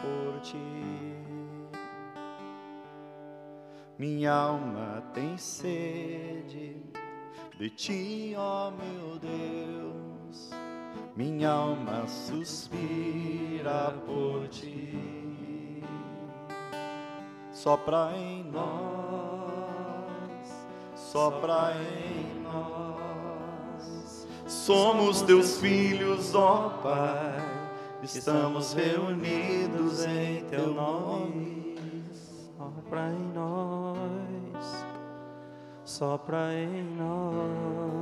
por ti. Minha alma tem sede de ti, ó meu Deus. Minha alma suspira por ti. Sopra em nós, sopra em nós. Somos teus filhos, ó Pai. Estamos reunidos em teu nome. Sopra em nós, sopra em nós.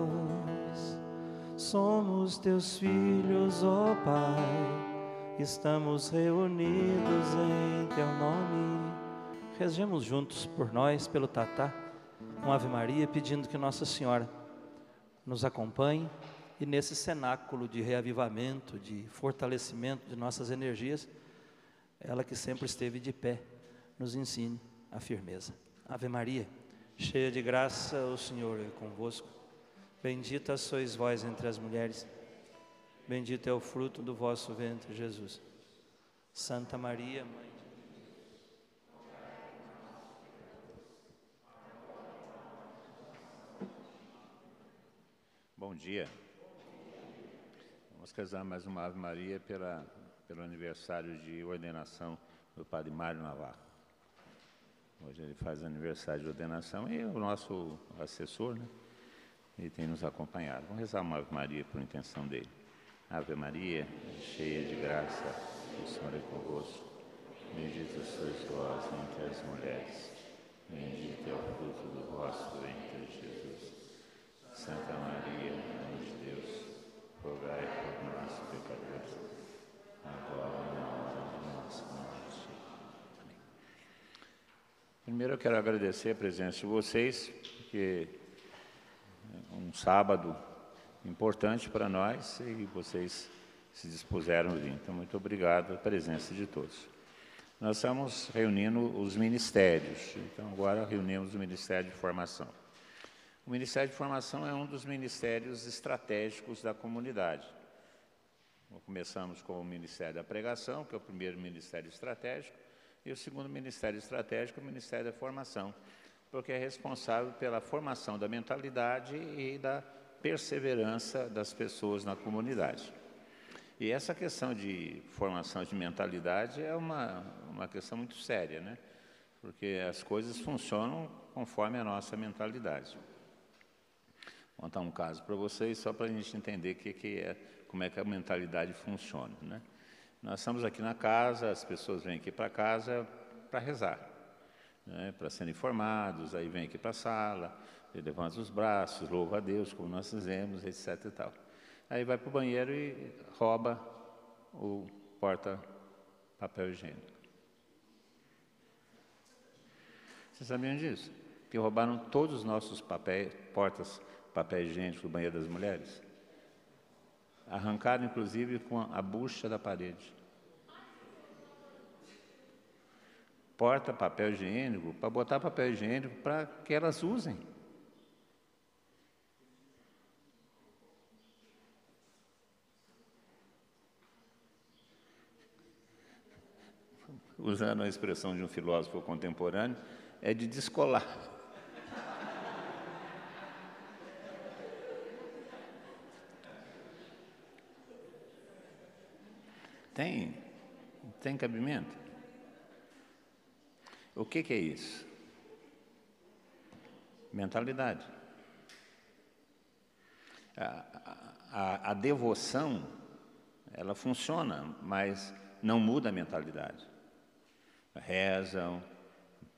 Somos teus filhos, ó Pai. Estamos reunidos em teu nome. Rezemos juntos por nós, pelo Tatá, um Ave Maria, pedindo que Nossa Senhora nos acompanhe e nesse cenáculo de reavivamento, de fortalecimento de nossas energias, ela que sempre esteve de pé, nos ensine a firmeza. Ave Maria, cheia de graça, o Senhor é convosco. Bendita sois vós entre as mulheres, bendito é o fruto do vosso ventre, Jesus. Santa Maria, Mãe de Bom dia. Vamos rezar mais uma Ave Maria pela, pelo aniversário de ordenação do Padre Mário Navarro. Hoje ele faz aniversário de ordenação e o nosso assessor, né? Ele tem nos acompanhado. Vamos rezar uma Ave Maria por intenção dele. Ave Maria, cheia de graça, o Senhor é convosco. Bendita sois vós entre as mulheres. Bendito é o fruto do vosso ventre, Jesus. Santa Maria, Mãe de Deus, rogai por Primeiro eu quero agradecer a presença de vocês, porque é um sábado importante para nós e vocês se dispuseram a vir. Então, muito obrigado pela presença de todos. Nós estamos reunindo os ministérios, então agora reunimos o Ministério de Formação. O Ministério de Formação é um dos ministérios estratégicos da comunidade. Começamos com o Ministério da Pregação, que é o primeiro ministério estratégico, e o segundo ministério estratégico, o Ministério da Formação, porque é responsável pela formação da mentalidade e da perseverança das pessoas na comunidade. E essa questão de formação de mentalidade é uma, uma questão muito séria, né? Porque as coisas funcionam conforme a nossa mentalidade. Vou contar um caso para vocês, só para a gente entender que, que é, como é que a mentalidade funciona. Né? Nós estamos aqui na casa, as pessoas vêm aqui para casa para rezar, né? para serem informados, aí vem aqui para a sala, levanta os braços, louva a Deus, como nós fizemos, etc. E tal. Aí vai para o banheiro e rouba o porta-papel higiênico. Vocês sabiam disso? Que roubaram todos os nossos papéis, portas papel higiênico do banheiro das mulheres? Arrancaram, inclusive, com a bucha da parede. Porta papel higiênico para botar papel higiênico para que elas usem. Usando a expressão de um filósofo contemporâneo, é de descolar. Tem, tem cabimento? O que, que é isso? Mentalidade. A, a, a, devoção, ela funciona, mas não muda a mentalidade. Rezam,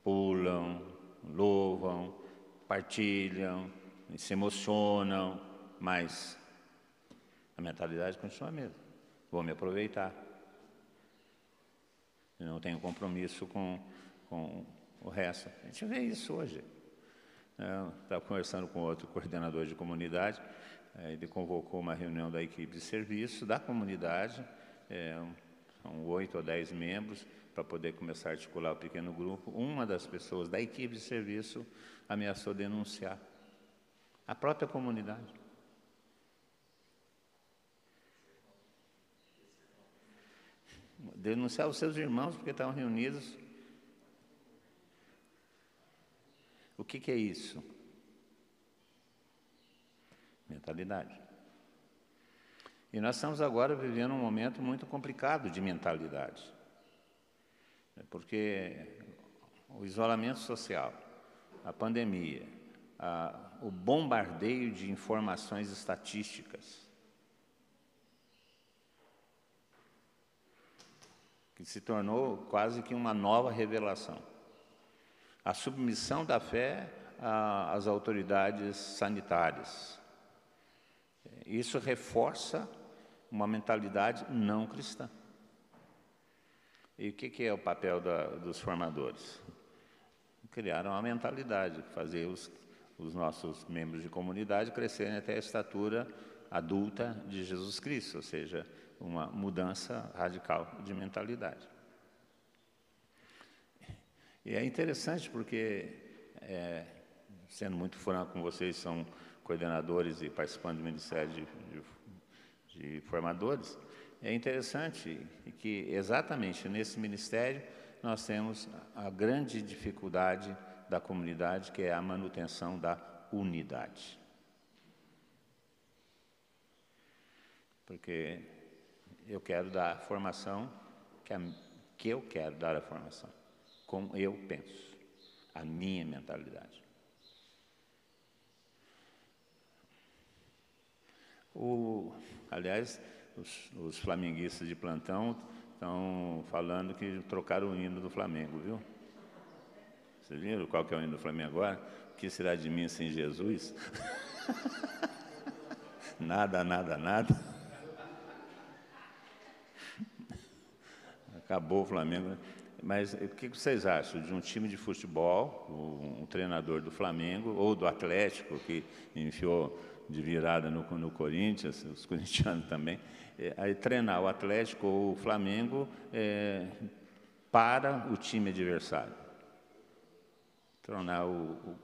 pulam, louvam, partilham, se emocionam, mas a mentalidade continua a mesma. Vou me aproveitar não tenho compromisso com, com o resto. A gente vê isso hoje. Estava conversando com outro coordenador de comunidade, ele convocou uma reunião da equipe de serviço da comunidade, é, são oito ou dez membros, para poder começar a articular o pequeno grupo. Uma das pessoas da equipe de serviço ameaçou denunciar a própria comunidade. Denunciar os seus irmãos porque estavam reunidos. O que, que é isso? Mentalidade. E nós estamos agora vivendo um momento muito complicado de mentalidade. Porque o isolamento social, a pandemia, a, o bombardeio de informações estatísticas, que se tornou quase que uma nova revelação. A submissão da fé às autoridades sanitárias. Isso reforça uma mentalidade não cristã. E o que, é o papel da, dos formadores? Criaram uma mentalidade, fazer os, os nossos membros de comunidade crescerem até a estatura adulta de Jesus Cristo, ou seja, uma mudança radical de mentalidade. E é interessante porque, é, sendo muito franco com vocês, são coordenadores e participantes do Ministério de, de de formadores, é interessante que exatamente nesse ministério nós temos a grande dificuldade da comunidade, que é a manutenção da unidade. Porque eu quero dar a formação que, a, que eu quero dar a formação, como eu penso, a minha mentalidade. O, aliás, os, os flamenguistas de plantão estão falando que trocaram o hino do Flamengo, viu? Vocês viram qual que é o hino do Flamengo agora? O que será de mim sem Jesus? nada, nada, nada. Acabou o Flamengo. Né? Mas o que vocês acham de um time de futebol, um treinador do Flamengo ou do Atlético que enfiou de virada no, no Corinthians, os corintianos também, é, aí treinar o Atlético ou o Flamengo é, para o time adversário. Treinar o,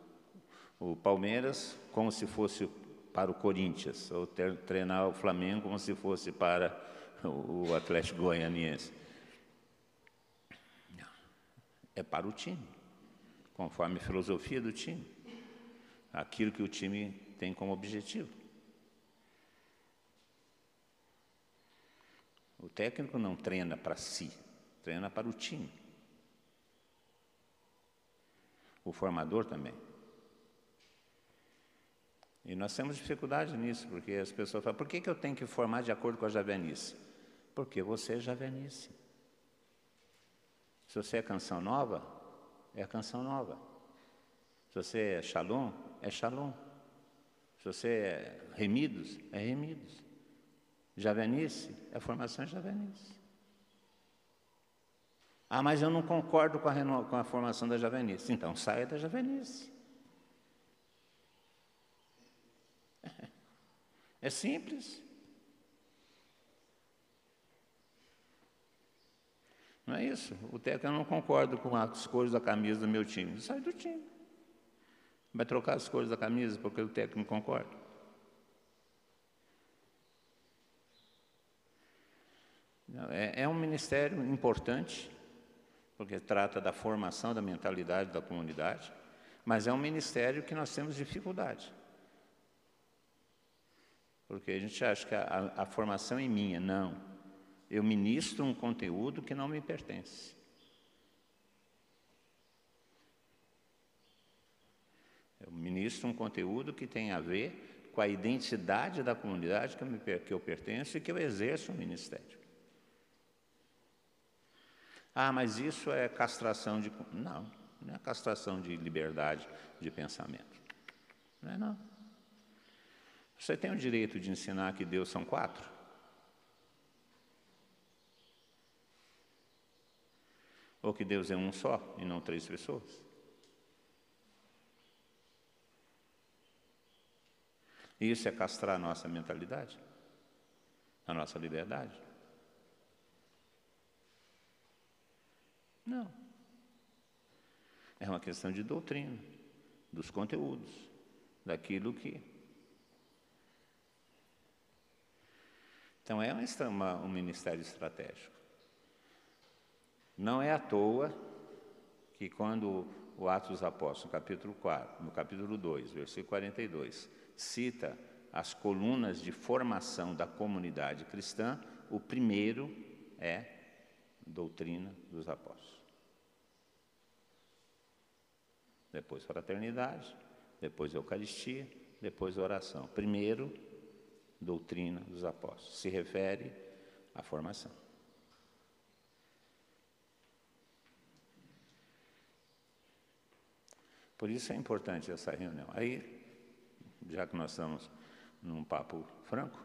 o, o, Palmeiras como se fosse para o Corinthians, ou treinar o Flamengo como se fosse para o Atlético Goianiense. É para o time, conforme a filosofia do time. Aquilo que o time tem como objetivo. O técnico não treina para si, treina para o time. O formador também. E nós temos dificuldade nisso, porque as pessoas falam: por que, que eu tenho que formar de acordo com a javenice? Porque você é javenice. Se você é canção nova, é a canção nova. Se você é shalom, é shalom. Se você é remidos, é remidos. Javenice, é formação javenice. Ah, mas eu não concordo com a, com a formação da javenice. Então saia da javenice. É simples. Não é isso? O técnico não concordo com as cores da camisa do meu time. Sai do time. Vai trocar as cores da camisa porque o técnico concorda. É, é um ministério importante, porque trata da formação da mentalidade da comunidade, mas é um ministério que nós temos dificuldade. Porque a gente acha que a, a, a formação é minha. Não. Eu ministro um conteúdo que não me pertence. Eu ministro um conteúdo que tem a ver com a identidade da comunidade que eu, pertenço e que eu exerço o ministério. Ah, mas isso é castração de. Não, não é castração de liberdade de pensamento. Não é não. Você tem o direito de ensinar que Deus são quatro? Ou que Deus é um só e não três pessoas? Isso é castrar a nossa mentalidade, a nossa liberdade? Não. É uma questão de doutrina, dos conteúdos, daquilo que. Então é uma, um ministério estratégico. Não é à toa que quando o Atos dos Apóstolos, no capítulo 4, no capítulo 2, versículo 42, cita as colunas de formação da comunidade cristã, o primeiro é doutrina dos apóstolos. Depois fraternidade, depois Eucaristia, depois oração. Primeiro, doutrina dos apóstolos. Se refere à formação. Por isso é importante essa reunião. Aí, já que nós estamos num papo franco,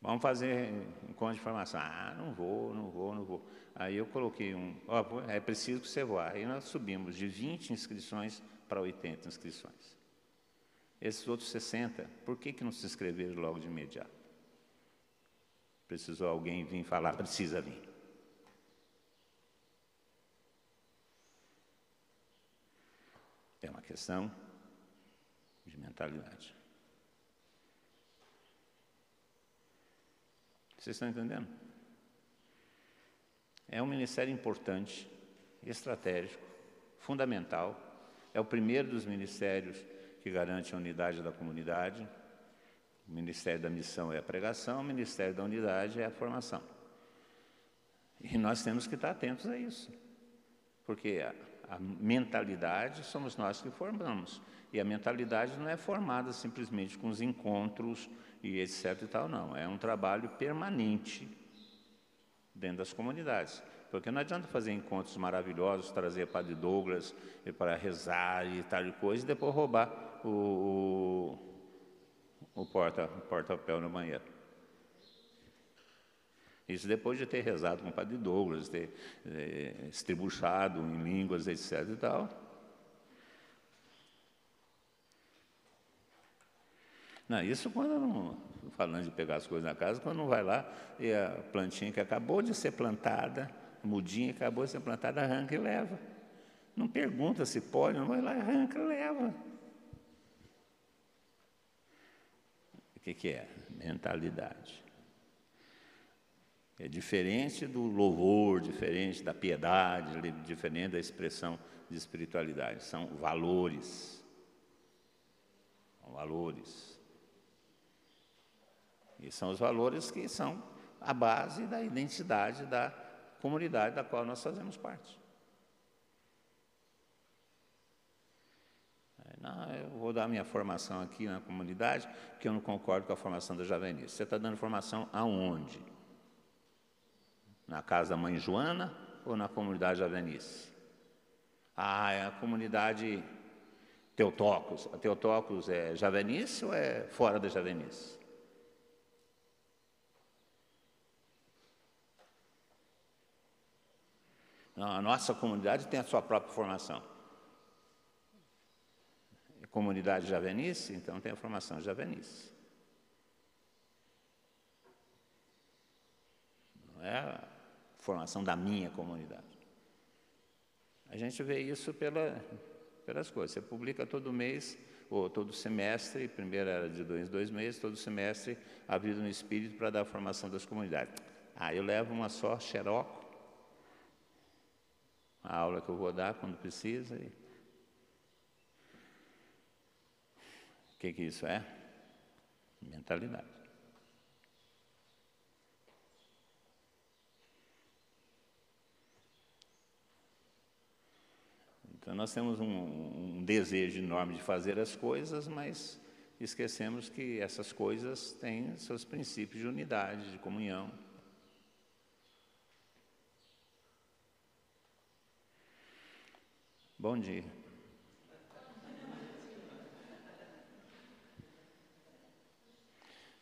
vamos fazer encontro de formação. Ah, não vou, não vou, não vou. Aí eu coloquei um, ó, é preciso que você vá. Aí nós subimos de 20 inscrições para 80 inscrições. Esses outros 60, por que, que não se inscreveram logo de imediato? Precisou alguém vir falar, precisa vir. É uma questão de mentalidade. Vocês estão entendendo? É um ministério importante, estratégico, fundamental. É o primeiro dos ministérios que garante a unidade da comunidade. O ministério da missão é a pregação, o ministério da unidade é a formação. E nós temos que estar atentos a isso, porque a mentalidade somos nós que formamos. E a mentalidade não é formada simplesmente com os encontros e etc e tal, não. É um trabalho permanente dentro das comunidades. Porque não adianta fazer encontros maravilhosos, trazer Padre Douglas para rezar e tal coisa, e depois roubar o, o, o porta-papel porta no banheiro. Isso depois de ter rezado com o padre Douglas, ter é, estribuchado em línguas, etc. e tal. Não, isso quando não, falando de pegar as coisas na casa, quando não vai lá e a plantinha que acabou de ser plantada, a mudinha que acabou de ser plantada, arranca e leva. Não pergunta se pode, não vai lá, arranca e leva. O que, que é? Mentalidade. É diferente do louvor, diferente da piedade, diferente da expressão de espiritualidade. São valores. São valores. E são os valores que são a base da identidade da comunidade da qual nós fazemos parte. Não, eu vou dar minha formação aqui na comunidade, porque eu não concordo com a formação da Javenice. Você está dando formação aonde? Na casa da mãe Joana ou na comunidade Javenice? Ah, é a comunidade Teotocos. A Teotocos é Javenice ou é fora da Javenice? Não, a nossa comunidade tem a sua própria formação. Comunidade Javenice, então tem a formação Javenice. Não é formação da minha comunidade. A gente vê isso pela, pelas coisas. Você publica todo mês, ou todo semestre, primeiro era de dois dois meses, todo semestre, a vida no Espírito para dar a formação das comunidades. Ah, eu levo uma só xeroco, a aula que eu vou dar quando precisa. E... O que, que isso é? Mentalidade. Então, nós temos um, um, desejo enorme de fazer as coisas, mas esquecemos que essas coisas têm seus princípios de unidade, de comunhão. Bom dia.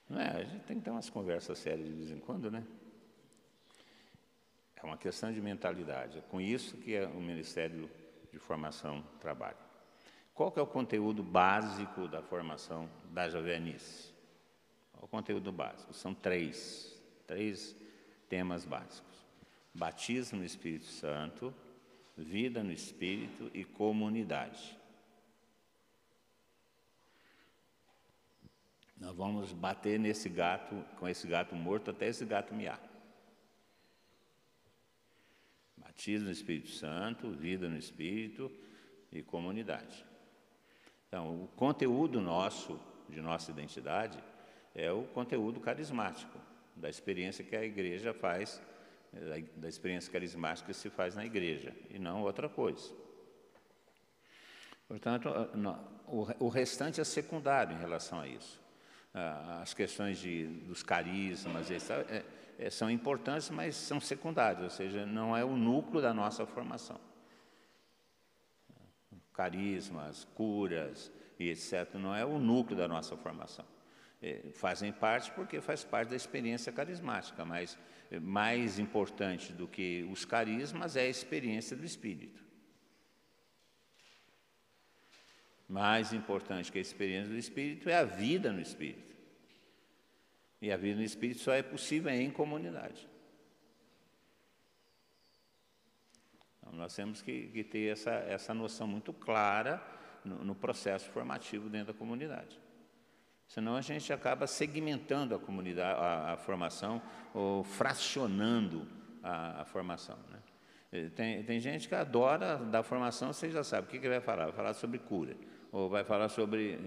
Não é? A gente tem que ter umas conversas sérias de vez em quando, né? É uma questão de mentalidade. É com isso que é o Ministério de Formação trabalha. Qual que é o conteúdo básico da formação da jovenice? O conteúdo básico são três, três temas básicos: batismo no Espírito Santo, vida no espírito e comunidade. Nós vamos bater nesse gato, com esse gato morto, até esse gato miar. Batismo no Espírito Santo, vida no Espírito e comunidade. Então, o conteúdo nosso, de nossa identidade, é o conteúdo carismático, da experiência que a igreja faz, da experiência carismática que se faz na igreja, e não outra coisa. Portanto, o restante é secundário em relação a isso. As questões de, dos carismas é, é, são importantes, mas são secundárias, ou seja, não é o núcleo da nossa formação. Carismas, curas e etc., não é o núcleo da nossa formação. É, fazem parte porque faz parte da experiência carismática, mas mais importante do que os carismas é a experiência do Espírito. Mais importante que a experiência do Espírito é a vida no Espírito. E a vida no Espírito só é possível em comunidade. Então, nós temos que, que, ter essa, essa noção muito clara no, no processo formativo dentro da comunidade. Senão a gente acaba segmentando a comunidade, a, a formação, ou fracionando a, a formação. Né? Tem, tem, gente que adora da formação, você já sabe o que, que vai falar. Vai falar sobre cura, ou vai falar sobre.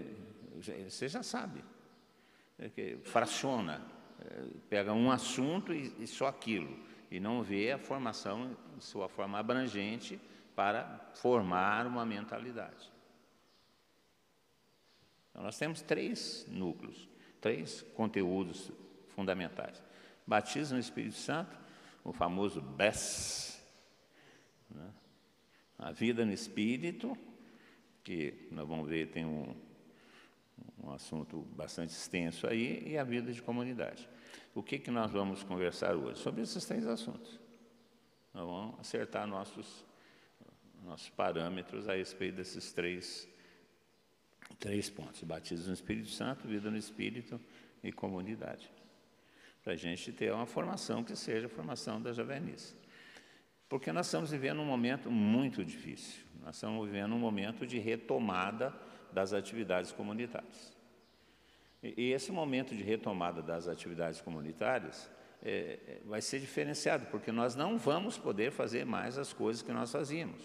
Você já sabe. É que fraciona, é, pega um assunto e, e só aquilo, e não vê a formação em sua forma abrangente para formar uma mentalidade. Então, nós temos três núcleos, três conteúdos fundamentais: batismo no Espírito Santo, o famoso BES, né? a vida no Espírito, que nós vamos ver tem um, um assunto bastante extenso aí, e a vida de comunidade. O que, que nós vamos conversar hoje? Sobre esses três assuntos. Nós vamos acertar nossos, nossos parâmetros a respeito desses três Três pontos: batismo no Espírito Santo, vida no Espírito e comunidade. Para a gente ter uma formação que seja a formação da javenice. Porque nós estamos vivendo um momento muito difícil. Nós estamos vivendo um momento de retomada das atividades comunitárias. E, esse momento de retomada das atividades comunitárias é, é, vai ser diferenciado, porque nós não vamos poder fazer mais as coisas que nós fazíamos.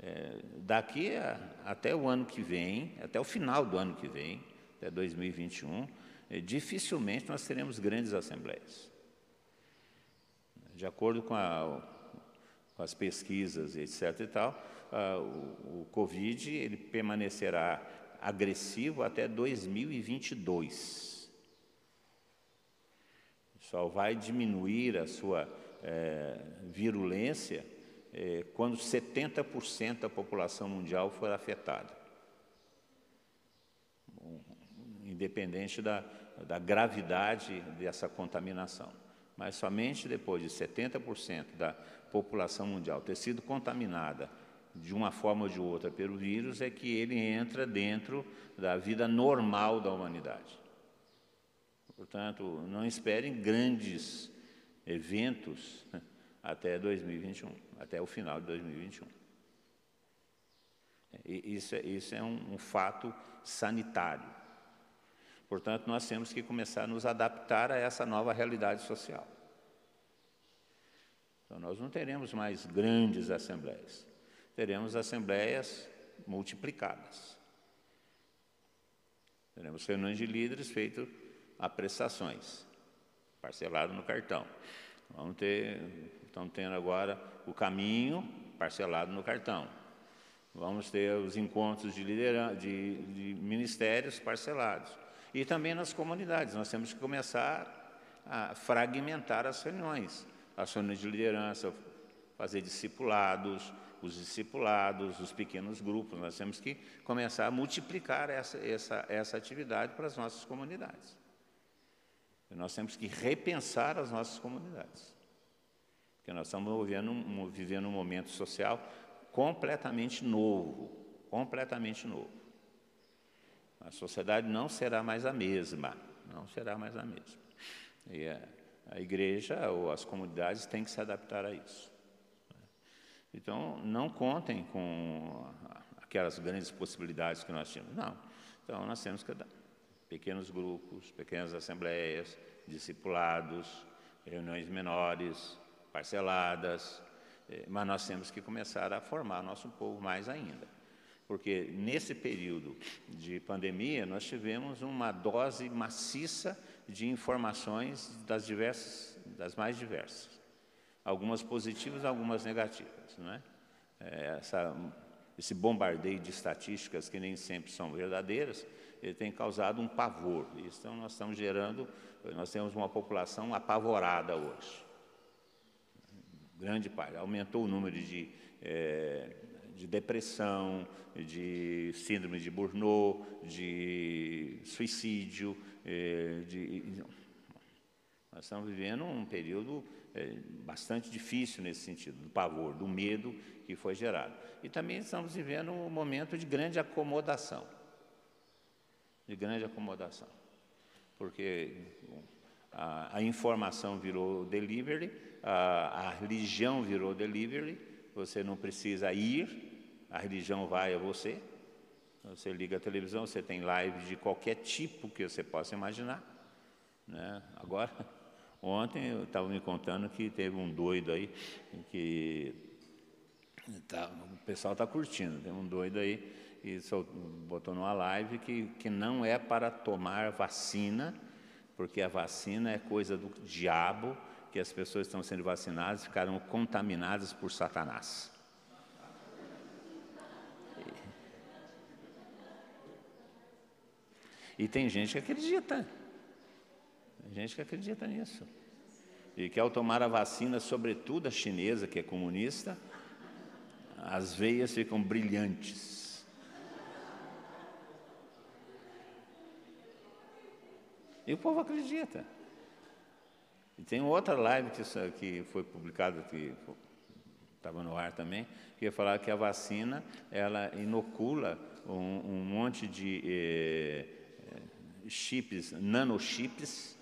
É, daqui a, até o ano que vem, até o final do ano que vem, até 2021, é, dificilmente nós teremos grandes assembleias. De acordo com, a, com as pesquisas, etc. e tal, o, o Covid ele permanecerá agressivo até 2022. Só vai diminuir a sua é, virulência é, quando 70% da população mundial for afetada, independente da, da gravidade dessa contaminação. Mas somente depois de 70% da população mundial ter sido contaminada de uma forma ou de outra pelo vírus, é que ele entra dentro da vida normal da humanidade. Portanto, não esperem grandes eventos até 2021, até o final de 2021. E isso, é, isso é um, um fato sanitário. Portanto, nós temos que começar a nos adaptar a essa nova realidade social. Então, nós não teremos mais grandes assembleias, teremos assembleias multiplicadas. Teremos reuniões de líderes feitas a prestações, parcelado no cartão. Vamos ter Estão tendo agora o caminho parcelado no cartão. Vamos ter os encontros de, de, de ministérios parcelados. E também nas comunidades. Nós temos que começar a fragmentar as reuniões. As reuniões de liderança, fazer discipulados, os discipulados, os pequenos grupos. Nós temos que começar a multiplicar essa, essa, essa atividade para as nossas comunidades. E nós temos que repensar as nossas comunidades. Porque nós estamos vivendo vivendo um momento social completamente novo, completamente novo. A sociedade não será mais a mesma, não será mais a mesma. E a, a igreja ou as comunidades têm que se adaptar a isso. Então, não contem com aquelas grandes possibilidades que nós tínhamos. Não. Então, nós temos que dar pequenos grupos, pequenas assembleias, discipulados, reuniões menores, parceladas, É, mas nós temos que começar a formar nosso povo mais ainda. Porque nesse período de pandemia, nós tivemos uma dose maciça de informações das diversas, das mais diversas. Algumas positivas, algumas negativas. Não é? é essa, esse bombardeio de estatísticas que nem sempre são verdadeiras, ele tem causado um pavor. Então, nós estamos gerando, nós temos uma população apavorada hoje. Grande parte. Aumentou o número de, é, de depressão, de síndrome de Burnout, de suicídio. É, de, nós estamos vivendo um período é, bastante difícil nesse sentido, do pavor, do medo que foi gerado. E também estamos vivendo um momento de grande acomodação de grande acomodação, porque a, a informação virou delivery, a, a religião virou delivery, você não precisa ir, a religião vai a você. Você liga a televisão, você tem live de qualquer tipo que você possa imaginar. Né? Agora, ontem eu estava me contando que teve um doido aí, que tá, o pessoal está curtindo, tem um doido aí e botou numa live que, que não é para tomar vacina, porque a vacina é coisa do diabo, que as pessoas estão sendo vacinadas ficaram contaminadas por Satanás. E, tem gente que acredita. Gente que acredita nisso. E que ao tomar a vacina, sobretudo a chinesa, que é comunista, as veias ficam brilhantes. E o povo acredita. E tem outra live que, que foi publicada, que estava no ar também, que ia falar que a vacina ela inocula um, um monte de eh, chips, nanochips,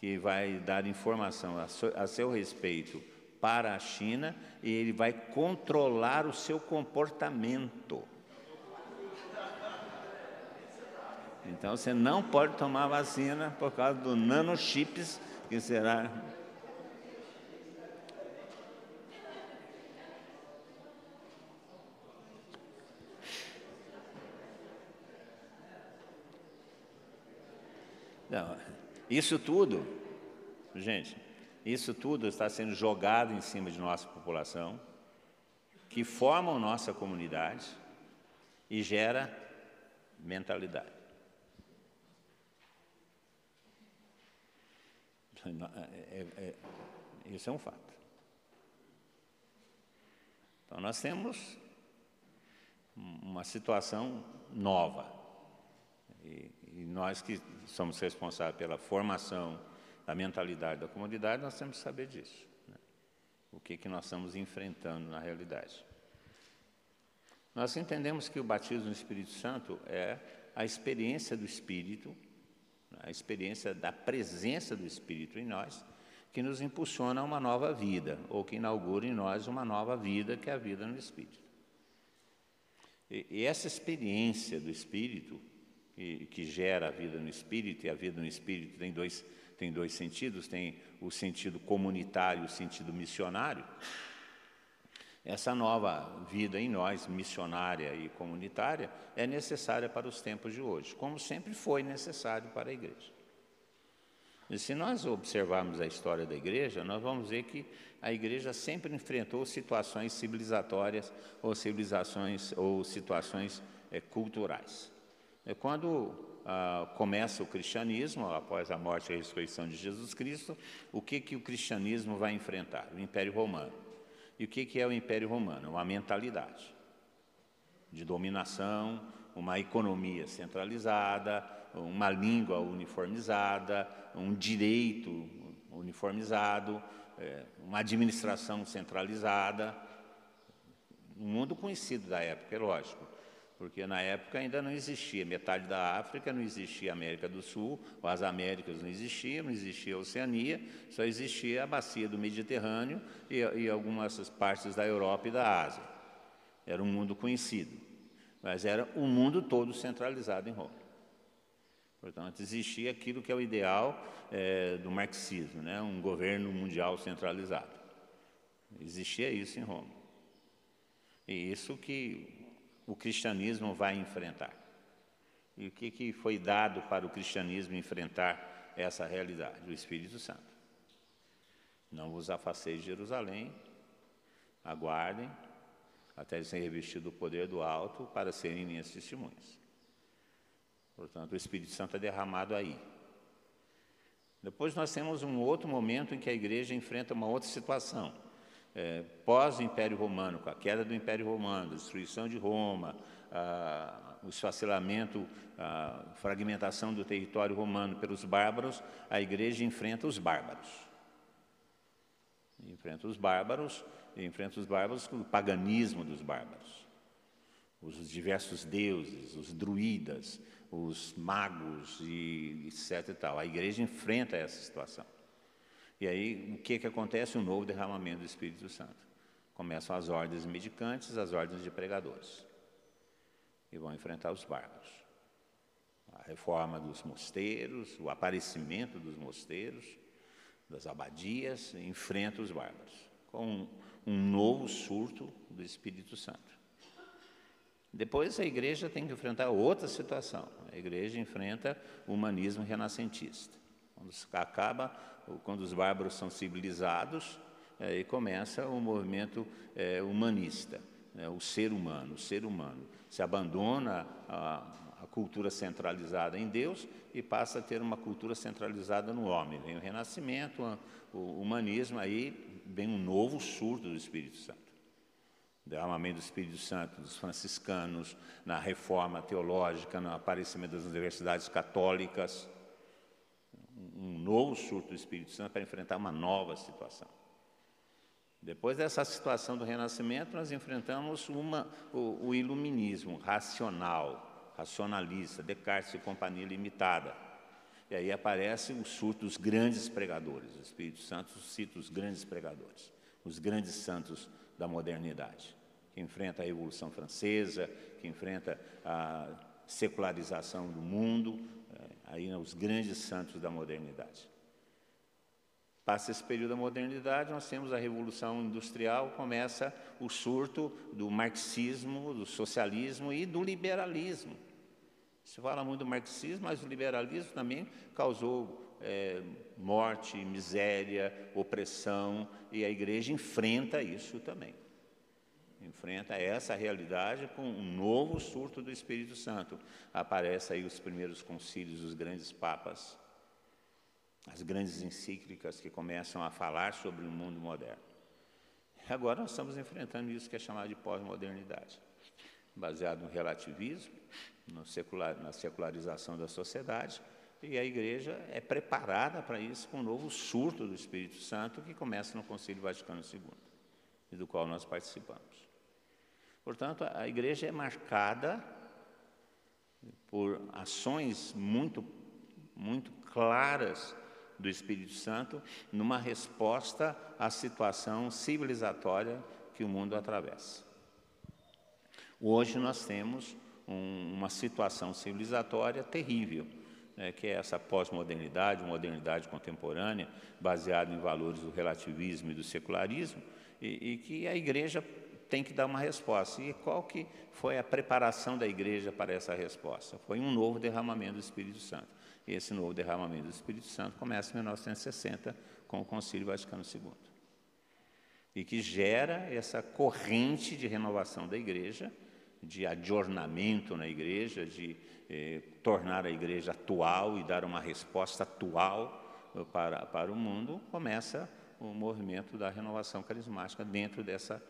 que vai dar informação a, seu respeito para a China e ele vai controlar o seu comportamento. Então você não pode tomar vacina por causa do nanochips que será. Não, isso tudo, gente, isso tudo está sendo jogado em cima de nossa população, que formam nossa comunidade e gera mentalidade. É, é, é, isso é um fato. Então, nós temos uma situação nova. E, e, nós que somos responsáveis pela formação da mentalidade da comunidade, nós temos que saber disso. Né? O que, que nós estamos enfrentando na realidade. Nós entendemos que o batismo no Espírito Santo é a experiência do Espírito a experiência da presença do Espírito em nós, que nos impulsiona a uma nova vida, ou que inaugura em nós uma nova vida, que é a vida no Espírito. E essa experiência do Espírito, que, que, gera a vida no Espírito, e a vida no Espírito tem dois, tem dois sentidos: tem o sentido comunitário e o sentido missionário. Essa nova vida em nós, missionária e comunitária, é necessária para os tempos de hoje, como sempre foi necessário para a igreja. E se nós observarmos a história da igreja, nós vamos ver que a igreja sempre enfrentou situações civilizatórias ou civilizações ou situações é, culturais. É quando ah, começa o cristianismo, após a morte e a ressurreição de Jesus Cristo, o que, que o cristianismo vai enfrentar? O Império Romano. E o que é o Império Romano? Uma mentalidade de dominação, uma economia centralizada, uma língua uniformizada, um direito uniformizado, é, uma administração centralizada. Um mundo conhecido da época, é lógico, porque na época ainda não existia metade da África, não existia América do Sul, as Américas não existiam, não existia a Oceania, só existia a bacia do Mediterrâneo e, e algumas partes da Europa e da Ásia. Era um mundo conhecido, mas era um mundo todo centralizado em Roma. Portanto, existia aquilo que é o ideal é, do marxismo, né? um governo mundial centralizado. Existia isso em Roma. E isso que o cristianismo vai enfrentar. E o que, que foi dado para o cristianismo enfrentar essa realidade? O Espírito Santo. Não vos afasteis de Jerusalém, aguardem até serem revestidos do poder do alto para serem minhas testemunhas. Portanto, o Espírito Santo é derramado aí. Depois nós temos um outro momento em que a igreja enfrenta uma outra situação. É, Pós-Império Romano, com a queda do Império Romano, a destruição de Roma, a, o esfacelamento, a fragmentação do território romano pelos bárbaros, a igreja enfrenta os bárbaros. Enfrenta os bárbaros, enfrenta os bárbaros com o paganismo dos bárbaros. Os diversos deuses, os druidas, os magos e etc e tal. A igreja enfrenta essa situação. E aí, o que, que acontece? Um novo derramamento do Espírito Santo. Começam as ordens medicantes, as ordens de pregadores. E vão enfrentar os bárbaros. A reforma dos mosteiros, o aparecimento dos mosteiros, das abadias, enfrenta os bárbaros. Com um, um novo surto do Espírito Santo. Depois a igreja tem que enfrentar outra situação. A igreja enfrenta o humanismo renascentista. Quando acaba, quando os bárbaros são civilizados, aí começa o movimento é, humanista, né, o ser humano, o ser humano. Se abandona a, a cultura centralizada em Deus e passa a ter uma cultura centralizada no homem. Vem o renascimento, o humanismo, aí vem um novo surto do Espírito Santo derramamento do Espírito Santo dos franciscanos, na reforma teológica, no aparecimento das universidades católicas, um novo surto do Espírito Santo para enfrentar uma nova situação. Depois dessa situação do renascimento, nós enfrentamos uma, o, o iluminismo racional, racionalista, Descartes e Companhia Limitada. E aí aparece o surto dos grandes pregadores. O Espírito Santo cita os grandes pregadores, os grandes santos da modernidade que enfrenta a Revolução Francesa, que enfrenta a secularização do mundo, aí os grandes santos da modernidade. Passa esse período da modernidade, nós temos a Revolução Industrial, começa o surto do marxismo, do socialismo e do liberalismo. Se fala muito do marxismo, mas o liberalismo também causou é, morte, miséria, opressão, e a igreja enfrenta isso também enfrenta essa realidade com um novo surto do Espírito Santo. Aparecem aí os primeiros concílios dos grandes papas, as grandes encíclicas que começam a falar sobre o mundo moderno. Agora nós estamos enfrentando isso que é chamado de pós-modernidade, baseado no relativismo, no secular, na secularização da sociedade, e a igreja é preparada para isso com um novo surto do Espírito Santo que começa no Concílio Vaticano II, e do qual nós participamos. Portanto, a igreja é marcada por ações muito, muito claras do Espírito Santo numa resposta à situação civilizatória que o mundo atravessa. Hoje nós temos um, uma situação civilizatória terrível, né, que é essa pós-modernidade, modernidade contemporânea, baseada em valores do relativismo e do secularismo, e, e que a igreja tem que dar uma resposta. E qual que foi a preparação da igreja para essa resposta? Foi um novo derramamento do Espírito Santo. E esse novo derramamento do Espírito Santo começa em 1960 com o Concílio Vaticano II. E que gera essa corrente de renovação da igreja, de adornamento na igreja, de eh, tornar a igreja atual e dar uma resposta atual para, para o mundo, começa o movimento da renovação carismática dentro dessa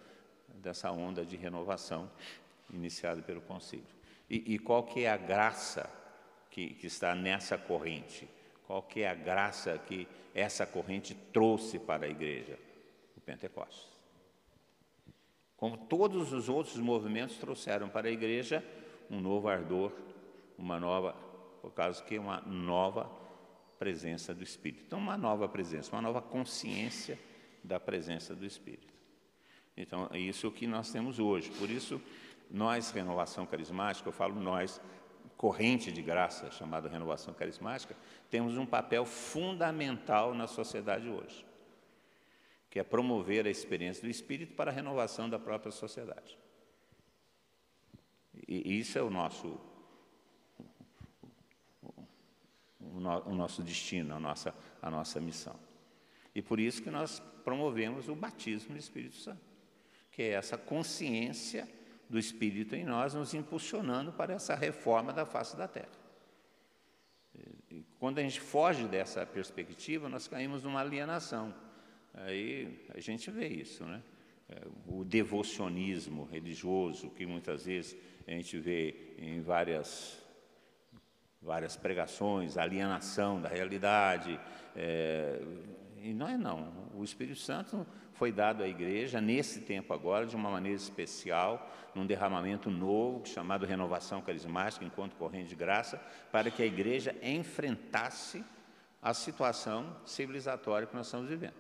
dessa onda de renovação iniciada pelo concílio. E, e qual que é a graça que, que está nessa corrente? Qual que é a graça que essa corrente trouxe para a igreja? O Pentecostes. Como todos os outros movimentos trouxeram para a igreja um novo ardor, uma nova, por causa que uma nova presença do Espírito. Então, uma nova presença, uma nova consciência da presença do Espírito. Então, é isso que nós temos hoje. Por isso, nós, Renovação Carismática, eu falo nós, corrente de graça chamada Renovação Carismática, temos um papel fundamental na sociedade hoje. que é promover a experiência do Espírito para a renovação da própria sociedade. E isso é o nosso, o nosso destino, a nossa, a nossa missão. E por isso que nós promovemos o batismo do Espírito Santo, que é essa consciência do Espírito em nós, nos impulsionando para essa reforma da face da terra. E quando a gente foge dessa perspectiva, nós caímos numa alienação. Aí a gente vê isso, né? É, o devocionismo religioso, que muitas vezes a gente vê em várias, várias pregações, alienação da realidade. É, e não é não. O Espírito Santo foi dado à igreja nesse tempo agora de uma maneira especial, num derramamento novo chamado renovação carismática, enquanto corrente de graça, para que a igreja enfrentasse a situação civilizatória que nós estamos vivendo.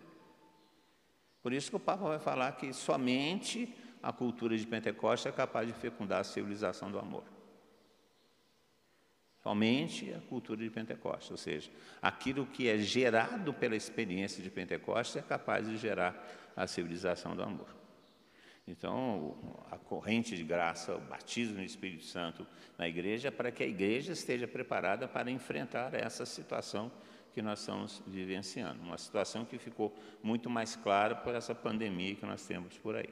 Por isso que o Papa vai falar que somente a cultura de Pentecostes é capaz de fecundar a civilização do amor. Somente a cultura de Pentecostes, ou seja, aquilo que é gerado pela experiência de Pentecostes é capaz de gerar a civilização do amor. Então, a corrente de graça, o batismo no Espírito Santo na igreja, é para que a igreja esteja preparada para enfrentar essa situação que nós estamos vivenciando. Uma situação que ficou muito mais clara por essa pandemia que nós temos por aí.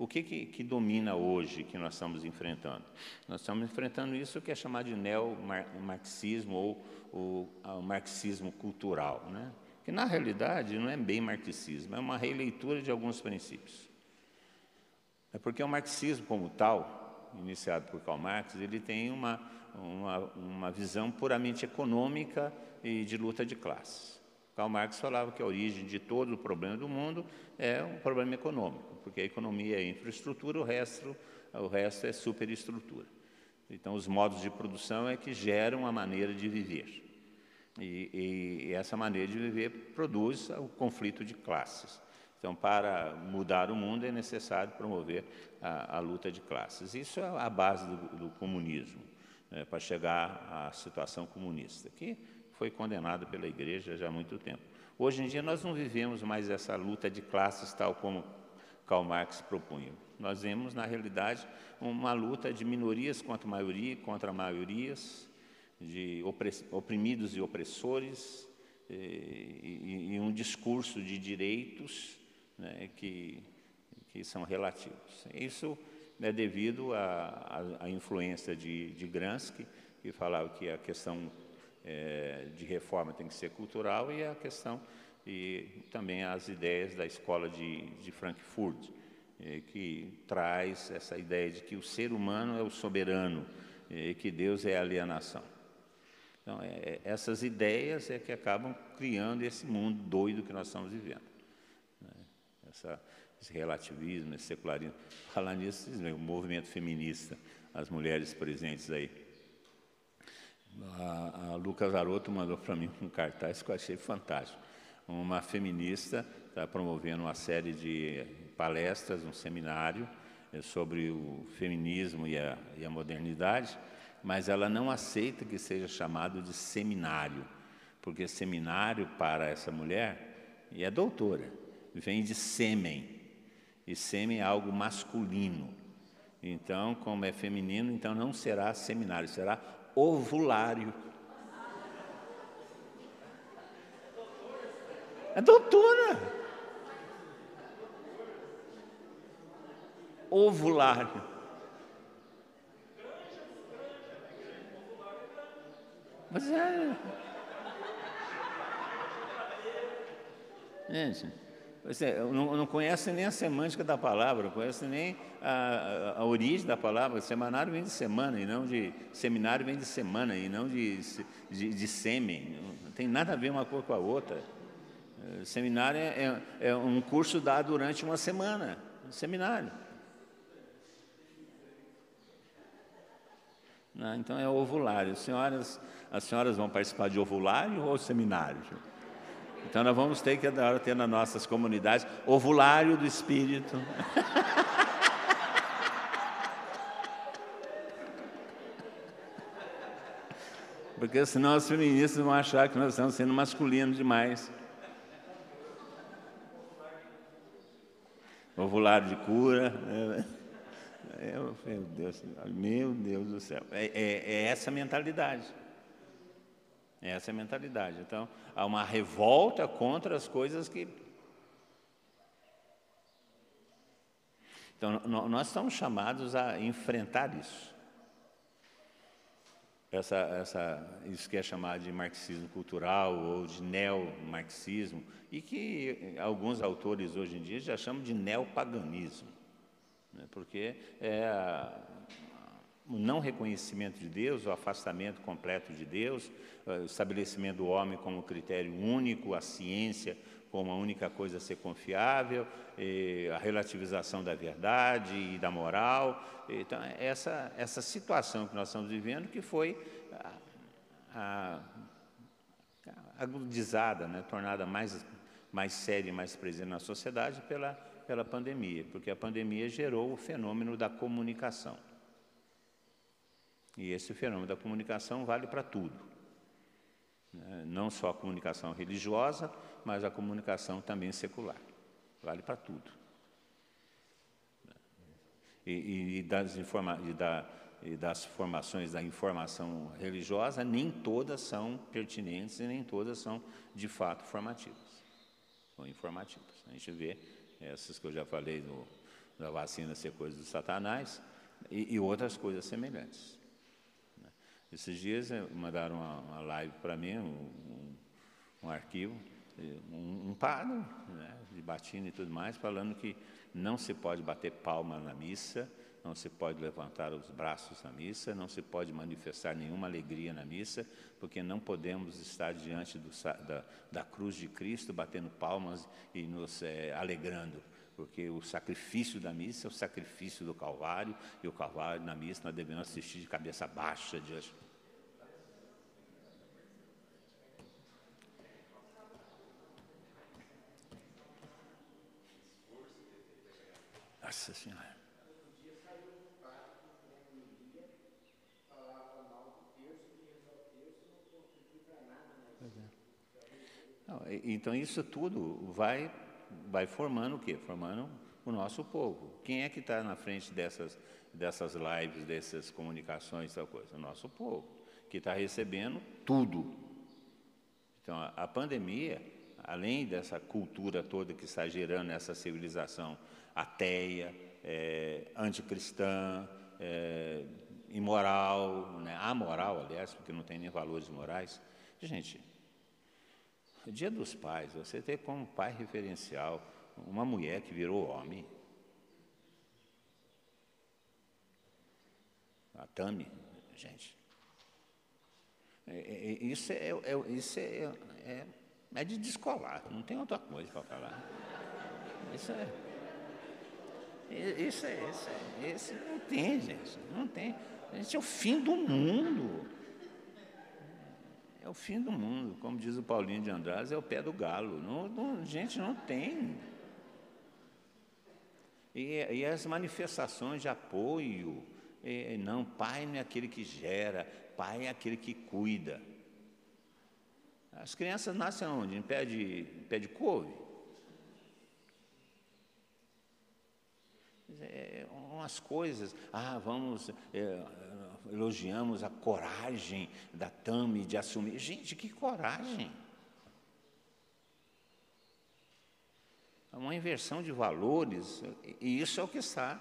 O que, que, que, domina hoje que nós estamos enfrentando? Nós estamos enfrentando isso que é chamado de neo-marxismo ou o, o, marxismo cultural, né? que na realidade não é bem marxismo, é uma releitura de alguns princípios. É porque o marxismo como tal, iniciado por Karl Marx, ele tem uma, uma, uma visão puramente econômica e de luta de classes. Karl Marx falava que a origem de todo o problema do mundo é um problema econômico, porque a economia é infraestrutura, o resto, o resto é superestrutura. Então, os modos de produção é que geram a maneira de viver. E, e essa maneira de viver produz o conflito de classes. Então, para mudar o mundo é necessário promover a, a luta de classes. Isso é a base do, do comunismo, né, para chegar à situação comunista, que foi condenado pela igreja já há muito tempo. Hoje em dia nós não vivemos mais essa luta de classes tal como Karl Marx propunha. Nós vemos, na realidade, uma luta de minorias contra maioria, contra maiorias, de oprimidos e opressores, e, e um discurso de direitos né, que, que são relativos. Isso é devido à, influência de, de Gramsci, que falava que a questão é, de reforma tem que ser cultural e a questão e também as ideias da escola de, de Frankfurt, é, que traz essa ideia de que o ser humano é o soberano e que Deus é a alienação. Então, é, essas ideias é que acabam criando esse mundo doido que nós estamos vivendo. Né? Essa, esse relativismo, esse secularismo. Falar nisso, o movimento feminista, as mulheres presentes aí a, a Lucas Aroto mandou para mim um cartaz que eu achei fantástico. Uma feminista está promovendo uma série de palestras, um seminário eh, sobre o feminismo e a, e a modernidade, mas ela não aceita que seja chamado de seminário, porque seminário para essa mulher, e é doutora, vem de sêmen, e sêmen é algo masculino. Então, como é feminino, então não será seminário, será ovulário. É doutora. Ovulário. Mas é. Gente. Você não, não conhece nem a semântica da palavra, não conhece nem a, a, a, origem da palavra. Semanário vem de semana e não de. Seminário vem de semana e não de, de, de sêmen. Não tem nada a ver uma coisa com a outra. É, seminário é, é, é um curso dado durante uma semana. Seminário. Não, então é ovulário. As senhoras, as senhoras vão participar de ovulário ou seminário? Então nós vamos ter que agora ter nas nossas comunidades ovulário do Espírito. Porque senão os feministas vão achar que nós estamos sendo masculinos demais. Alvolário de cura. É, meu Deus, meu Deus do céu. É, é, é essa mentalidade. É essa mentalidade. Então, há uma revolta contra as coisas que. Então, nós estamos chamados a enfrentar isso. Essa, essa, isso que é chamado de marxismo cultural ou de neomarxismo, e que alguns autores hoje em dia já chamam de neopaganismo, né? porque é o não reconhecimento de Deus, o afastamento completo de Deus, o estabelecimento do homem como critério único, a ciência como a única coisa a ser confiável, a relativização da verdade e da moral. Então, essa, essa situação que nós estamos vivendo, que foi agudizada, né, tornada mais, mais séria e mais presente na sociedade pela, pela pandemia, porque a pandemia gerou o fenômeno da comunicação. E esse fenômeno da comunicação vale para tudo. Né? Não só a comunicação religiosa, mas a comunicação também secular. Vale para tudo. E, e, das e, da, e das formações da informação religiosa, nem todas são pertinentes e nem todas são de fato formativas. São informativas. A gente vê essas que eu já falei do, da vacina ser coisa do Satanás e, e outras coisas semelhantes. Esses dias eh, mandaram uma, uma live para mim, um, um, arquivo, um, um padre né, de batina e tudo mais, falando que não se pode bater palma na missa, não se pode levantar os braços na missa, não se pode manifestar nenhuma alegria na missa, porque não podemos estar diante do, da, da, cruz de Cristo batendo palmas e nos é, alegrando, porque o sacrifício da missa é o sacrifício do Calvário, e o Calvário na missa nós devemos assistir de cabeça baixa diante Nossa Senhora. Então isso tudo vai, vai formando o quê? Formando o nosso povo. Quem é que está na frente dessas, dessas lives, dessas comunicações, tal coisa? O nosso povo, que está recebendo tudo. Então a, a pandemia, além dessa cultura toda que está gerando essa civilização ateia, é, anticristã, é, imoral, né, amoral, aliás, porque não tem nem valores morais. Gente, dia dos pais, você ter como pai referencial uma mulher que virou homem. A Tami, gente. É, é, é isso é, é isso é, é, é de descolar, não tem outra coisa para falar. Isso é. Isso é, isso é, isso não tem, gente, não tem. Isso é o fim do mundo. É o fim do mundo, como diz o Paulinho de Andrade, é o pé do galo. Não, não, gente, não tem. E, e, as manifestações de apoio, e, não, pai não é aquele que gera, pai é aquele que cuida. As crianças nascem onde? Em pé de, em pé de couve? É, umas coisas, ah, vamos, é, elogiamos a coragem da Tami de assumir. Gente, que coragem! É uma inversão de valores, e isso é o que está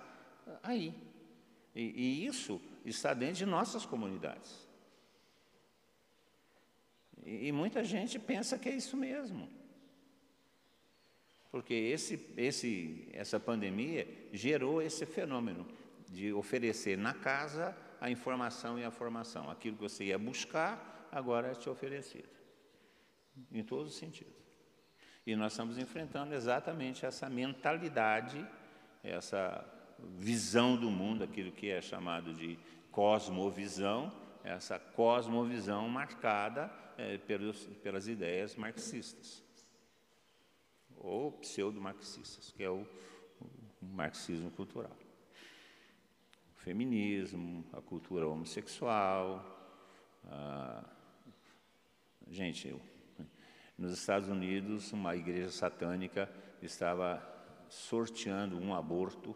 aí. E, e isso está dentro de nossas comunidades. E, e muita gente pensa que é isso mesmo. Porque esse, esse, essa pandemia gerou esse fenômeno de oferecer na casa a informação e a formação. Aquilo que você ia buscar, agora é te oferecido. Em todos os sentidos. E nós estamos enfrentando exatamente essa mentalidade, essa visão do mundo, aquilo que é chamado de cosmovisão, essa cosmovisão marcada é, pelos, pelas ideias marxistas ou pseudo-marxistas, que é o, o marxismo cultural. O feminismo, a cultura homossexual. A... Gente, eu, nos Estados Unidos, uma igreja satânica estava sorteando um aborto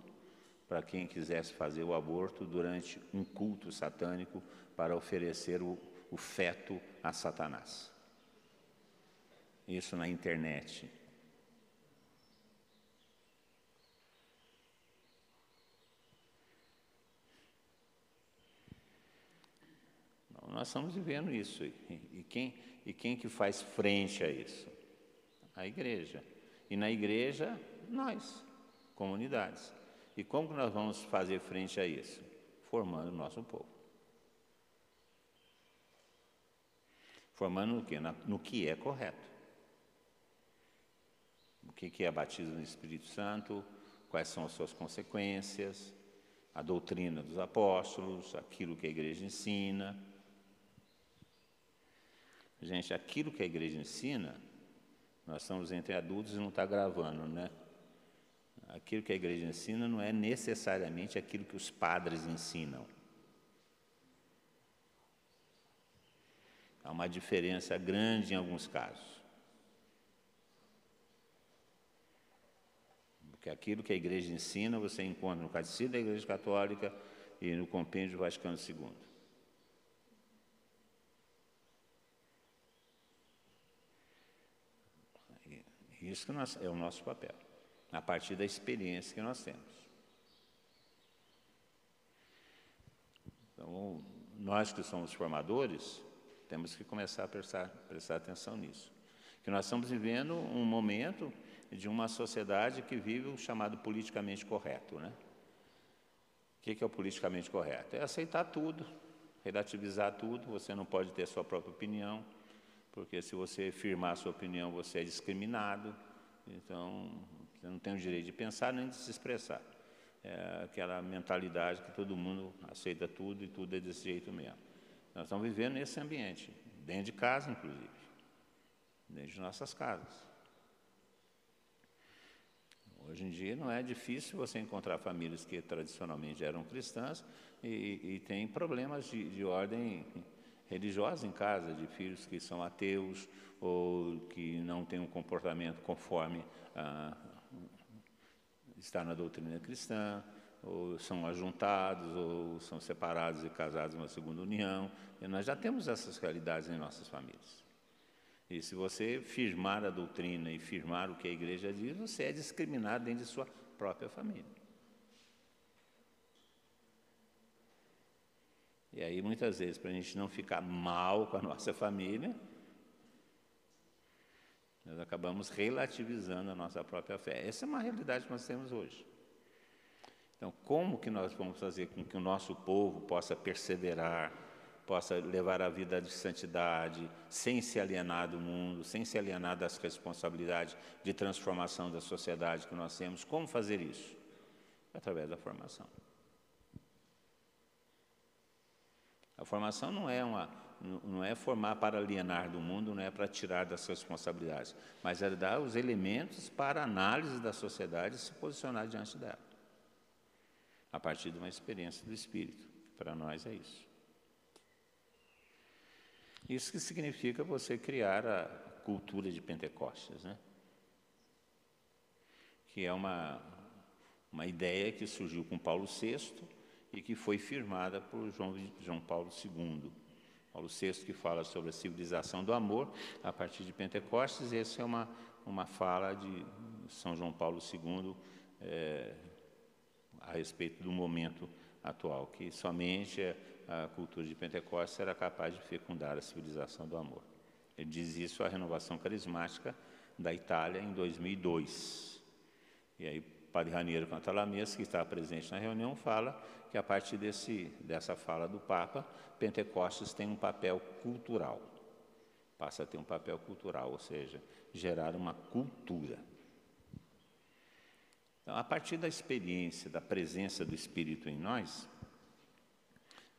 para quem quisesse fazer o aborto durante um culto satânico para oferecer o, o feto a Satanás. Isso na internet. Nós estamos vivendo isso. E quem, e quem que faz frente a isso? A igreja. E na igreja, nós, comunidades. E como que nós vamos fazer frente a isso? Formando o nosso povo. Formando no que? No que é correto. O que é batismo no Espírito Santo, quais são as suas consequências, a doutrina dos apóstolos, aquilo que a igreja ensina. Gente, aquilo que a igreja ensina, nós estamos entre adultos e não está gravando, né? Aquilo que a igreja ensina não é necessariamente aquilo que os padres ensinam. Há uma diferença grande em alguns casos. Porque aquilo que a igreja ensina, você encontra no Catecismo da Igreja Católica e no Compêndio Vaticano II. Isso nós, é o nosso papel, a partir da experiência que nós temos. Então, nós que somos formadores, temos que começar a prestar, prestar atenção nisso. Que nós estamos vivendo um momento de uma sociedade que vive o chamado politicamente correto. Né? O que é o politicamente correto? É aceitar tudo, relativizar tudo, você não pode ter sua própria opinião, porque se você firmar a sua opinião, você é discriminado, então você não tem o direito de pensar nem de se expressar. É aquela mentalidade que todo mundo aceita tudo e tudo é desse jeito mesmo. Nós estamos vivendo nesse ambiente, dentro de casa, inclusive, dentro de nossas casas. Hoje em dia não é difícil você encontrar famílias que tradicionalmente eram cristãs e, e têm problemas de, de ordem religiosa em casa, de filhos que são ateus ou que não têm um comportamento conforme ah, está na doutrina cristã, ou são ajuntados, ou são separados e casados numa segunda união. E nós já temos essas realidades em nossas famílias. E se você firmar a doutrina e firmar o que a igreja diz, você é discriminado dentro de sua própria família. E aí, muitas vezes, para a gente não ficar mal com a nossa família, nós acabamos relativizando a nossa própria fé. Essa é uma realidade que nós temos hoje. Então, como que nós vamos fazer com que o nosso povo possa perseverar, possa levar a vida de santidade, sem se alienar do mundo, sem se alienar das responsabilidades de transformação da sociedade que nós temos? Como fazer isso? Através da formação. A formação não é uma não é formar para alienar do mundo, não é para tirar das responsabilidades, mas é dar os elementos para análise da sociedade e se posicionar diante dela. A partir de uma experiência do espírito. Para nós é isso. Isso que significa você criar a cultura de Pentecostes, né? Que é uma uma ideia que surgiu com Paulo VI e que foi firmada por João, João Paulo II. Paulo VI que fala sobre a civilização do amor a partir de Pentecostes, essa é uma, uma fala de São João Paulo II é, a respeito do momento atual, que somente a cultura de Pentecostes era capaz de fecundar a civilização do amor. Ele diz isso à renovação carismática da Itália em 2002. E aí, Padre Raniero Cantalamessa, que estava presente na reunião, fala que a partir desse, dessa fala do Papa, Pentecostes tem um papel cultural. Passa a ter um papel cultural, ou seja, gerar uma cultura. Então, a partir da experiência, da presença do Espírito em nós,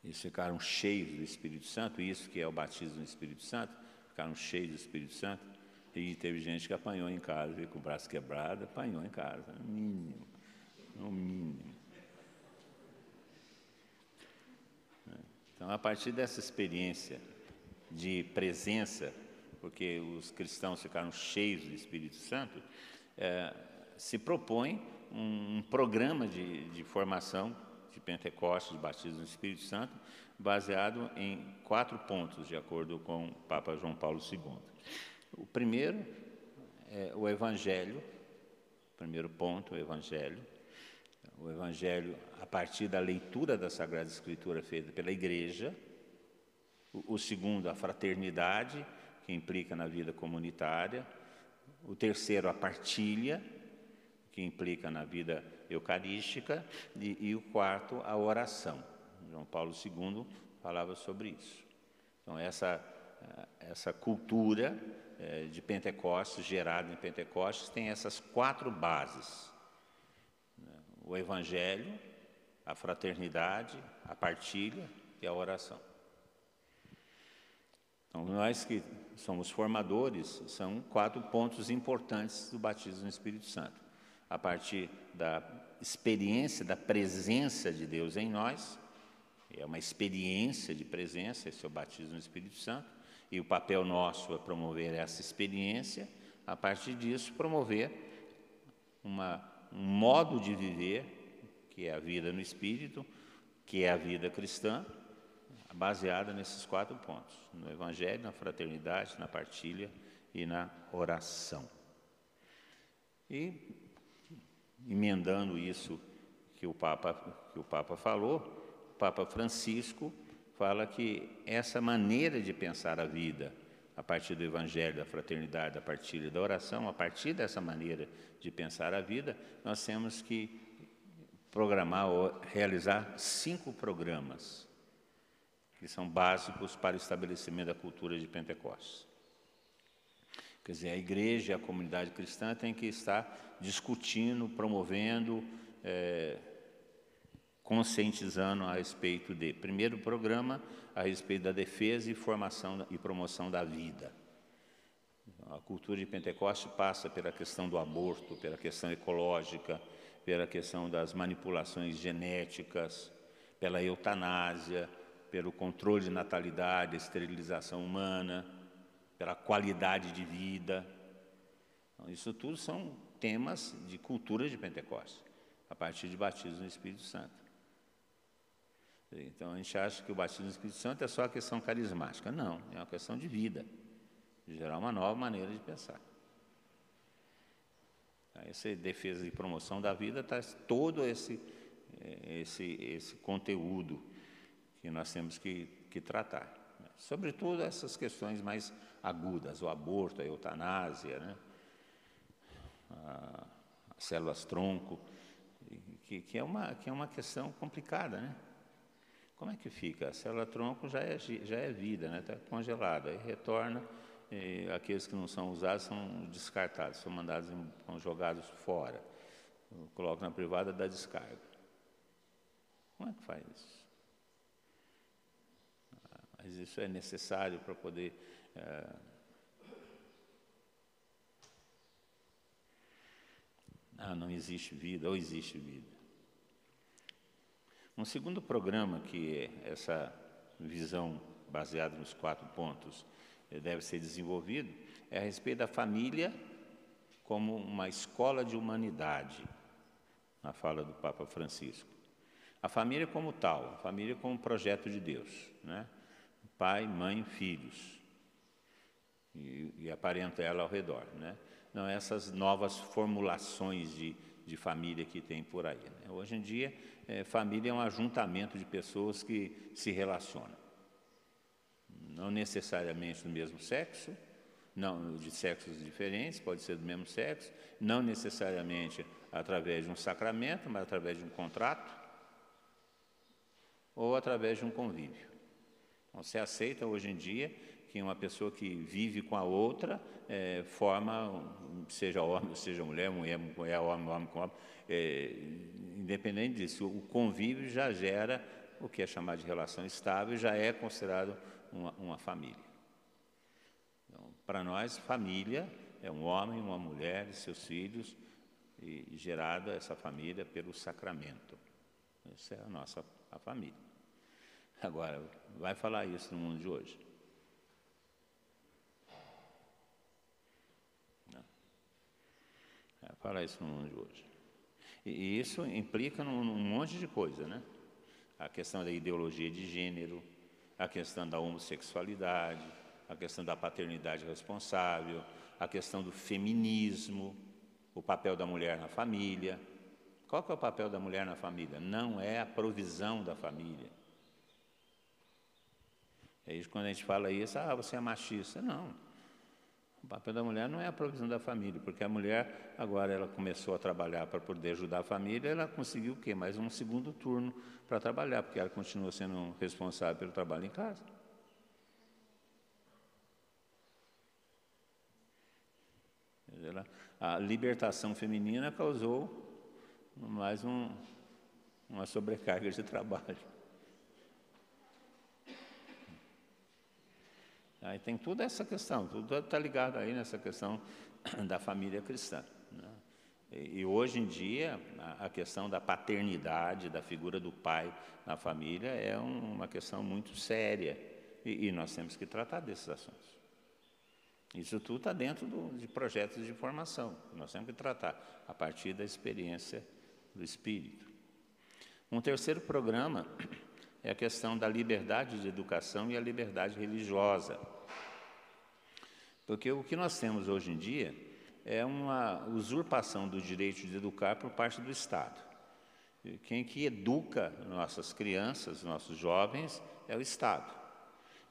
eles ficaram cheios do Espírito Santo, isso que é o batismo do Espírito Santo, ficaram cheios do Espírito Santo, e teve gente que apanhou em casa, com o braço quebrado, apanhou em casa, no mínimo, no mínimo. Então, a partir dessa experiência de presença, porque os cristãos ficaram cheios do Espírito Santo, é, se propõe um, um programa de, de formação de Pentecostes, batismo no Espírito Santo, baseado em quatro pontos, de acordo com o Papa João Paulo II. O primeiro é o Evangelho, primeiro ponto, o Evangelho. O Evangelho a partir da leitura da Sagrada Escritura feita pela Igreja. O, segundo, a fraternidade, que implica na vida comunitária. O terceiro, a partilha, que implica na vida eucarística. E, e o quarto, a oração. João Paulo II falava sobre isso. Então, essa, essa cultura é, de Pentecostes, gerada em Pentecostes, tem essas quatro bases? O Evangelho, a fraternidade, a partilha e a oração. Então, nós que somos formadores, são quatro pontos importantes do batismo no Espírito Santo. A partir da experiência da presença de Deus em nós, é uma experiência de presença, esse é o batismo no Espírito Santo, e o papel nosso é promover essa experiência, a partir disso, promover uma, um modo de viver, que é a vida no Espírito, que é a vida cristã, baseada nesses quatro pontos: no Evangelho, na fraternidade, na partilha e na oração. E, emendando isso que o Papa, que o Papa falou, Papa Francisco fala que essa maneira de pensar a vida, a partir do Evangelho, da fraternidade, da partilha, da oração, a partir dessa maneira de pensar a vida, nós temos que programar ou realizar cinco programas que são básicos para o estabelecimento da cultura de Pentecostes. Quer dizer, a igreja a comunidade cristã têm que estar discutindo, promovendo, é, conscientizando a respeito de, primeiro programa, a respeito da defesa e formação e promoção da vida. A cultura de Pentecoste passa pela questão do aborto, pela questão ecológica, pela questão das manipulações genéticas, pela eutanásia, pelo controle de natalidade, esterilização humana, pela qualidade de vida. Então, isso tudo são temas de cultura de Pentecostes, a partir de batismo no Espírito Santo. Então a gente acha que o batismo do Espírito Santo é só a questão carismática. Não, é uma questão de vida, de gerar uma nova maneira de pensar. Essa defesa e promoção da vida traz todo esse, eh, esse, esse conteúdo que nós temos que, que tratar. Sobretudo essas questões mais agudas, o aborto, a eutanásia, né? as células tronco, que, que, é uma, que é uma questão complicada, né? Como é que fica? A célula tronco já é, já é vida, está né? Tá congelada, aí retorna, e aqueles que não são usados são descartados, são mandados, são jogados fora. Coloca na privada da descarga. Como é que faz isso? Mas isso é necessário para poder. É... Ah, não existe vida, ou existe vida. Um segundo programa que essa visão baseada nos quatro pontos eh, deve ser desenvolvido é a respeito da família como uma escola de humanidade, na fala do Papa Francisco. A família como tal, a família como projeto de Deus, né? pai, mãe, filhos e, e a parentela ao redor, né? Não essas novas formulações de, de família que tem por aí. Né? Hoje em dia é, família é um ajuntamento de pessoas que se relacionam. Não necessariamente do mesmo sexo, não de sexos diferentes, pode ser do mesmo sexo, não necessariamente através de um sacramento, mas através de um contrato ou através de um convívio. Então, você aceita hoje em dia que uma pessoa que vive com a outra é, forma, seja homem, seja mulher, mulher, mulher, homem, homem com homem, é, independente disso, o convívio já gera o que é chamado de relação estável, já é considerado uma, uma família. Então, para nós, família é um homem, uma mulher e seus filhos, e gerada essa família pelo sacramento. Essa é a nossa a família. Agora, vai falar isso no mundo de hoje? Falar isso no mundo de hoje. E isso implica num, num monte de coisa, né? A questão da ideologia de gênero, a questão da homossexualidade, a questão da paternidade responsável, a questão do feminismo, o papel da mulher na família. Qual que é o papel da mulher na família? Não é a provisão da família. É isso quando a gente fala isso, ah, você é machista. Não. O papel da mulher não é a provisão da família, porque a mulher, agora ela começou a trabalhar para poder ajudar a família, ela conseguiu o quê? Mais um segundo turno para trabalhar, porque ela continua sendo responsável pelo trabalho em casa. Ela, a libertação feminina causou mais um, uma sobrecarga de trabalho. Aí tem toda essa questão, tudo está ligado aí nessa questão da família cristã. Né? E, e, hoje em dia, a, a, questão da paternidade, da figura do pai na família é um, uma questão muito séria e, e, nós temos que tratar desses assuntos. Isso tudo está dentro do, de projetos de formação, nós temos que tratar a partir da experiência do Espírito. Um terceiro programa é a questão da liberdade de educação e a liberdade religiosa. Porque o que nós temos hoje em dia é uma usurpação do direito de educar por parte do Estado. Quem que educa nossas crianças, nossos jovens, é o Estado.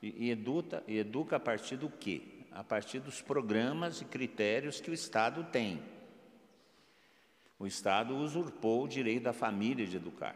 E, e, educa, e educa a partir do quê? A partir dos programas e critérios que o Estado tem. O Estado usurpou o direito da família de educar.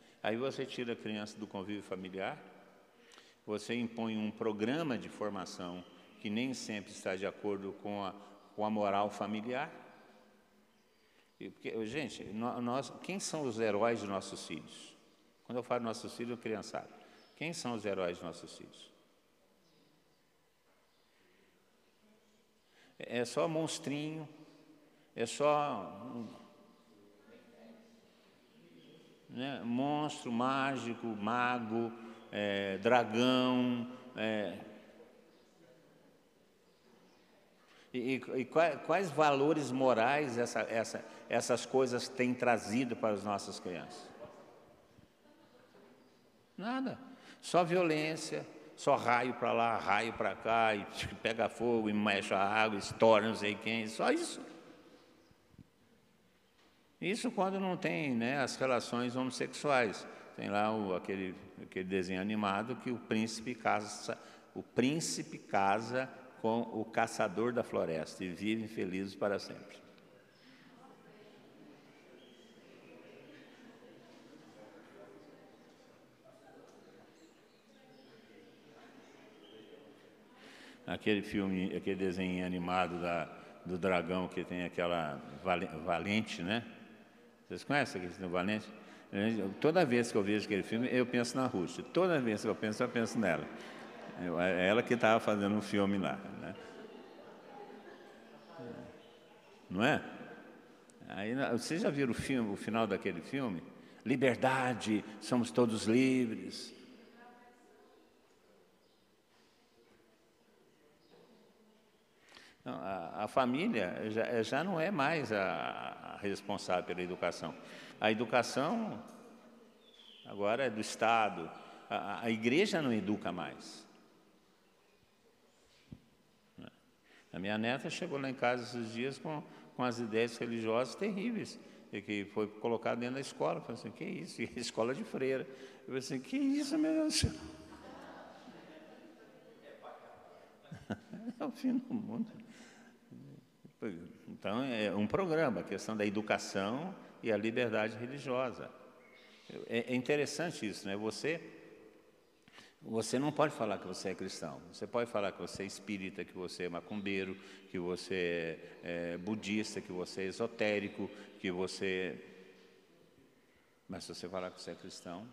Aí você tira a criança do convívio familiar, você impõe um programa de formação que nem sempre está de acordo com a, com a moral familiar. Porque, gente, nós, quem são os heróis de nossos filhos? Quando eu falo nossos filhos, criançada. Quem são os heróis de nossos filhos? É só monstrinho, é só né? monstro, mágico, mago, é, dragão. É. E, e, quais valores morais essa, essa, essas coisas têm trazido para as nossas crianças? Nada. Só violência, só raio para lá, raio para cá, e pega fogo, e mexe a água, estoura não sei quem, só isso. Isso quando não tem né, as relações homossexuais. Tem lá o, aquele, aquele desenho animado que o príncipe casa, o príncipe casa com o caçador da floresta e vivem felizes para sempre. Aquele filme, aquele desenho animado da, do dragão que tem aquela valente, né? Vocês conhecem Cristina Valente? Toda vez que eu vejo aquele filme, eu penso na Rússia. Toda vez que eu penso, eu penso nela. É ela que estava fazendo um filme lá. Né? Não é? Aí, vocês já viram o filme, o final daquele filme? Liberdade, somos todos livres. Não, a, a, família já, já, não é mais a, responsável pela educação. A educação agora é do Estado. A, a igreja não educa mais. A minha neta chegou lá em casa esses dias com, com as ideias religiosas terríveis, e que foi colocado dentro da escola. Eu falei assim, que isso? E escola de freira. Eu falei assim, que isso, meu Deus do céu? É o fim do mundo. Então, é um programa, a questão da educação e a liberdade religiosa. É, é interessante isso, né? Você, Você não pode falar que você é cristão. Você pode falar que você é espírita, que você é macumbeiro, que você é, é budista, que você é esotérico, que você. Mas se você falar que você é cristão,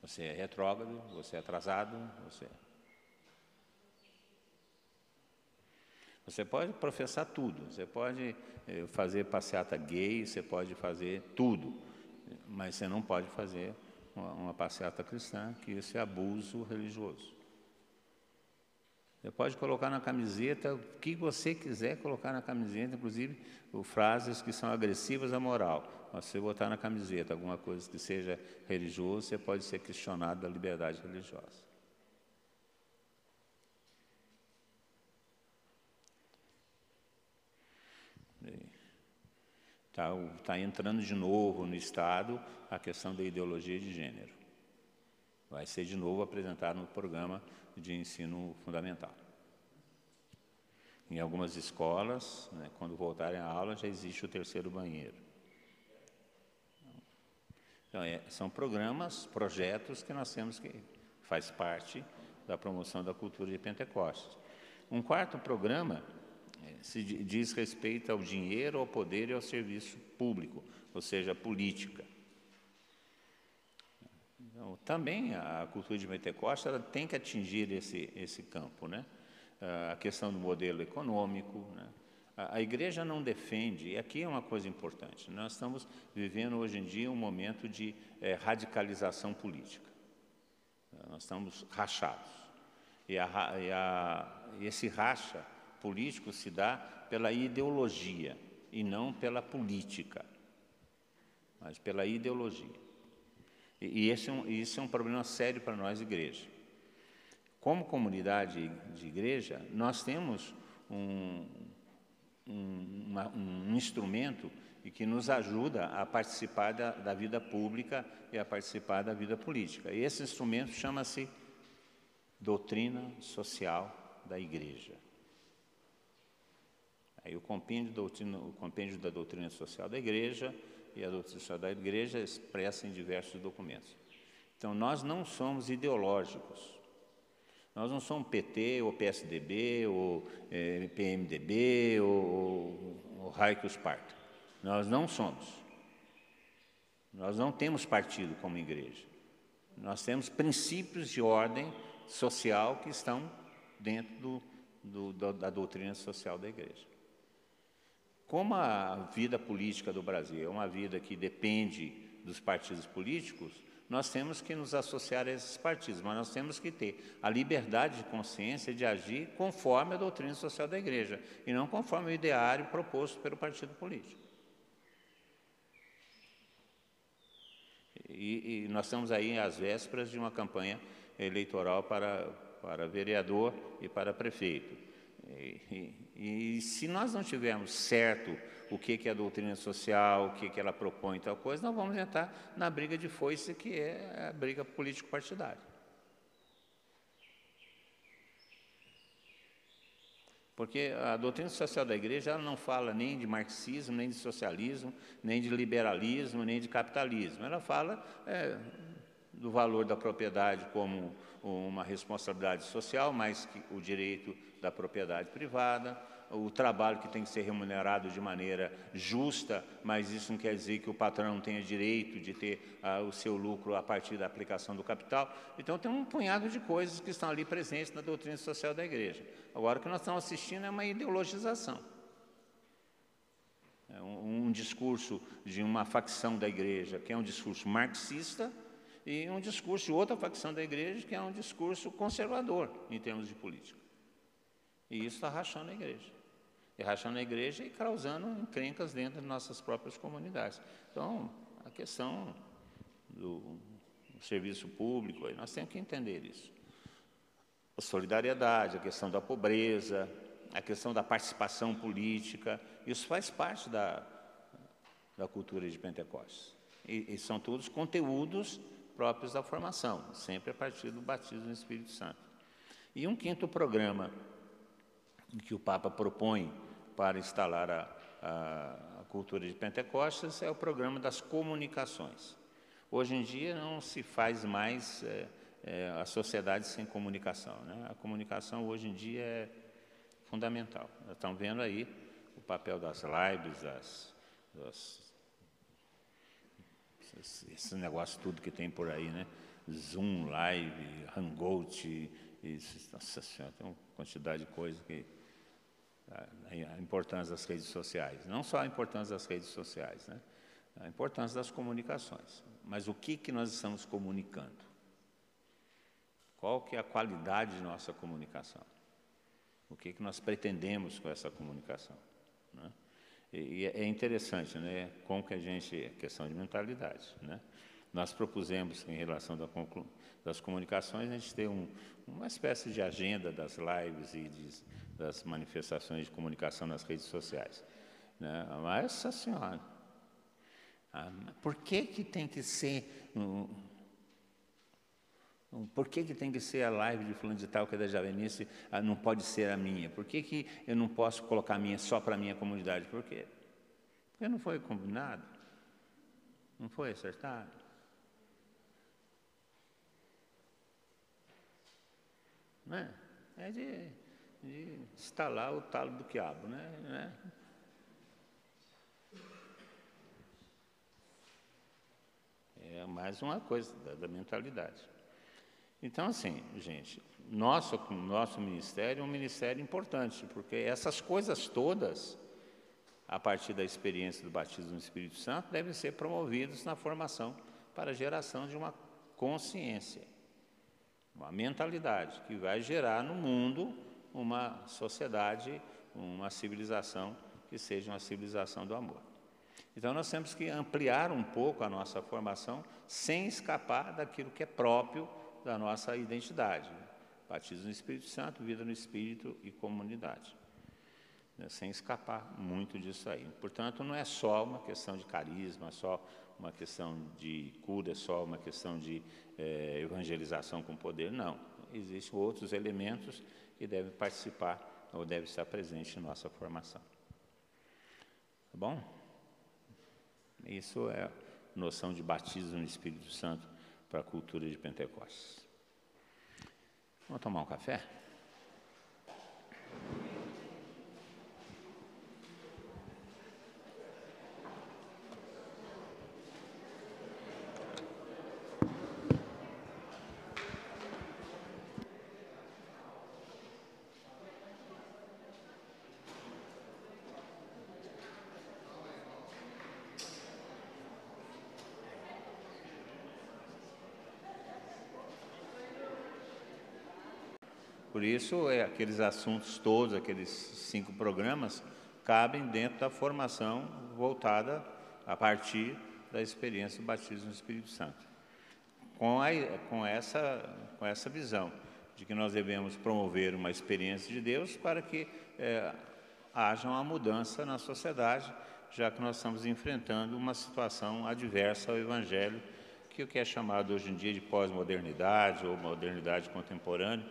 você é retrógrado, você é atrasado, você. Você pode professar tudo, você pode eh, fazer passeata gay, você pode fazer tudo, mas você não pode fazer uma, passeata cristã, que isso é abuso religioso. Você pode colocar na camiseta o que você quiser colocar na camiseta, inclusive frases que são agressivas à moral. Mas se você botar na camiseta alguma coisa que seja religioso, você pode ser questionado da liberdade religiosa. Está tá entrando de novo no Estado a questão da ideologia de gênero. Vai ser de novo apresentado no programa de ensino fundamental. Em algumas escolas, né, quando voltarem à aula, já existe o terceiro banheiro. Então, é, são programas, projetos que nós temos que faz parte da promoção da cultura de Pentecostes. Um quarto programa se diz respeito ao dinheiro, ao poder e ao serviço público, ou seja, política. Então, também a cultura de Pentecostes ela tem que atingir esse, esse campo, né? a questão do modelo econômico. Né? A, a igreja não defende, e aqui é uma coisa importante, nós estamos vivendo hoje em dia um momento de é, radicalização política. Nós estamos rachados. E, a, e, a, esse racha político se dá pela ideologia e não pela política, mas pela ideologia. E, esse é um, isso é um problema sério para nós, igreja. Como comunidade de igreja, nós temos um, um, uma, um instrumento que nos ajuda a participar da, da, vida pública e a participar da vida política. E esse instrumento chama-se doutrina social da igreja. Aí o compêndio, doutrina, o compêndio da doutrina social da igreja e a doutrina social da igreja expressa em diversos documentos. Então, nós não somos ideológicos. Nós não somos PT, ou PSDB, ou é, PMDB, ou, ou Raio Sparta. Nós não somos. Nós não temos partido como igreja. Nós temos princípios de ordem social que estão dentro do, do, da doutrina social da igreja. Como a vida política do Brasil é uma vida que depende dos partidos políticos, nós temos que nos associar a esses partidos, mas nós temos que ter a liberdade de consciência de agir conforme a doutrina social da igreja e não conforme o ideário proposto pelo partido político. E, e nós estamos aí às vésperas de uma campanha eleitoral para, para vereador e para prefeito. E, e, e, se nós não tivermos certo o que, é a doutrina social, o que, que ela propõe tal coisa, nós vamos entrar na briga de foice, que é a briga político-partidária. Porque a doutrina social da igreja ela não fala nem de marxismo, nem de socialismo, nem de liberalismo, nem de capitalismo. Ela fala é, do valor da propriedade como uma responsabilidade social, mais que o direito da propriedade privada, o trabalho que tem que ser remunerado de maneira justa, mas isso não quer dizer que o patrão tenha direito de ter ah, o seu lucro a partir da aplicação do capital. Então, tem um punhado de coisas que estão ali presentes na doutrina social da igreja. Agora, o que nós estamos assistindo é uma ideologização. É um, um discurso de uma facção da igreja, que é um discurso marxista, e um discurso de outra facção da igreja, que é um discurso conservador em termos de política. E isso está rachando a igreja. E rachando a igreja e causando encrencas dentro de nossas próprias comunidades. Então, a questão do serviço público, nós temos que entender isso. A solidariedade, a questão da pobreza, a questão da participação política, isso faz parte da, da cultura de Pentecostes. E, e são todos conteúdos próprios da formação, sempre a partir do batismo no Espírito Santo. E um quinto programa que o Papa propõe para instalar a, a, a cultura de Pentecostes é o programa das comunicações. Hoje em dia não se faz mais é, é, a sociedade sem comunicação. Né? A comunicação hoje em dia é fundamental. Nós estamos vendo aí o papel das lives, das, das esse negócio tudo que tem por aí, né? Zoom, Live, Hangout, isso, nossa senhora, tem uma quantidade de coisa que a importância das redes sociais, não só a importância das redes sociais, né? a importância das comunicações, mas o que, que nós estamos comunicando? Qual que é a qualidade de nossa comunicação? O que, que nós pretendemos com essa comunicação? Né? E, é interessante, né? Como que a gente, questão de mentalidade, né? Nós propusemos, em relação da, das comunicações, a gente ter um, uma espécie de agenda das lives e de, das manifestações de comunicação nas redes sociais. Né? Mas, essa senhora, por que, que tem que ser. Um, por que, que tem que ser a live de fulano de tal, que é da Javenice, não pode ser a minha? Por que, que eu não posso colocar a minha só para a minha comunidade? Por quê? Porque não foi combinado, não foi acertado. Né? É de, de instalar o talo do quiabo, né? né? É mais uma coisa da, da, mentalidade. Então, assim, gente, nosso, nosso ministério é um ministério importante, porque essas coisas todas, a partir da experiência do batismo no Espírito Santo, devem ser promovidas na formação para a geração de uma consciência uma mentalidade que vai gerar no mundo uma sociedade, uma civilização que seja uma civilização do amor. Então nós temos que ampliar um pouco a nossa formação sem escapar daquilo que é próprio da nossa identidade. Batismo no Espírito Santo, vida no Espírito e comunidade. Né? Sem escapar muito disso aí. Portanto, não é só uma questão de carisma, só uma questão de cura, é só uma questão de é, evangelização com poder, não. Existem outros elementos que devem participar ou devem estar presentes em nossa formação. Tá bom? Isso é noção de batismo no Espírito Santo para a cultura de Pentecostes. Vamos tomar um café? Por isso, é, aqueles assuntos todos, aqueles cinco programas, cabem dentro da formação voltada a partir da experiência do batismo no Espírito Santo. Com, a, com, essa, com essa visão de que nós devemos promover uma experiência de Deus para que é, haja uma mudança na sociedade, já que nós estamos enfrentando uma situação adversa ao Evangelho, que o que é chamado hoje em dia de pós-modernidade ou modernidade contemporânea,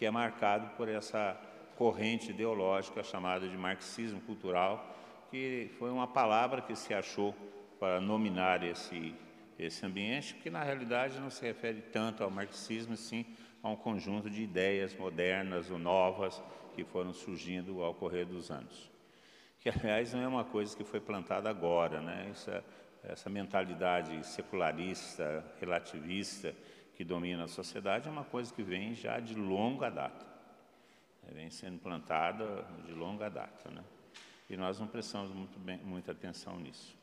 que é marcado por essa corrente ideológica chamada de marxismo cultural, que foi uma palavra que se achou para nominar esse, esse ambiente, que na realidade não se refere tanto ao marxismo, sim a um conjunto de ideias modernas ou novas que foram surgindo ao correr dos anos. Que, aliás, não é uma coisa que foi plantada agora, né? Essa, essa mentalidade secularista, relativista, que domina a sociedade é uma coisa que vem já de longa data. É, vem sendo plantada de longa data. Né? E nós não prestamos muito bem, muita atenção nisso.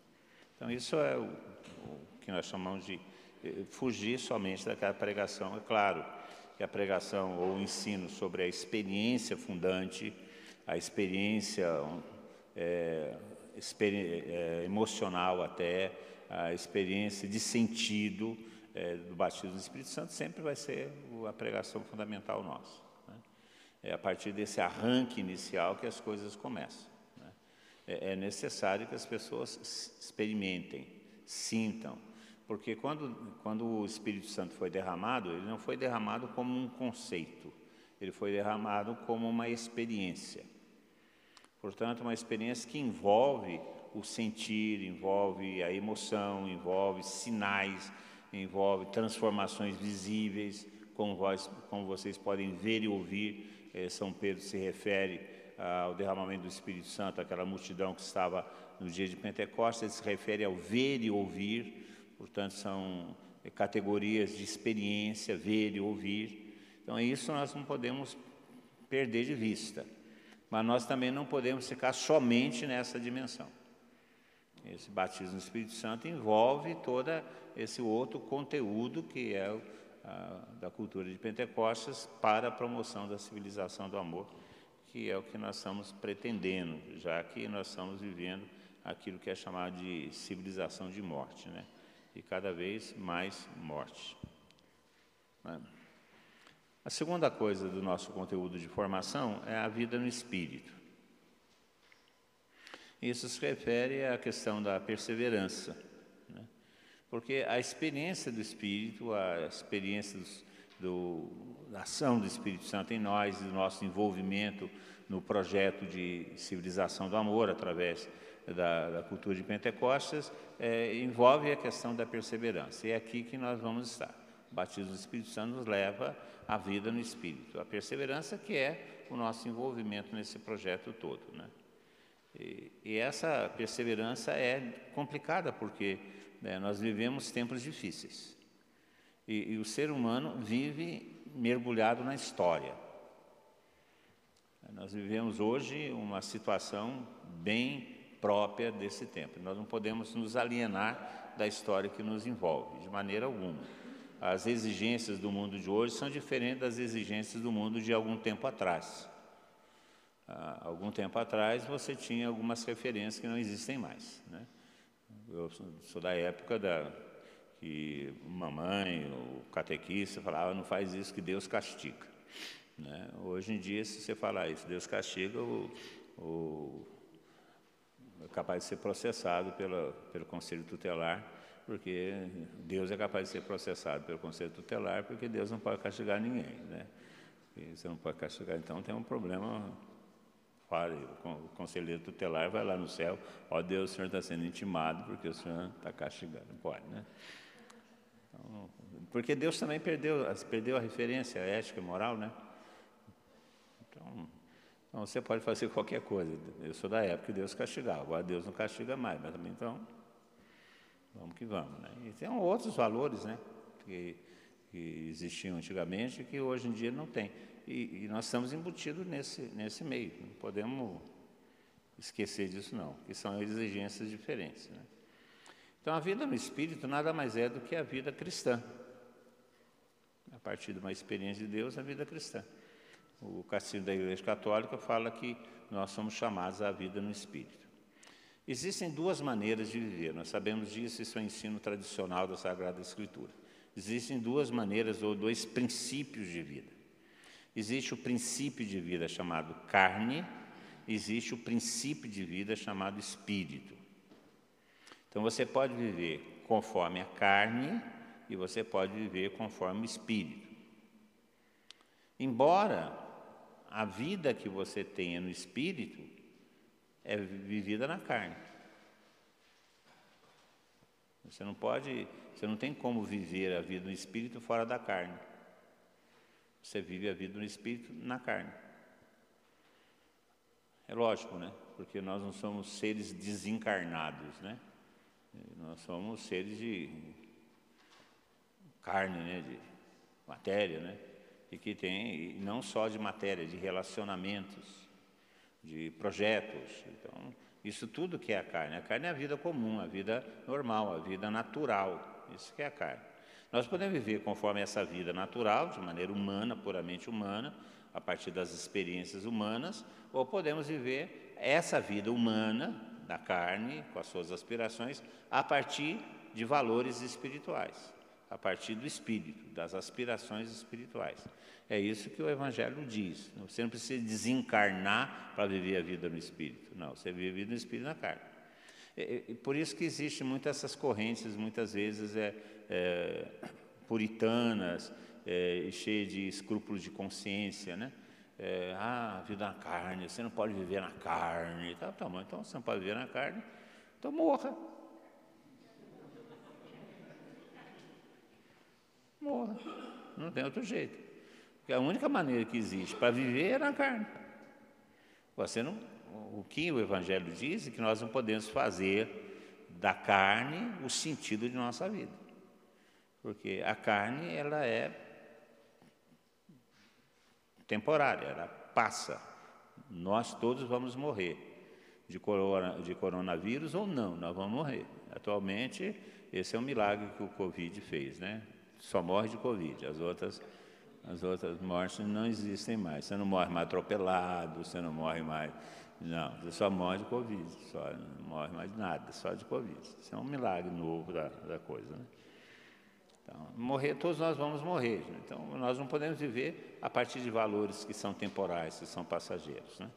Então, isso é o, o que nós chamamos de eh, fugir somente daquela pregação. É claro que a pregação ou o ensino sobre a experiência fundante, a experiência é, é, emocional até, a experiência de sentido, é, do batismo do Espírito Santo sempre vai ser a pregação fundamental nossa. Né? É a partir desse arranque inicial que as coisas começam. Né? É, é necessário que as pessoas experimentem, sintam, porque quando, quando o Espírito Santo foi derramado, ele não foi derramado como um conceito, ele foi derramado como uma experiência. Portanto, uma experiência que envolve o sentir, envolve a emoção, envolve sinais, envolve transformações visíveis, como, vós, como vocês podem ver e ouvir, eh, São Pedro se refere ao derramamento do Espírito Santo, aquela multidão que estava no dia de Pentecostes, ele se refere ao ver e ouvir, portanto, são eh, categorias de experiência, ver e ouvir. Então, isso nós não podemos perder de vista, mas nós também não podemos ficar somente nessa dimensão. Esse batismo no Espírito Santo envolve todo esse outro conteúdo que é a, da cultura de Pentecostes para a promoção da civilização do amor, que é o que nós estamos pretendendo, já que nós estamos vivendo aquilo que é chamado de civilização de morte, né? E cada vez mais morte. Né? A segunda coisa do nosso conteúdo de formação é a vida no espírito. Isso se refere à questão da perseverança? Porque a experiência do Espírito, a experiência dos, do, da ação do Espírito Santo em nós, do nosso envolvimento no projeto de civilização do amor através da, da cultura de Pentecostes, é, envolve a questão da perseverança. E é aqui que nós vamos estar. O batismo do Espírito Santo nos leva à vida no Espírito, a perseverança que é o nosso envolvimento nesse projeto todo, né? E, e essa perseverança é complicada porque né, nós vivemos tempos difíceis. E, e o ser humano vive mergulhado na história. Nós vivemos hoje uma situação bem própria desse tempo. Nós não podemos nos alienar da história que nos envolve, de maneira alguma. As exigências do mundo de hoje são diferentes das exigências do mundo de algum tempo atrás há algum tempo atrás você tinha algumas referências que não existem mais. Né? Eu sou da época da, que mamãe, o catequista falava, não faz isso que Deus castiga. Né? Hoje em dia, se você falar isso, Deus castiga, o, o, é capaz de ser processado pela, pelo Conselho Tutelar, porque Deus é capaz de ser processado pelo Conselho Tutelar, porque Deus não pode castigar ninguém. Né? E você não pode castigar, então tem um problema o conselheiro tutelar vai lá no céu, ó Deus, o senhor está sendo intimado porque o senhor está castigando. Pode, né? Então, porque Deus também perdeu, perdeu a referência ética e moral, né? Então, então, você pode fazer qualquer coisa. Eu sou da época que Deus castigava, agora Deus não castiga mais, mas também então, vamos que vamos, né? E tem outros valores, né? Que, que existiam antigamente e que hoje em dia não tem. E, e, nós estamos embutidos nesse, nesse meio, não podemos esquecer disso não, que são exigências diferentes. Né? Então a vida no Espírito nada mais é do que a vida cristã. A partir de uma experiência de Deus, a vida cristã. O castigo da Igreja Católica fala que nós somos chamados à vida no Espírito. Existem duas maneiras de viver, nós sabemos disso, isso é o ensino tradicional da Sagrada Escritura. Existem duas maneiras ou dois princípios de vida. Existe o princípio de vida chamado carne, existe o princípio de vida chamado espírito. Então você pode viver conforme a carne e você pode viver conforme o espírito. Embora a vida que você tenha no espírito é vivida na carne. Você não pode, você não tem como viver a vida no espírito fora da carne. Você vive a vida no espírito na carne. É lógico, né? Porque nós não somos seres desencarnados, né? Nós somos seres de carne, né? De matéria, né? E que tem, e não só de matéria, de relacionamentos, de projetos. Então, isso tudo que é a carne. A carne é a vida comum, a vida normal, a vida natural. Isso que é a carne. Nós podemos viver conforme essa vida natural, de maneira humana, puramente humana, a partir das experiências humanas, ou podemos viver essa vida humana, da carne, com as suas aspirações, a partir de valores espirituais, a partir do espírito, das aspirações espirituais. É isso que o Evangelho diz. Você não precisa desencarnar para viver a vida no espírito. Não, você vive a vida no espírito na carne. E, por isso que existem muitas essas correntes, muitas vezes é, é, puritanas, é, cheias de escrúpulos de consciência, né? É, ah, vida na carne, você não pode viver na carne. Tá, tá, então você não pode viver na carne, então morra. Morra. não tem outro jeito. Porque a única maneira que existe para viver é na carne. Você não, o que o Evangelho diz é que nós não podemos fazer da carne o sentido de nossa vida. Porque a carne, ela é temporária, ela passa. Nós todos vamos morrer de, corona, de coronavírus ou não, nós vamos morrer. Atualmente, esse é um milagre que o Covid fez, né? Só morre de Covid, as outras, as outras mortes não existem mais. Você não morre mais atropelado, você não morre mais. Não, você só morre de Covid, só não morre mais nada, só de Covid. Isso é um milagre novo da, da coisa, né? Morrer, todos nós vamos morrer. Então, nós não podemos viver a partir de valores que são temporais, que são passageiros. Né?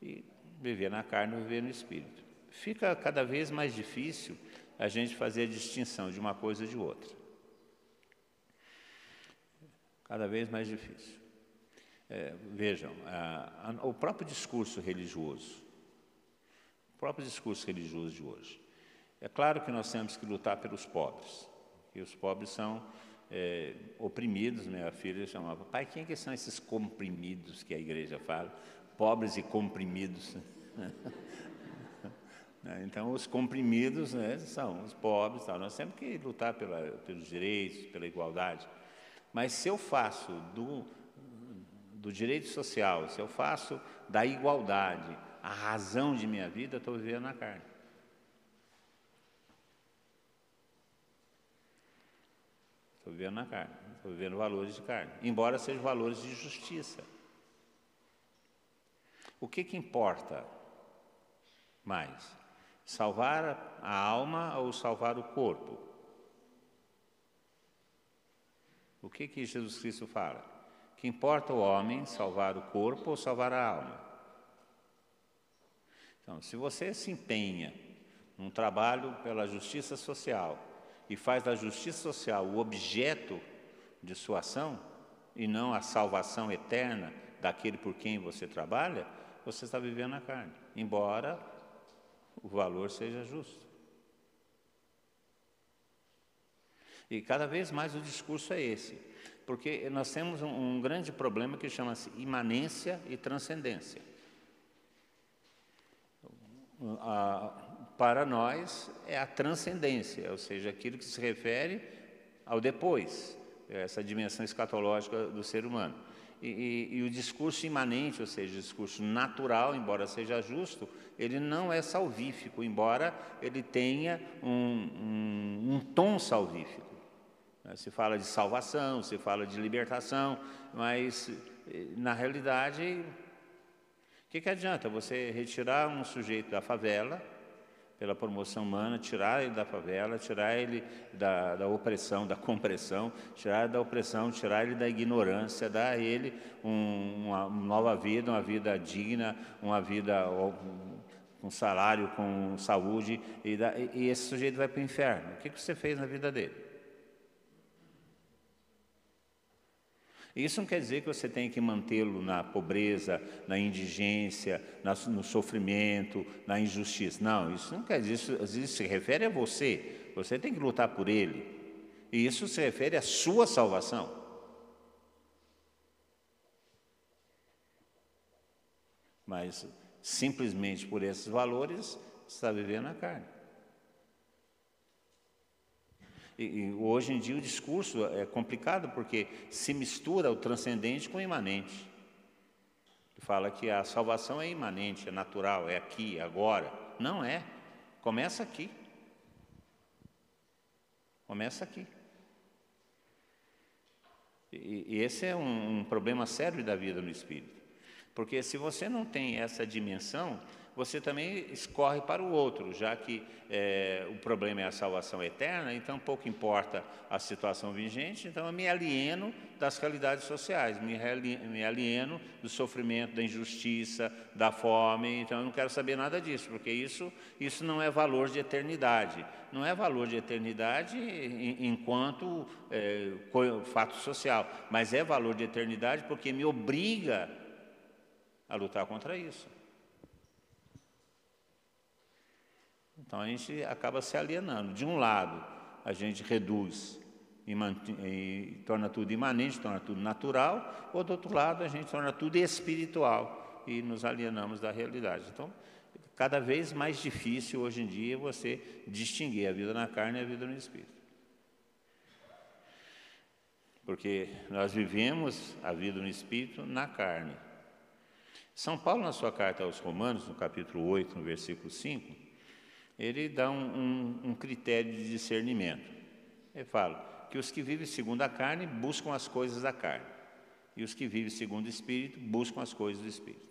E viver na carne viver no espírito. Fica cada vez mais difícil a gente fazer a distinção de uma coisa de outra. Cada vez mais difícil. É, vejam, a, a, o próprio discurso religioso, o próprio discurso religioso de hoje. É claro que nós temos que lutar pelos pobres, e os pobres são é, oprimidos. Minha filha chamava, pai, quem é que são esses comprimidos que a igreja fala? Pobres e comprimidos. Né, então, os comprimidos né, são os pobres. Tal. Nós temos que lutar pela, pelos direitos, pela igualdade. Mas se eu faço do, do direito social, se eu faço da igualdade a razão de minha vida, estou vivendo na carne. Estou vivendo na carne, estou vivendo valores de carne, embora sejam valores de justiça. O que, que importa mais? Salvar a alma ou salvar o corpo? O que, que Jesus Cristo fala? Que importa o homem salvar o corpo ou salvar a alma? Então, se você se empenha num trabalho pela justiça social e faz da justiça social o objeto de sua ação e não a salvação eterna daquele por quem você trabalha, você está vivendo na carne, embora o valor seja justo. E cada vez mais o discurso é esse, porque nós temos um, um grande problema que chama-se imanência e transcendência. A, para nós é a transcendência, ou seja, aquilo que se refere ao depois, essa dimensão escatológica do ser humano. E, e, e, o discurso imanente, ou seja, o discurso natural, embora seja justo, ele não é salvífico, embora ele tenha um, um, um tom salvífico. Né, se fala de salvação, se fala de libertação, mas eh, na realidade, o que, que adianta você retirar um sujeito da favela pela promoção humana, tirar ele da favela, tirar ele da, da opressão, da compressão, tirar ele da opressão, tirar ele da ignorância, dar a ele um, uma nova vida, uma vida digna, uma vida com salário, com saúde, e, da, e esse sujeito vai para o inferno. O que, que você fez na vida dele? Isso não quer dizer que você tem que mantê-lo na pobreza, na indigência, no sofrimento, na injustiça. Não, isso não quer dizer, isso, isso se refere a você. Você tem que lutar por ele. E isso se refere à sua salvação. Mas simplesmente por esses valores, está vivendo a carne. E, e, hoje em dia o discurso é complicado porque se mistura o transcendente com o imanente. Fala que a salvação é imanente, é natural, é aqui, é agora. Não é. Começa aqui. Começa aqui. E, e esse é um, um problema sério da vida no espírito. Porque se você não tem essa dimensão, você também escorre para o outro, já que é, o problema é a salvação eterna, então pouco importa a situação vigente, então eu me alieno das realidades sociais, me, alieno do sofrimento, da injustiça, da fome, então eu não quero saber nada disso, porque isso, isso não é valor de eternidade, não é valor de eternidade enquanto é, fato social, mas é valor de eternidade porque me obriga a lutar contra isso. Então a gente acaba se alienando. De um lado, a gente reduz e torna tudo imanente, torna tudo natural, ou do outro lado a gente torna tudo espiritual e nos alienamos da realidade. Então, cada vez mais difícil hoje em dia você distinguir a vida na carne e a vida no espírito. Porque nós vivemos a vida no espírito na carne. São Paulo, na sua carta aos Romanos, no capítulo 8, no versículo 5, ele dá um, um, um critério de discernimento. Ele fala: que os que vivem segundo a carne buscam as coisas da carne, e os que vivem segundo o Espírito buscam as coisas do Espírito.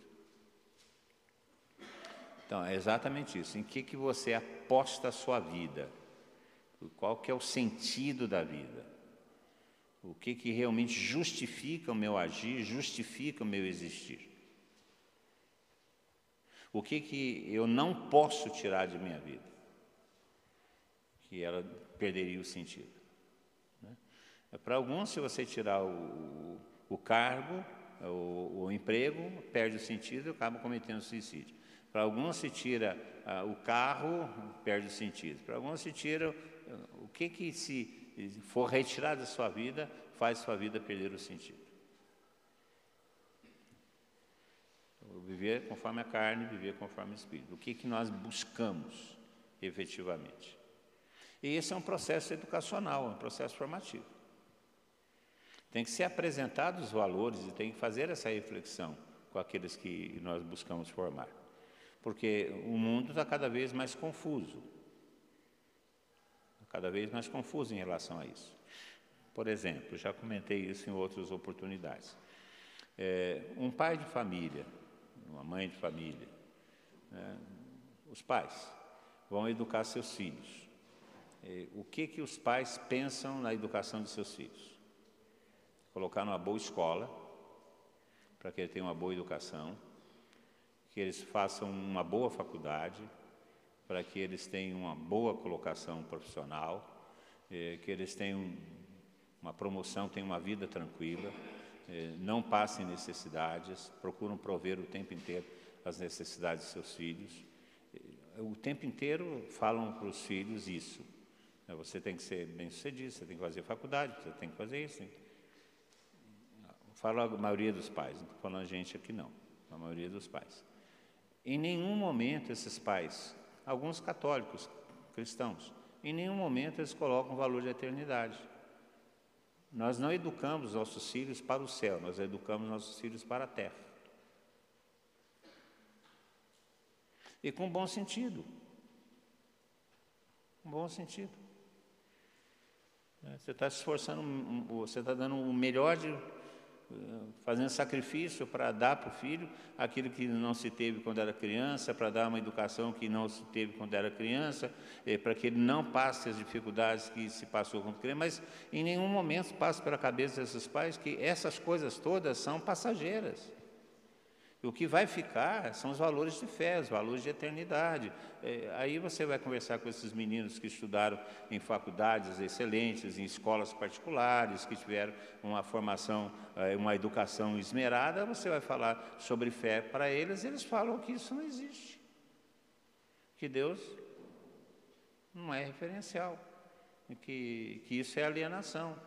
Então, é exatamente isso. Em que, que você aposta a sua vida? Qual que é o sentido da vida? O que, que realmente justifica o meu agir, justifica o meu existir? O que, que eu não posso tirar de minha vida? Que ela perderia o sentido. É, para alguns, se você tirar o, o cargo, o, o, emprego, perde o sentido e acaba cometendo suicídio. Para alguns, se tira o carro, perde o sentido. Para alguns, se tira o que que se for retirado da sua vida, faz sua vida perder o sentido. Viver conforme a carne, viver conforme o espírito. O que que nós buscamos efetivamente? E esse é um processo educacional, um processo formativo. Tem que ser apresentados os valores e tem que fazer essa reflexão com aqueles que nós buscamos formar. Porque o mundo está cada vez mais confuso. Cada vez mais confuso em relação a isso. Por exemplo, já comentei isso em outras oportunidades. É, um pai de família, uma mãe de família, né, os pais vão educar seus filhos. É, o que, que os pais pensam na educação de seus filhos? colocar numa boa escola, para que ele tenha uma boa educação, que eles façam uma boa faculdade, para que eles tenham uma boa colocação profissional, eh, que eles tenham uma promoção, tenham uma vida tranquila, não passem necessidades, procuram prover o tempo inteiro as necessidades de seus filhos. Eh, o tempo inteiro falam para os filhos isso. Você tem que ser bem sucedido, você tem que fazer faculdade, você tem que fazer isso. Falo a maioria dos pais, não estou falando a gente aqui não, a maioria dos pais. Em nenhum momento esses pais, alguns católicos, cristãos, em nenhum momento eles colocam o valor de eternidade. Nós não educamos nossos filhos para o céu, nós educamos nossos filhos para a terra. E com bom sentido. Com bom sentido. Você está se esforçando, você está dando o melhor de fazendo sacrifício para dar para o filho aquilo que não se teve quando era criança, para dar uma educação que não se teve quando era criança, eh, para que ele não passe as dificuldades que se passou quando criança, mas em nenhum momento passa pela cabeça desses pais que essas coisas todas são passageiras. O que vai ficar são os valores de fé, os valores de eternidade. É, aí você vai conversar com esses meninos que estudaram em faculdades excelentes, em escolas particulares, que tiveram uma formação, é, uma educação esmerada, você vai falar sobre fé para eles, eles falam que isso não existe. Que Deus não é referencial, que, que isso é alienação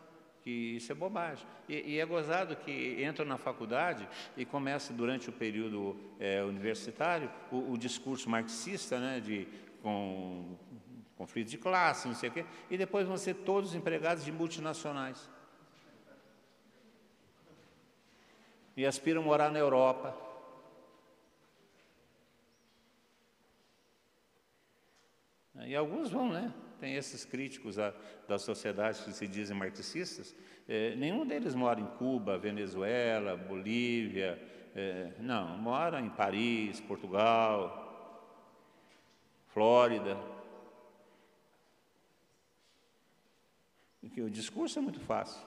que isso é bobagem. E, e, é gozado que entram na faculdade e começa durante o período é, universitário o, o, discurso marxista, né, de com conflito de classe, não sei o quê, e depois vão ser todos empregados de multinacionais. E aspiram morar na Europa. E alguns vão, né? Tem esses críticos da, da sociedade que se dizem marxistas, é, nenhum deles mora em Cuba, Venezuela, Bolívia, é, não, mora em Paris, Portugal, Flórida. Porque o discurso é muito fácil.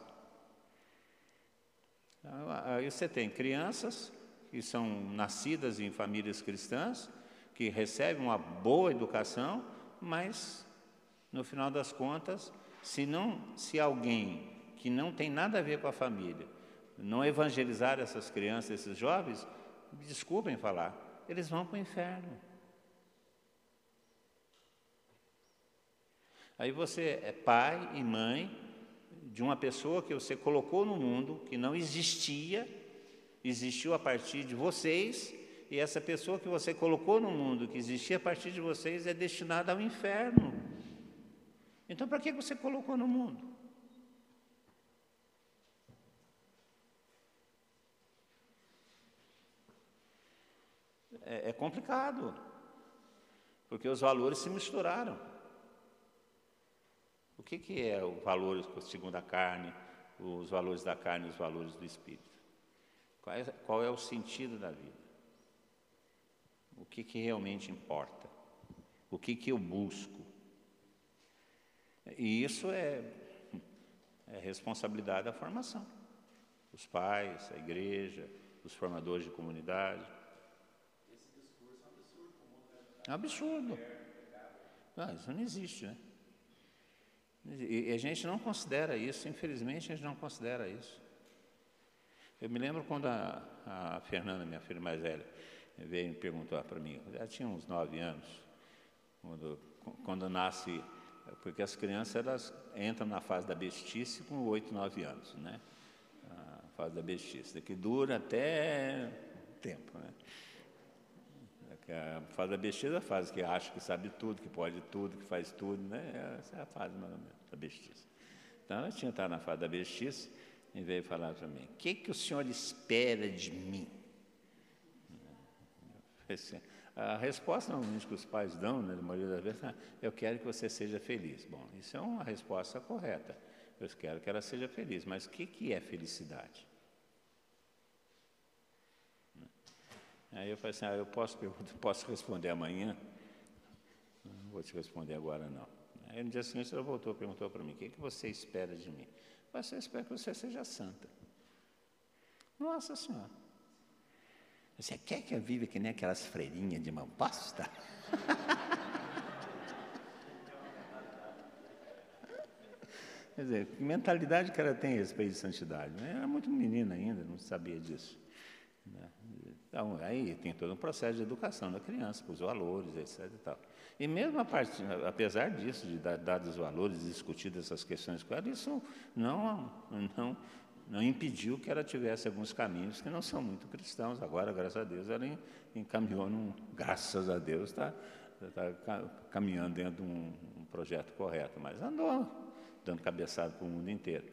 Aí você tem crianças que são nascidas em famílias cristãs, que recebem uma boa educação, mas no final das contas, se não, se alguém que não tem nada a ver com a família não evangelizar essas crianças, esses jovens, desculpem falar, eles vão para o inferno. Aí você é pai e mãe de uma pessoa que você colocou no mundo, que não existia, existiu a partir de vocês, e essa pessoa que você colocou no mundo, que existia a partir de vocês, é destinada ao inferno. Então, para que você colocou no mundo? É, é complicado, porque os valores se misturaram. O que, que é o valor segundo a carne, os valores da carne e os valores do espírito? Qual é, qual é o sentido da vida? o que, que realmente importa, o que, que eu busco. E isso é, é responsabilidade da formação. Os pais, a igreja, os formadores de comunidade. Esse discurso é um absurdo. É absurdo. Isso não existe, né? E a gente não considera isso, infelizmente a gente não considera isso. Eu me lembro quando a, a Fernanda, minha filha mais velha, veio perguntar para mim, já tinha uns nove anos, quando, quando nasce, porque as crianças elas entram na fase da bestice com oito, nove anos, né? A fase da bestice, que dura até tempo, né? A fase da bestice é a fase que acha que sabe tudo, que pode tudo, que faz tudo, né? Essa é a fase mais ou menos da bestice. Então, ela tinha estado na fase da bestice e veio falar para mim: O que, que o senhor espera de mim? A resposta normalmente que os pais dão, né, na maioria das vezes, é: eu quero que você seja feliz. Bom, isso é uma resposta correta. Eu quero que ela seja feliz, mas o que, que é felicidade? Aí eu falei assim, ah, eu posso, posso responder amanhã? Não vou te responder agora não. Aí no dia seguinte ela voltou, perguntou para mim, o que, que você espera de mim? Eu eu espero que você seja santa. Nossa Senhora. Você quer que eu viva que nem aquelas freirinhas de mão pasta? Quer dizer, que mentalidade que ela tem a respeito de santidade? Ela era muito menina ainda, não sabia disso. Né? Então, aí tem todo um processo de educação da criança, com os valores, etc. E, tal. e mesmo a parte, apesar disso, de dar, dados os valores, discutir essas questões com ela, isso não, não não impediu que ela tivesse alguns caminhos que não são muito cristãos. Agora, graças a Deus, ela encaminhou, num, graças a Deus, está tá caminhando dentro de um, um, projeto correto, mas andou dando cabeçada para o mundo inteiro.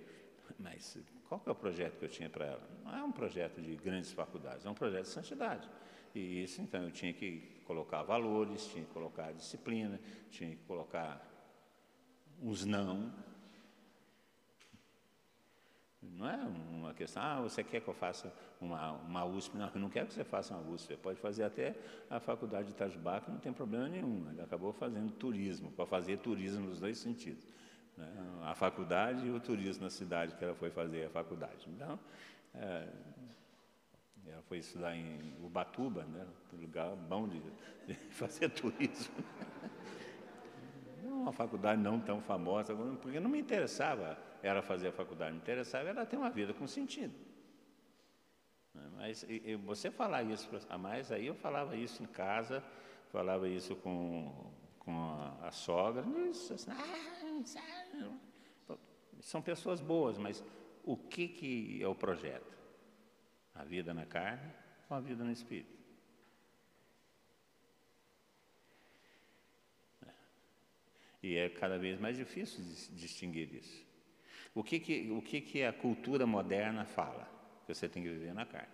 Mas qual é o projeto que eu tinha para ela? Não é um projeto de grandes faculdades, é um projeto de santidade. E isso, então, eu tinha que colocar valores, tinha que colocar disciplina, tinha que colocar uns não, não é uma questão, ah, você quer que eu faça uma, uma USP? Não, eu não quero que você faça uma USP. Você pode fazer até a faculdade de Itajubá, que não tem problema nenhum. Ele acabou fazendo turismo, para fazer turismo nos dois sentidos. Né? A faculdade e o turismo na cidade que ela foi fazer a faculdade. Então, é, ela foi estudar em Ubatuba, né? um lugar bom de, de fazer turismo. uma faculdade não tão famosa, porque não me interessava ela fazer a faculdade, me interessava ela ter uma vida com sentido. Mas e, você falar isso a mais, aí eu falava isso em casa, falava isso com, com a, a sogra, isso, assim, ah, são pessoas boas, mas o que, que é o projeto? A vida na carne ou a vida no espírito? E é cada vez mais difícil distinguir isso. O que, que, o que, que a cultura moderna fala? Que você tem que viver na carne.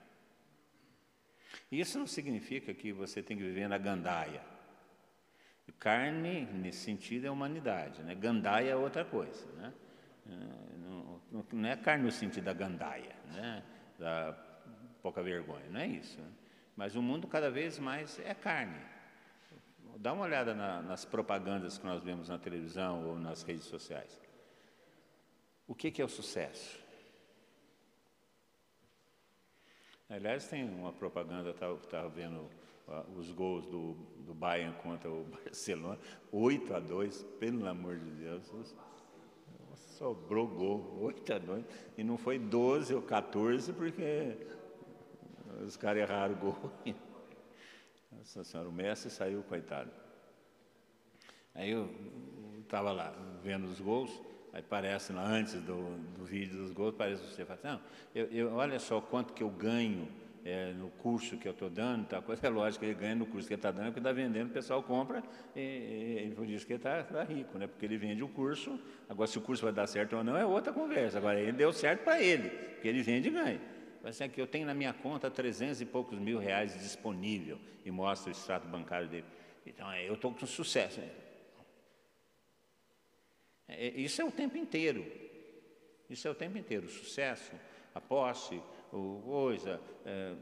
Isso não significa que você tem que viver na gandaia. Carne, nesse sentido, é humanidade. Né? Gandaia é outra coisa. Né? Não, não é carne no sentido da gandaia, né? da pouca vergonha, não é isso. Né? Mas o mundo cada vez mais é carne. Dá uma olhada na, nas propagandas que nós vemos na televisão ou nas redes sociais. O que, que é o sucesso? Aliás, tem uma propaganda, estava tá, vendo os gols do, do Bayern contra o Barcelona, 8 a 2, pelo amor de Deus. Sobrou gol, 8 a 2, e não foi 12 ou 14, porque os caras erraram o gol. Nossa senhora, o Messi saiu, coitado. Aí eu estava lá vendo os gols, Aí parece antes do, do vídeo dos gols, parece você fala, não, eu, eu, olha só quanto que eu ganho é, no curso que eu estou dando, tá, coisa é lógico que ele ganha no curso que ele está dando, porque está vendendo, o pessoal compra, e, e por isso que ele está tá rico, né? porque ele vende o curso, agora se o curso vai dar certo ou não é outra conversa, agora ele deu certo para ele, porque ele vende e ganha. Assim, aqui, eu tenho na minha conta 300 e poucos mil reais disponível, e mostra o extrato bancário dele. Então, é, eu estou com sucesso. Né? É, isso é o tempo inteiro. Isso é o tempo inteiro. O sucesso, a posse, o coisa. É,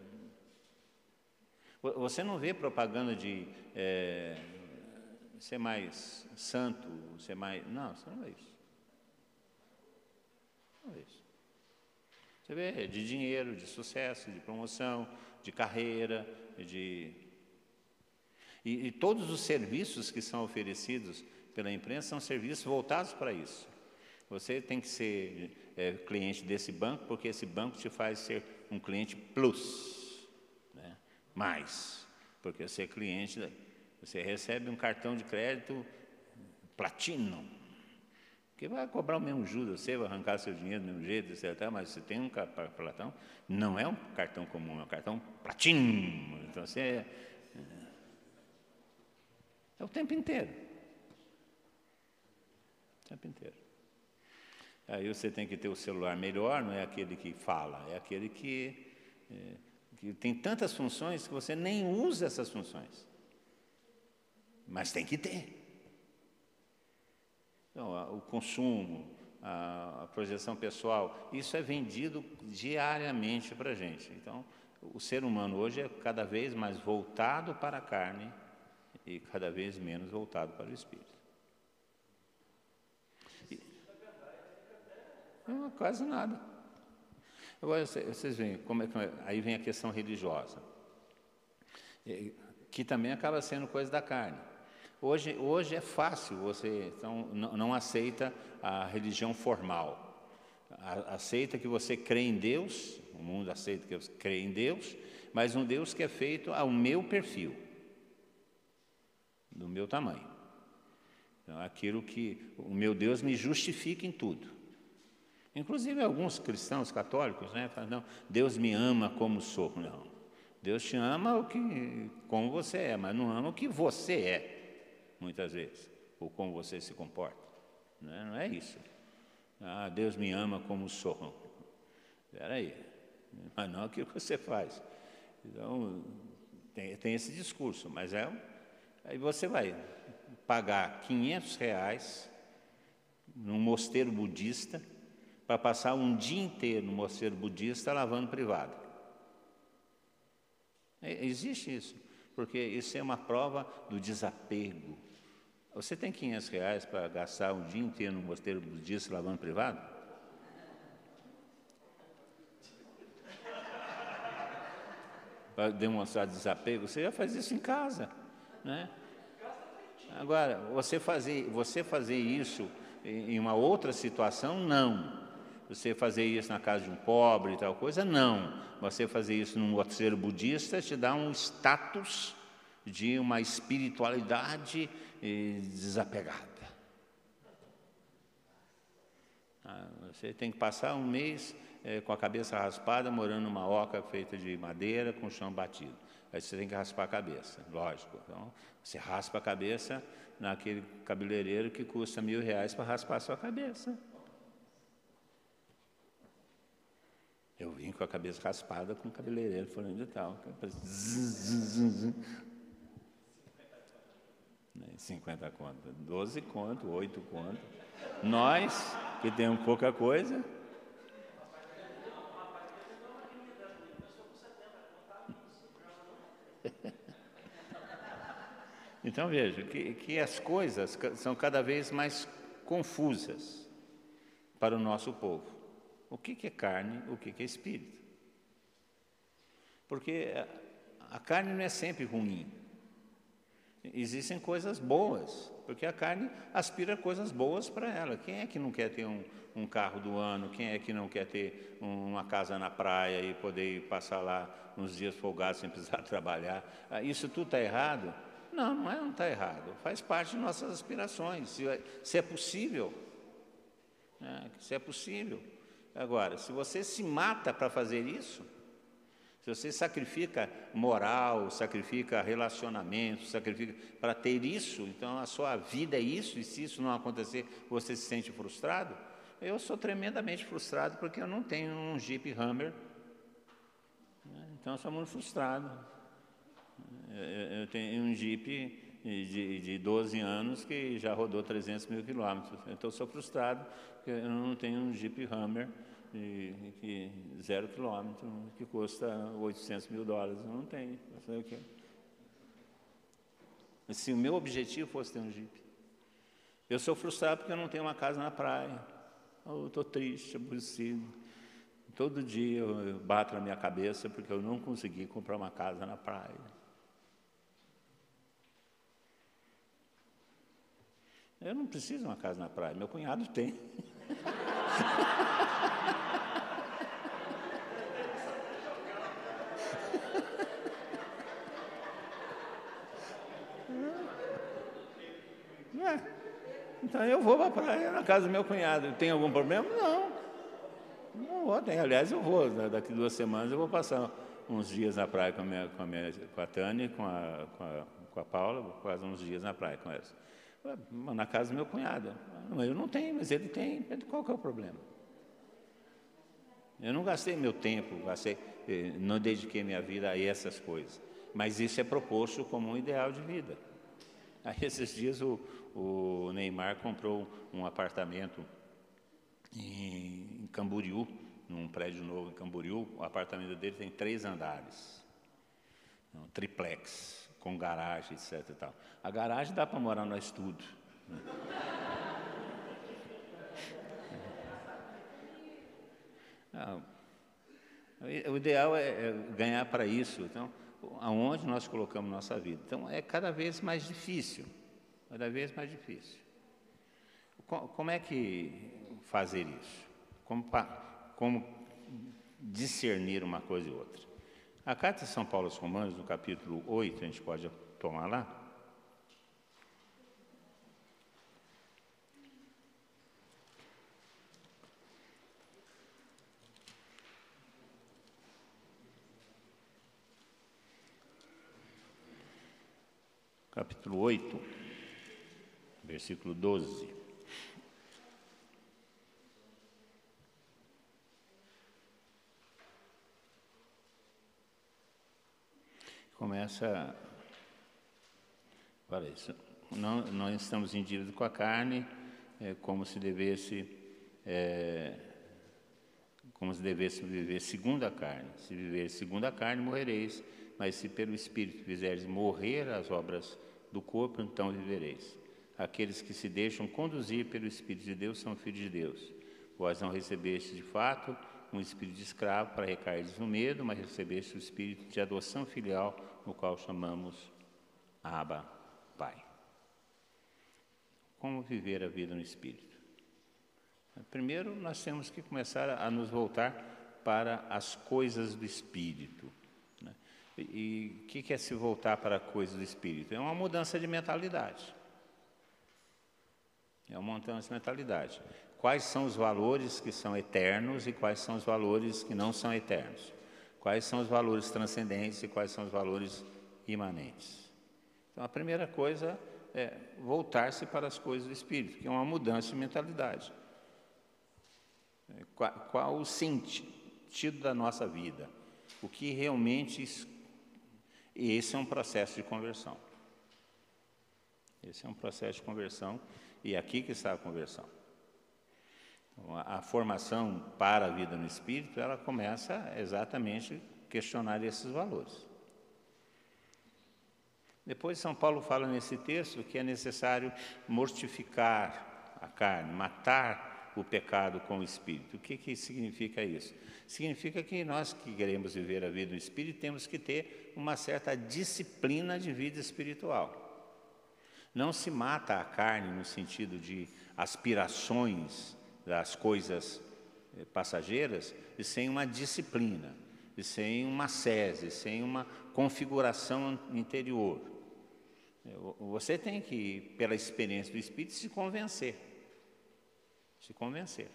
você não vê propaganda de é, ser mais santo, ser mais. Não, você não vê isso. Não vê isso. Você vê de dinheiro, de sucesso, de promoção, de carreira, de. E, e todos os serviços que são oferecidos pela imprensa são serviços voltados para isso. Você tem que ser é, cliente desse banco, porque esse banco te faz ser um cliente plus, né? mais, porque você é cliente, você recebe um cartão de crédito platino, que vai cobrar o mesmo juros, você vai arrancar seu dinheiro do mesmo jeito, etc. Mas você tem um cartão, não é um cartão comum, é um cartão platino. Então você é, é, é o tempo inteiro tempo inteiro. Aí você tem que ter o celular melhor, não é aquele que fala, é aquele que, é, que tem tantas funções que você nem usa essas funções. Mas tem que ter. Então, o consumo, a, a projeção pessoal, isso é vendido diariamente para a gente. Então, o ser humano hoje é cada vez mais voltado para a carne e cada vez menos voltado para o espírito. Não, quase nada. Agora, vocês veem, como é que, é, aí vem a questão religiosa, que também acaba sendo coisa da carne. Hoje, hoje é fácil, você então, não, não aceita a religião formal. Aceita que você crê em Deus, o mundo aceita que você crê em Deus, mas um Deus que é feito ao meu perfil, do meu tamanho. Então, aquilo que o meu Deus me justifica em tudo. Inclusive alguns cristãos católicos, né, falam, não, Deus me ama como sou. Não. Deus te ama o que, como você é, mas não ama o que você é, muitas vezes, ou como você se comporta. Né? Não é isso. Ah, Deus me ama como sou. Espera aí, mas não aquilo que você faz. Então, tem, tem esse discurso, mas é. Aí você vai pagar 500 reais num mosteiro budista para passar um dia inteiro no mosteiro budista lavando privado. É, existe isso, porque isso é uma prova do desapego. Você tem 500 reais para gastar um dia inteiro no mosteiro budista lavando privado? Para demonstrar desapego, você já faz isso em casa, né? Agora, você fazer, você fazer isso em uma outra situação, não. Você fazer isso na casa de um pobre e tal coisa, não. Você fazer isso num mosteiro budista te dá um status de uma espiritualidade eh, desapegada. Ah, você tem que passar um mês é, com a cabeça raspada, morando numa oca feita de madeira com o chão batido. Aí você tem que raspar a cabeça, lógico. Então, você raspa a cabeça naquele cabeleireiro que custa mil reais para raspar a sua cabeça. Eu vim com a cabeça raspada com o cabeleireiro falando de tal. Zzz, 50 conto, 12 conto, 8 conto. Nós, que temos pouca coisa. Então veja que, que as coisas são cada vez mais confusas para o nosso povo o que é carne, o que é espírito. Porque a carne não é sempre ruim. Existem coisas boas, porque a carne aspira coisas boas para ela. Quem é que não quer ter um, um, carro do ano? Quem é que não quer ter uma casa na praia e poder passar lá uns dias folgados sem precisar trabalhar? Ah, isso tudo está errado? Não, não é, não está errado. Faz parte de nossas aspirações. Se, é, se é possível, que isso é possível. Agora, se você se mata para fazer isso, se você sacrifica moral, sacrifica relacionamento, sacrifica para ter isso, então a sua vida é isso, e se isso não acontecer, você se sente frustrado? Eu sou tremendamente frustrado porque eu não tenho um Jeep Hammer, né? então eu sou muito frustrado. Eu tenho um Jeep de, de 12 anos que já rodou 300 mil quilômetros, então eu sou frustrado porque eu não tenho um Jeep Hammer de, de zero quilômetro, que custa 800 mil dólares. Eu não tenho. Eu quê? Mas se o meu objetivo fosse ter um Jeep, eu sou frustrado porque eu não tenho uma casa na praia. Eu estou triste, aborrecido. Todo dia eu bato na minha cabeça porque eu não consegui comprar uma casa na praia. Eu não preciso de uma casa na praia, meu cunhado tem. É. Então eu vou para a praia na casa do meu cunhado. Tem algum problema? Não. Não vou, tem. Aliás, eu vou. Daqui duas semanas eu vou passar uns dias na praia com a, minha, com a, minha, com a Tânia, com a, com a, com a Paula, passar uns dias na praia com elas. Na casa do meu cunhado. Eu não tenho, mas ele tem. Qual que é o problema? Eu não gastei meu tempo, gastei, eh, não dediquei minha vida a essas coisas. Mas isso é proposto como um ideal de vida. Aí esses dias o, o Neymar comprou um apartamento em, em Camboriú, num prédio novo em Camboriú. O apartamento dele tem três andares, um triplex, com garagem, etc. E tal. A garagem dá para morar nós tudo. O ideal é, é ganhar para isso. Então, aonde nós colocamos nossa vida. Então, é cada vez mais difícil, cada vez mais difícil. Como é que fazer isso? Como, como discernir uma coisa e outra? A carta de São Paulo aos Romanos, no capítulo 8, a gente pode tomar lá. capítulo 8, versículo 12. Começa. Olha isso. Não, nós estamos em dívida com a carne, é, como se devesse. É, como se devesse viver segundo a carne. Se viver segundo a carne, morrereis mas se pelo Espírito fizeres morrer as obras do corpo, então vivereis. Aqueles que se deixam conduzir pelo Espírito de Deus são filhos de Deus. Vós não recebeste de fato um espírito de escravo para recairdes no medo, mas recebeste o espírito de adoção filial, no qual chamamos Abba, Pai. Como viver a vida no Espírito? Primeiro, nós temos que começar a nos voltar para as coisas do Espírito. E o que, é se voltar para a coisa do espírito? É uma mudança de mentalidade. É uma mudança de mentalidade. Quais são os valores que são eternos e quais são os valores que não são eternos? Quais são os valores transcendentes e quais são os valores imanentes? Então, a primeira coisa é voltar-se para as coisas do espírito, que é uma mudança de mentalidade. Qual, qual o sentido da nossa vida? O que realmente e esse é um processo de conversão. Esse é um processo de conversão e é aqui que está a conversão. Então, a, formação para a vida no espírito, ela começa exatamente questionar esses valores. Depois São Paulo fala nesse texto que é necessário mortificar a carne, matar o pecado com o espírito. O que, que significa isso? Significa que nós que queremos viver a vida no espírito temos que ter uma certa disciplina de vida espiritual. Não se mata a carne no sentido de aspirações das coisas eh, passageiras, e sem uma disciplina, e sem uma sese, sem uma configuração interior. Eh, você tem que, pela experiência do Espírito, se convencer. Se convencer.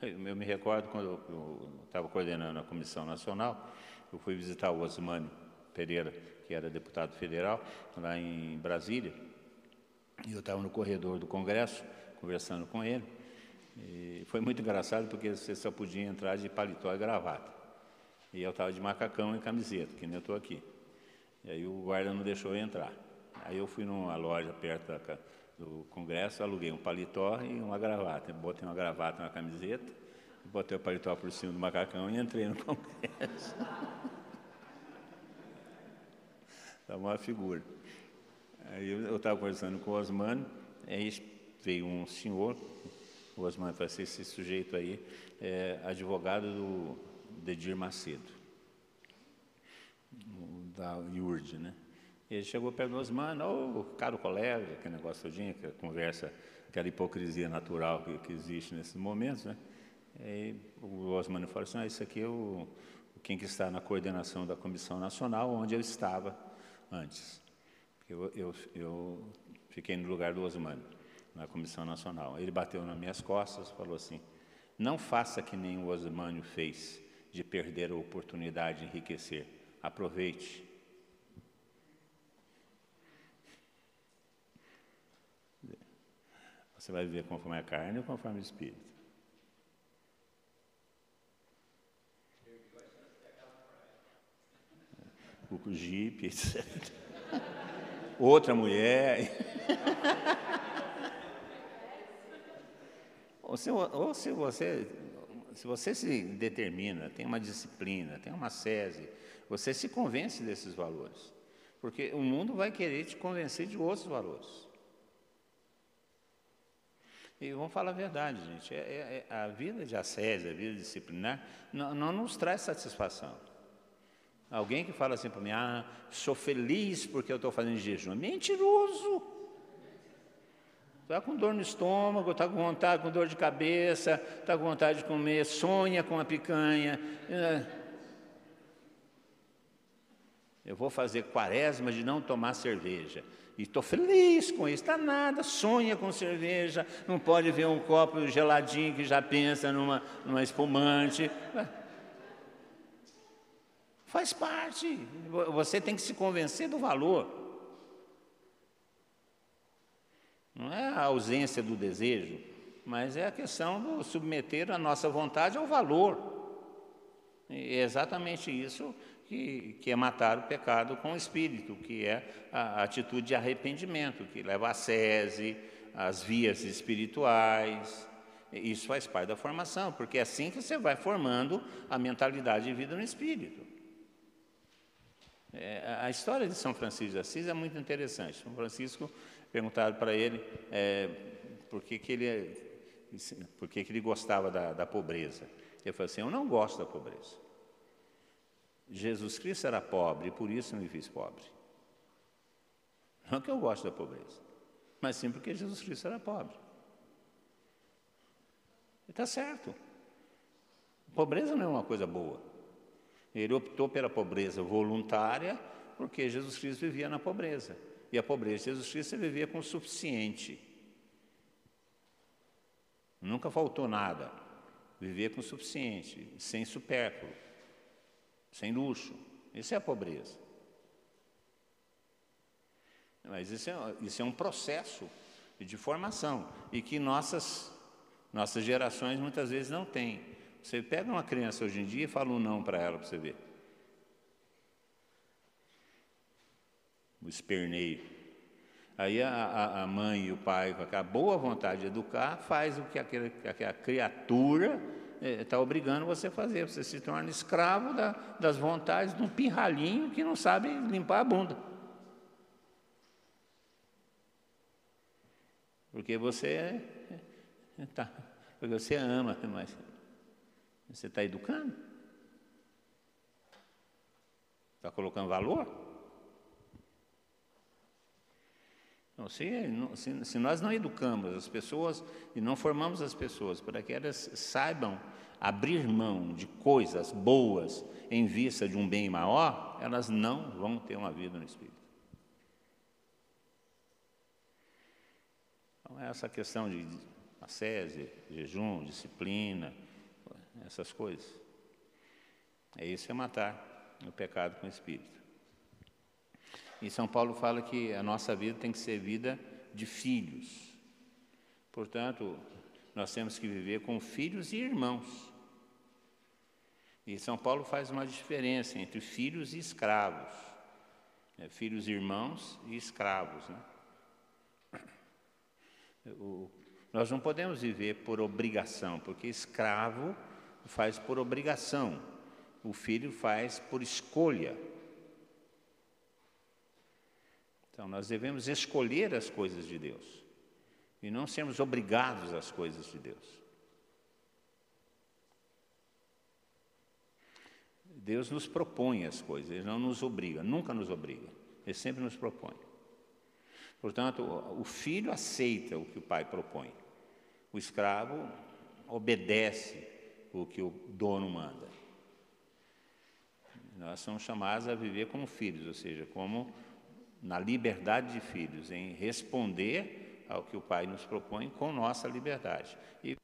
Eu me recordo quando eu estava coordenando a Comissão Nacional, eu fui visitar o Osmânio Pereira, que era deputado federal, lá em Brasília, e eu estava no corredor do Congresso, conversando com ele, e foi muito engraçado porque você só podia entrar de paletó e gravata. E eu estava de macacão e camiseta, que nem eu estou aqui. E aí o guarda não deixou eu entrar. Aí eu fui numa loja perto da, do congresso, aluguei um paletó e uma gravata. Botei uma gravata na camiseta, botei o paletó por cima do macacão e entrei no congresso. Estava uma figura. Aí eu estava conversando com o Osmano, aí veio um senhor, o falou assim, esse sujeito aí é advogado do Dedir Macedo, da IURD, né? Ele chegou perto do Osmano, ô, oh, caro colega, aquele negócio todinho, aquela conversa, aquela hipocrisia natural que, que existe nesses momentos, né? E o Osmano falou assim, ah, isso aqui é o, quem que está na coordenação da Comissão Nacional, onde eu estava antes. Eu, eu, eu fiquei no lugar do Osmano, na Comissão Nacional. Ele bateu nas minhas costas falou assim, não faça que nem o Osmânio fez, de perder a oportunidade de enriquecer. Aproveite. Você vai viver conforme a carne ou conforme o espírito? O jipe, etc. Outra mulher. ou, se, ou se você se você se determina, tem uma disciplina, tem uma sese, você se convence desses valores. Porque o mundo vai querer te convencer de outros valores. E vamos falar a verdade, gente. É, é, é a vida de ascese, a vida disciplinar, não, não nos traz satisfação. Alguém que fala assim para mim, ah, sou feliz porque eu estou fazendo jejum. Mentiroso! Está com dor no estômago, está com vontade, com dor de cabeça, está com vontade de comer, sonha com a picanha. É. Eu vou fazer quaresma de não tomar cerveja. E estou feliz com isso, está nada, sonha com cerveja, não pode ver um copo geladinho que já pensa numa, numa espumante. Faz parte, você tem que se convencer do valor. Não é a ausência do desejo, mas é a questão do submeter a nossa vontade ao valor. E é exatamente isso que, que é matar o pecado com o espírito, que é a atitude de arrependimento, que leva a sese, as vias espirituais. Isso faz parte da formação, porque é assim que você vai formando a mentalidade de vida no espírito. É, a história de São Francisco de Assis é muito interessante. São Francisco perguntado para ele é, por, que, que, ele, por que, que ele gostava da, da pobreza. Ele falou assim: Eu não gosto da pobreza. Jesus Cristo era pobre por isso eu me fiz pobre. Não que eu gosto da pobreza, mas sim porque Jesus Cristo era pobre. Está certo. Pobreza não é uma coisa boa. Ele optou pela pobreza voluntária porque Jesus Cristo vivia na pobreza. E a pobreza Jesus Cristo você vivia com o suficiente. Nunca faltou nada. Vivia com o suficiente, sem supérfluo, sem luxo. Isso é a pobreza. Mas isso é, isso é um processo de formação e que nossas, nossas gerações muitas vezes não têm. Você pega uma criança hoje em dia e fala um não para ela para você ver. O esperneio. Aí a, a, mãe e o pai, com aquela boa vontade de educar, faz o que aquela, aquela criatura está eh, obrigando você a fazer. Você se torna escravo da, das vontades de um pirralhinho que não sabe limpar a bunda. Porque você tá, porque você ama, mas você está educando? Está colocando valor? Não, se, se, se, nós não educamos as pessoas e não formamos as pessoas para que elas saibam abrir mão de coisas boas em vista de um bem maior, elas não vão ter uma vida no Espírito. Então, essa questão de ascese, jejum, disciplina, essas coisas. É isso é matar o pecado com o espírito. E São Paulo fala que a nossa vida tem que ser vida de filhos. Portanto, nós temos que viver com filhos e irmãos. E São Paulo faz uma diferença entre filhos e escravos. Né? Filhos, irmãos e escravos. Né? O, nós não podemos viver por obrigação, porque escravo faz por obrigação, o filho faz por escolha. Então, nós devemos escolher as coisas de Deus e não sermos obrigados às coisas de Deus. Deus nos propõe as coisas, Ele não nos obriga, nunca nos obriga, Ele sempre nos propõe. Portanto, o filho aceita o que o pai propõe, o escravo obedece o que o dono manda. Nós somos chamados a viver como filhos, ou seja, como na liberdade de filhos, em responder ao que o Pai nos propõe com nossa liberdade. E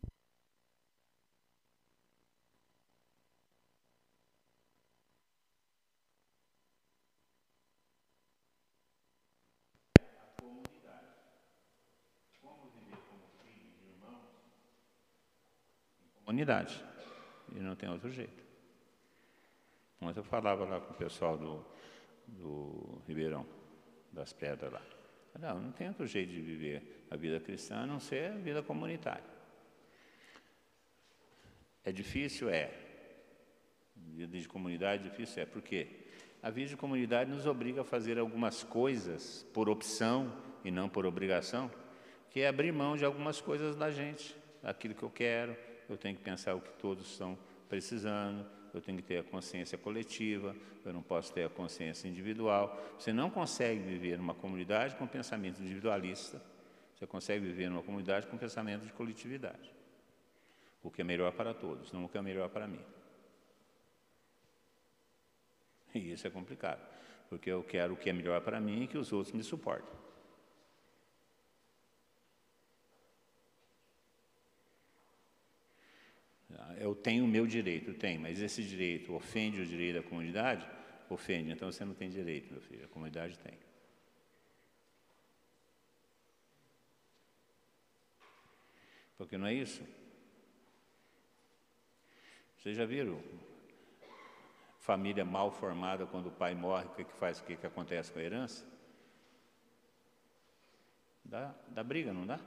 comunidade. E não tem outro jeito. Ontem eu falava lá com o pessoal do, do Ribeirão, das Pedras lá. Não, não tem outro jeito de viver a vida cristã a não ser a vida comunitária. É difícil? É. Vida de comunidade é difícil? É. Por quê? A vida de comunidade nos obriga a fazer algumas coisas por opção e não por obrigação, que é abrir mão de algumas coisas da gente, daquilo que eu quero, eu tenho que pensar o que todos estão precisando, eu tenho que ter a consciência coletiva, eu não posso ter a consciência individual. Você não consegue viver numa comunidade com pensamento individualista, você consegue viver numa comunidade com pensamento de coletividade. O que é melhor para todos, não o que é melhor para mim. E isso é complicado, porque eu quero o que é melhor para mim e que os outros me suportem. Eu tenho o meu direito, tem, mas esse direito ofende o direito da comunidade? Ofende, então você não tem direito, meu filho, a comunidade tem. Porque não é isso? Vocês já viram família mal formada quando o pai morre, o que, faz, o que, que acontece com a herança? Dá, dá briga, não dá?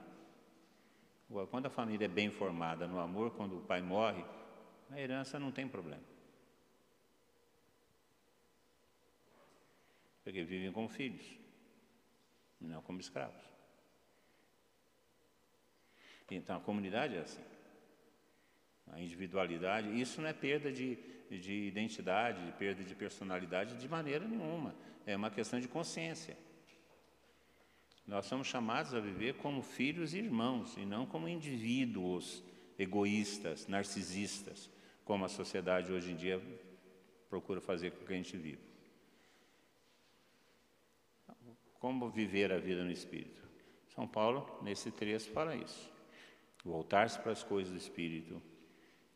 Quando a família é bem formada no amor, quando o pai morre, a herança não tem problema. Porque vivem como filhos, não como escravos. Então a comunidade é assim. A individualidade, isso não é perda de, de identidade, de perda de personalidade de maneira nenhuma. É uma questão de consciência. Nós somos chamados a viver como filhos e irmãos, e não como indivíduos egoístas, narcisistas, como a sociedade hoje em dia procura fazer com que a gente viva. Como viver a vida no Espírito? São Paulo, nesse trecho, fala isso. Voltar-se para as coisas do Espírito,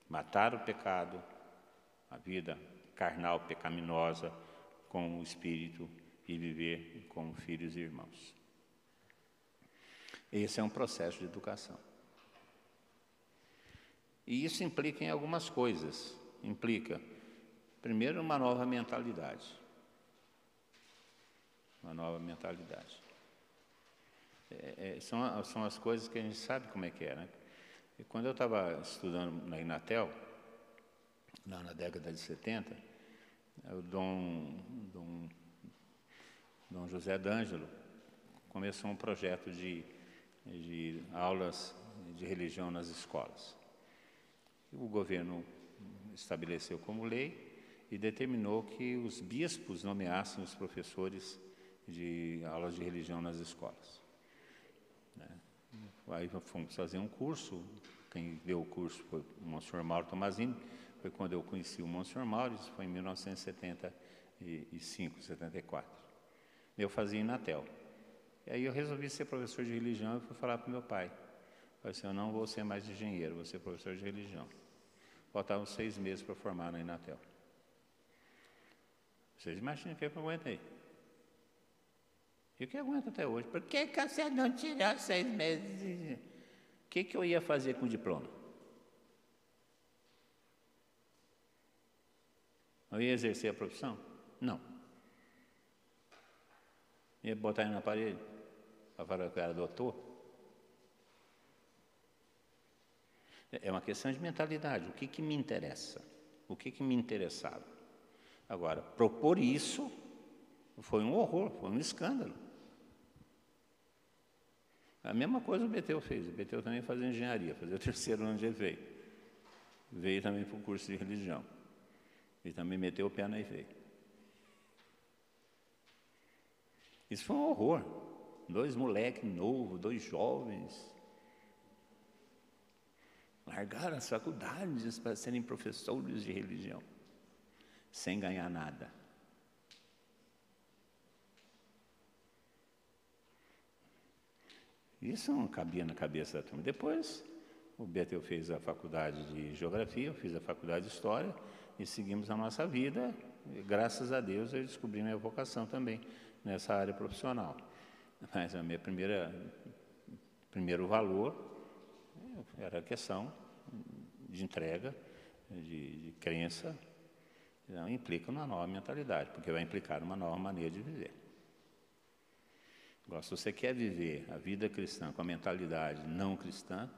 matar o pecado, a vida carnal, pecaminosa, com o Espírito e viver como filhos e irmãos. Esse é um processo de educação. E isso implica em algumas coisas. Implica, primeiro, uma nova mentalidade. Uma nova mentalidade. É, é, são, são as coisas que a gente sabe como é que é, né? E quando eu estava estudando na Inatel, lá na década de 70, o Dom, Dom, Dom José D'Angelo começou um projeto de de aulas de religião nas escolas. O governo estabeleceu como lei e determinou que os bispos nomeassem os professores de aulas de religião nas escolas. Né? Aí fomos fazer um curso, quem deu o curso foi o Monsenhor Mauro Tomazini, foi quando eu conheci o Monsenhor Mauro, isso foi em 1975, 74. Eu fazia em Natel. E aí eu resolvi ser professor de religião e fui falar para meu pai. falei assim, eu não vou ser mais engenheiro, vou ser professor de religião. Faltavam seis meses para formar na Inatel. Vocês imaginam o que eu aguentei? E o que aguenta até hoje? Por que, que você não tirou seis meses? O que, que eu ia fazer com o diploma? Eu ia exercer a profissão? Não. Ia botar ele na parede eu era doutor? É uma questão de mentalidade. O que, que me interessa? O que, que me interessava? Agora, propor isso foi um horror, foi um escândalo. A mesma coisa o Beteu fez. O Beteu também fazia engenharia, fazia o terceiro ano de EVEI. Veio também para o curso de religião. E também meteu o pé na EVEI. Isso foi um horror. Dois moleques novos, dois jovens. Largaram as faculdades para serem professores de religião, sem ganhar nada. Isso não cabia na cabeça da turma. Depois, o Betel fez a faculdade de Geografia, eu fiz a faculdade de História e seguimos a nossa vida. E, graças a Deus eu descobri minha vocação também nessa área profissional. Mas a minha primeira primeiro valor era a questão de entrega, de, de crença, então implica uma nova mentalidade, porque vai implicar uma nova maneira de viver. Agora, se você quer viver a vida cristã com a mentalidade não cristã,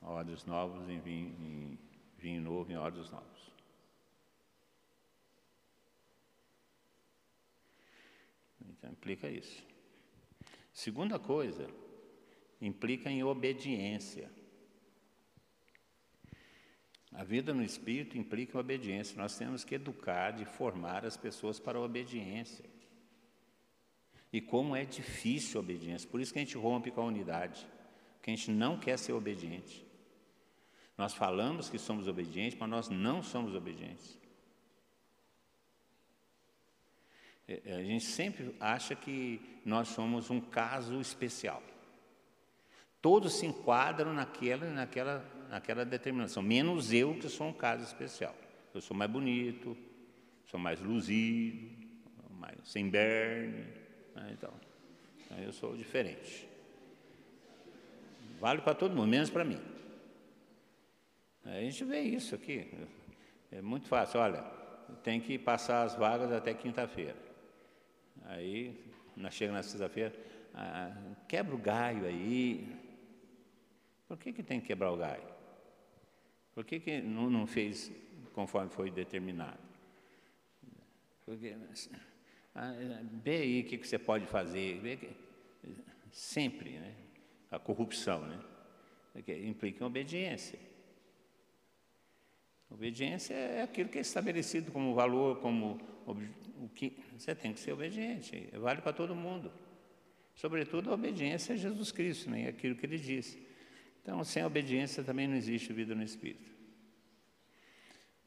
ódios novos em vinho, em vinho novo em ódios novos. Então, implica isso. Segunda coisa, implica em obediência. A vida no Espírito implica obediência. Nós temos que educar e formar as pessoas para a obediência. E como é difícil a obediência. Por isso que a gente rompe com a unidade. Que a gente não quer ser obediente. Nós falamos que somos obedientes, mas nós não somos obedientes. É, é, a gente sempre acha que nós somos um caso especial. Todos se enquadram naquela, naquela, naquela determinação, menos eu que sou um caso especial. Eu sou mais bonito, sou mais luzido, mais sem berne, né? Então, eu sou diferente. Vale para todo mundo, menos para mim. A gente vê isso aqui. É muito fácil. Olha, tem que passar as vagas até quinta-feira. Aí, nós chega na sexta-feira, ah, quebra o galho aí. Por que, que tem que quebrar o galho? Por que, que não, não fez conforme foi determinado? Porque ah, vê aí o que, que você pode fazer. Vê que, sempre, né? A corrupção, né? Porque implica em obediência. Obediência é aquilo que é estabelecido como valor, como o que você tem que ser obediente. Vale para todo mundo. Sobretudo a obediência a Jesus Cristo, né? aquilo que ele disse. Então, sem obediência também não existe vida no Espírito.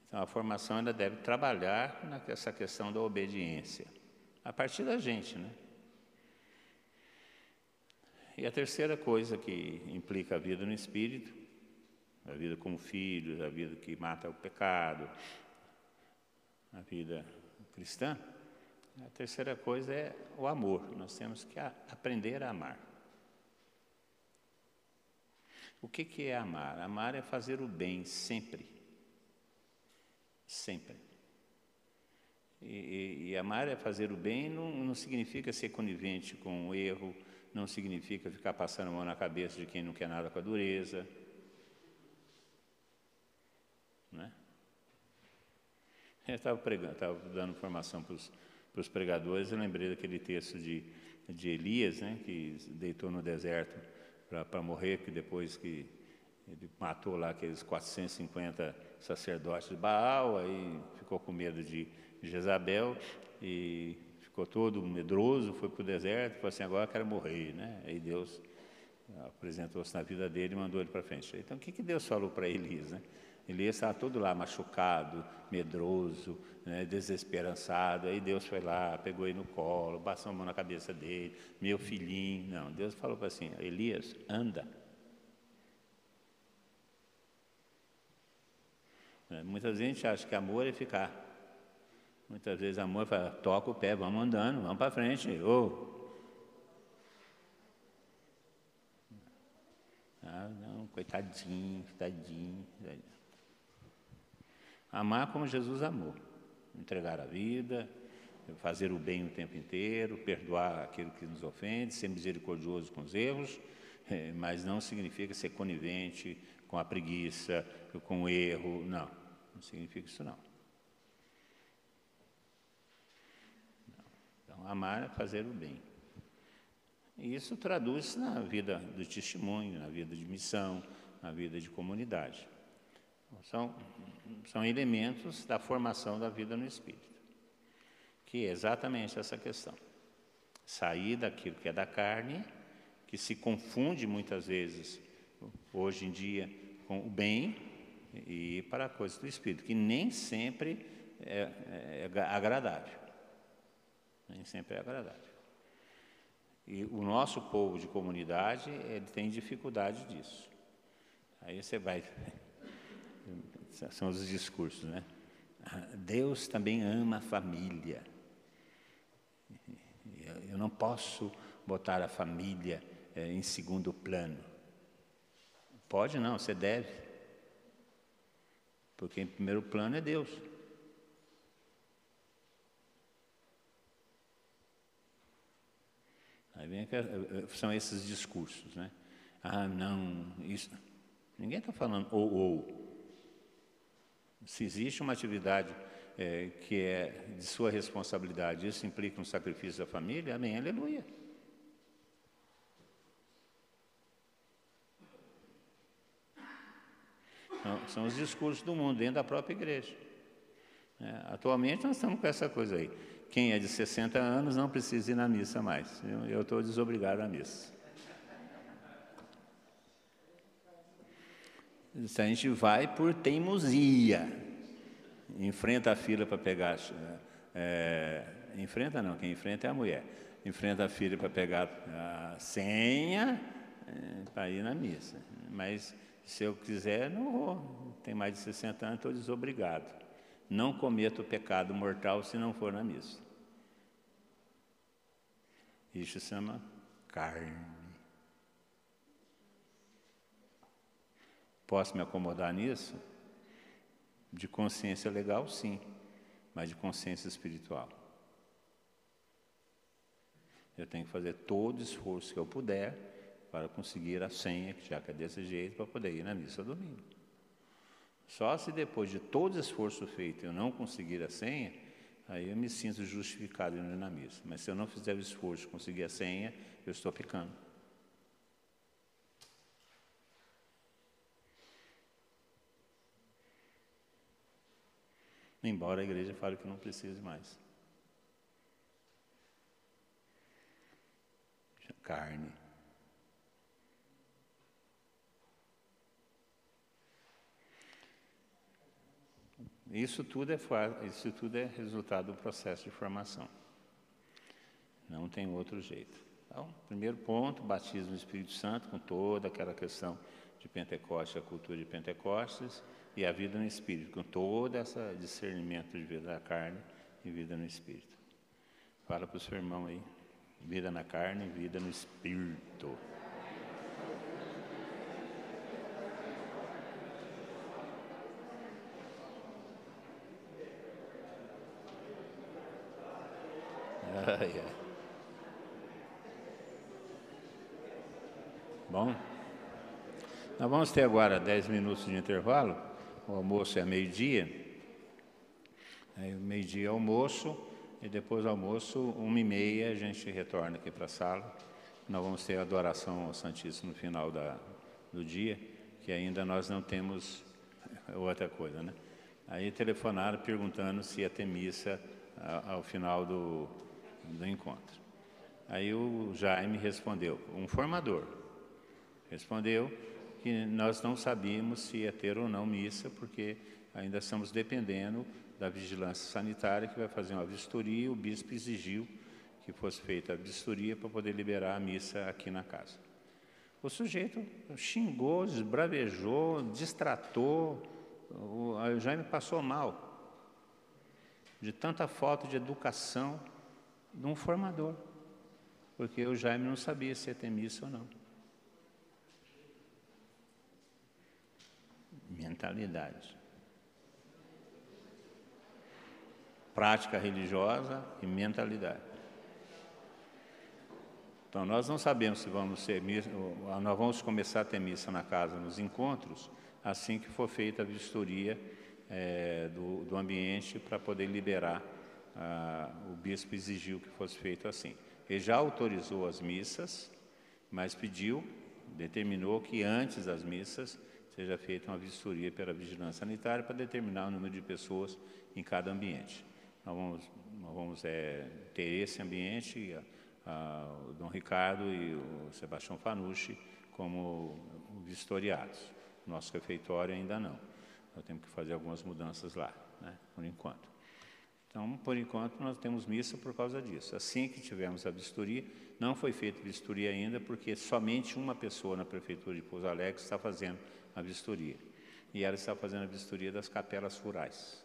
Então, a formação ainda deve trabalhar nessa questão da obediência a partir da gente, né? E a terceira coisa que implica a vida no espírito, a vida como filhos, a vida que mata o pecado, a vida cristã, a terceira coisa é o amor. Nós temos que aprender a amar. O que, que é amar? Amar é fazer o bem sempre. Sempre. E, e, amar é fazer o bem não, não significa ser conivente com o erro, não significa ficar passando a mão na cabeça de quem não quer nada com a dureza. Né? Eu estava pregando, estava dando formação para os pregadores, eu lembrei daquele texto de, de Elias, né, que deitou no deserto para morrer, que depois que ele matou lá aqueles 450 sacerdotes de Baal, aí ficou com medo de Jezabel e ficou todo medroso, foi para o deserto, falou assim, agora eu quero morrer, né? Aí Deus apresentou-se na vida dele e mandou ele para frente. Então, o que, que Deus falou para Elias, né? Elias estava todo lá machucado, medroso, né, desesperançado. Aí Deus foi lá, pegou ele no colo, passou a mão na cabeça dele, meu filhinho. Não, Deus falou assim: Elias, anda. É, muitas vezes a gente acha que amor é ficar. Muitas vezes amor fala, toca o pé, vamos andando, vamos para frente. Oh. Ah, não, coitadinho, coitadinho. Amar como Jesus amou. Entregar a vida, fazer o bem o tempo inteiro, perdoar aquilo que nos ofende, ser misericordioso com os erros, é, mas não significa ser conivente com a preguiça, com o erro, não, não significa isso não. Então, amar é fazer o bem. E isso traduz na vida do testemunho, na vida de missão, na vida de comunidade. São, são elementos da formação da vida no espírito, que é exatamente essa questão. Sair daquilo que é da carne, que se confunde muitas vezes, hoje em dia, com o bem, e para a coisa do espírito, que nem sempre é, é, é agradável. Nem sempre é agradável. E o nosso povo de comunidade, ele tem dificuldade disso. Aí você vai são os discursos, né? Deus também ama a família. Eu não posso botar a família é, em segundo plano. Pode não, você deve. Porque em primeiro plano é Deus. Aí vem que, são esses discursos, né? Ah, não, isso. Ninguém está falando ou ou. Se existe uma atividade é, que é de sua responsabilidade, isso implica um sacrifício da família, amém, aleluia. Então, são os discursos do mundo dentro da própria igreja. É, atualmente nós estamos com essa coisa aí. Quem é de 60 anos não precisa ir na missa mais. Eu estou desobrigado à missa. Se a gente vai por teimosia, enfrenta a fila para pegar. É, enfrenta não, quem enfrenta é a mulher. Enfrenta a fila para pegar a senha é, para ir na missa. Mas se eu quiser, não vou. Tem mais de 60 anos, estou desobrigado. Não cometo pecado mortal se não for na missa. Isso se chama carne. Posso me acomodar nisso? De consciência legal, sim, mas de consciência espiritual. Eu tenho que fazer todo o esforço que eu puder para conseguir a senha, já que é desse jeito, para poder ir na missa domingo. Só se depois de todo o esforço feito eu não conseguir a senha, aí eu me sinto justificado indo na missa. Mas se eu não fizer o esforço de conseguir a senha, eu estou pecando. Embora a igreja fale que não precise mais. Carne. Isso tudo, é, isso tudo é resultado do processo de formação. Não tem outro jeito. Então, primeiro ponto, batismo do Espírito Santo, com toda aquela questão de Pentecostes, a cultura de Pentecostes e a vida no Espírito, com todo esse discernimento de vida da carne e vida no Espírito. Fala para o seu irmão aí, vida na carne e vida no Espírito. Ai, ai. Bom, nós vamos ter agora 10 minutos de intervalo o almoço é meio-dia, aí meio-dia almoço, e depois do almoço, uma e meia, a gente retorna aqui para a sala. Nós vamos ter a adoração ao Santíssimo no final da, do dia, que ainda nós não temos outra coisa, né? Aí telefonaram perguntando se ia ter missa ao final do, do encontro. Aí o Jaime respondeu, um formador, respondeu que nós não sabíamos se ia ter ou não missa, porque ainda estamos dependendo da vigilância sanitária que vai fazer uma vistoria. O bispo exigiu que fosse feita a vistoria para poder liberar a missa aqui na casa. O sujeito xingou, esbravejou, distratou, o Jaime passou mal de tanta falta de educação de um formador, porque o Jaime não sabia se ia ter missa ou não. Mentalidade. Prática religiosa e mentalidade. Então, nós não sabemos se vamos ter missa, nós vamos começar a ter missa na casa nos encontros, assim que for feita a vistoria é, do, do, ambiente para poder liberar. Ah, o bispo exigiu que fosse feito assim. Ele já autorizou as missas, mas pediu, determinou que antes das missas seja feita uma vistoria pela vigilância sanitária para determinar o número de pessoas em cada ambiente. Nós vamos, nós vamos é, ter esse ambiente, a, a, o Dom Ricardo e o Sebastião Fanucci como vistoriados. Nosso refeitório ainda não. Nós temos que fazer algumas mudanças lá, né, por enquanto. Então, por enquanto, nós temos missa por causa disso. Assim que tivermos a vistoria, não foi feita vistoria ainda, porque somente uma pessoa na Prefeitura de Pouso Alegre está fazendo a vistoria. E ela está fazendo a vistoria das capelas rurais.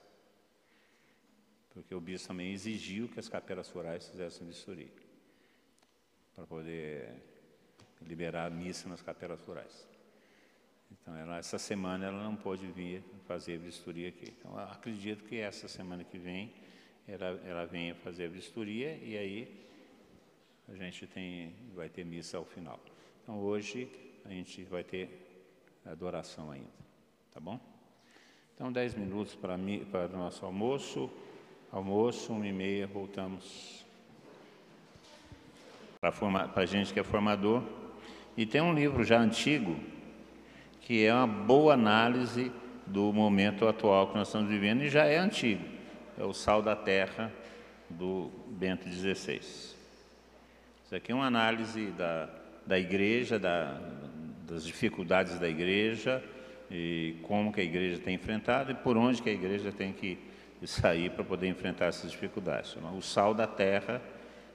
Porque o bispo também exigiu que as capelas rurais fizessem vistoria. Para poder liberar a missa nas capelas rurais. Então, ela, essa semana ela não pôde vir fazer a vistoria aqui. Então, acredito que essa semana que vem ela, ela venha fazer a vistoria e aí a gente tem, vai ter missa ao final. Então, hoje a gente vai ter adoração ainda, tá bom? Então, dez minutos para, mim, para o nosso almoço. Almoço, uma e meia, voltamos para a gente que é formador. E tem um livro já antigo, que é uma boa análise do momento atual que nós estamos vivendo, e já é antigo. É o Sal da Terra, do Bento XVI. Isso aqui é uma análise da, da igreja, da, das dificuldades da igreja, e como que a igreja tem enfrentado e por onde que a igreja tem que sair para poder enfrentar essas dificuldades. O Sal da Terra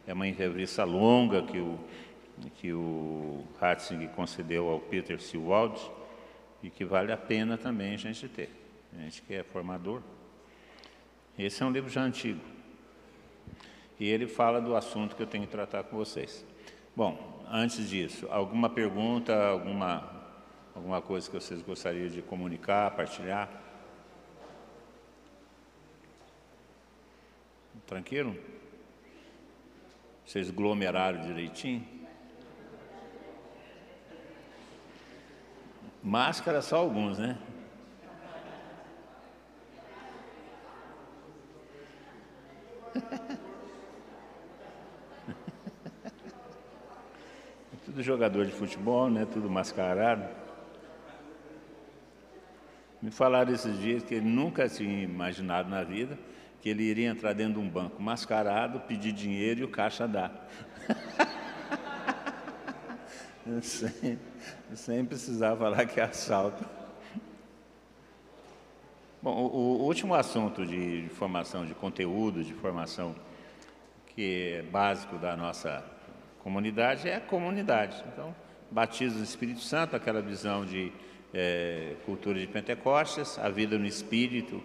é uma entrevista longa que o, que o Ratzinger concedeu ao Peter Silwald, e que vale a pena também a gente ter. A gente que é formador. Esse é um livro já antigo. E ele fala do assunto que eu tenho que tratar com vocês. Bom, antes disso, alguma pergunta, alguma, alguma coisa que vocês gostariam de comunicar, partilhar? Tranquilo? Vocês glomeraram direitinho? Máscara só alguns, né? Tudo jogador de futebol, né? Tudo mascarado. Me falaram esses dias que ele nunca tinha imaginado na vida que ele iria entrar dentro de um banco mascarado, pedir dinheiro e o caixa dar. sem, sem precisar falar que é assalto. Bom, o, o último assunto de, formação, de conteúdo, de formação que é básico da nossa comunidade é a comunidade. Então, batismo do Espírito Santo, aquela visão de é, cultura de Pentecostes, a vida no Espírito,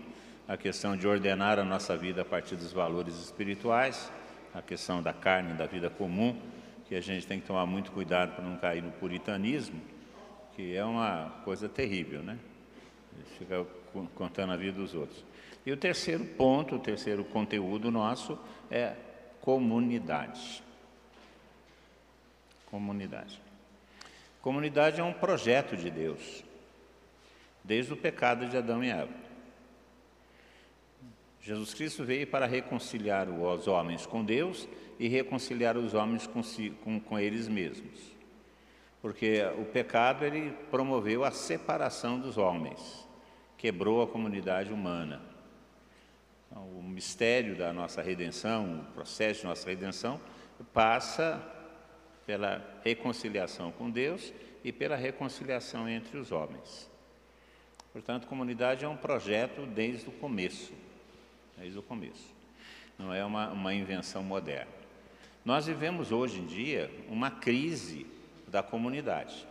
a questão de ordenar a nossa vida a partir dos valores espirituais, a questão da carne, da vida comum, que a gente tem que tomar muito cuidado para não cair no puritanismo, que é uma coisa terrível, né? Fica contando a vida dos outros. E o terceiro ponto, o terceiro conteúdo nosso é comunidade. Comunidade. Comunidade é um projeto de Deus, desde o pecado de Adão e Eva. Jesus Cristo veio para reconciliar os homens com Deus e reconciliar os homens com, si, com, com eles mesmos. Porque o pecado ele promoveu a separação dos homens, quebrou a comunidade humana. Então, o mistério da nossa redenção, o processo de nossa redenção, passa pela reconciliação com Deus e pela reconciliação entre os homens. Portanto, comunidade é um projeto desde o começo, desde o começo. Não é uma, uma invenção moderna. Nós vivemos hoje em dia uma crise da comunidade.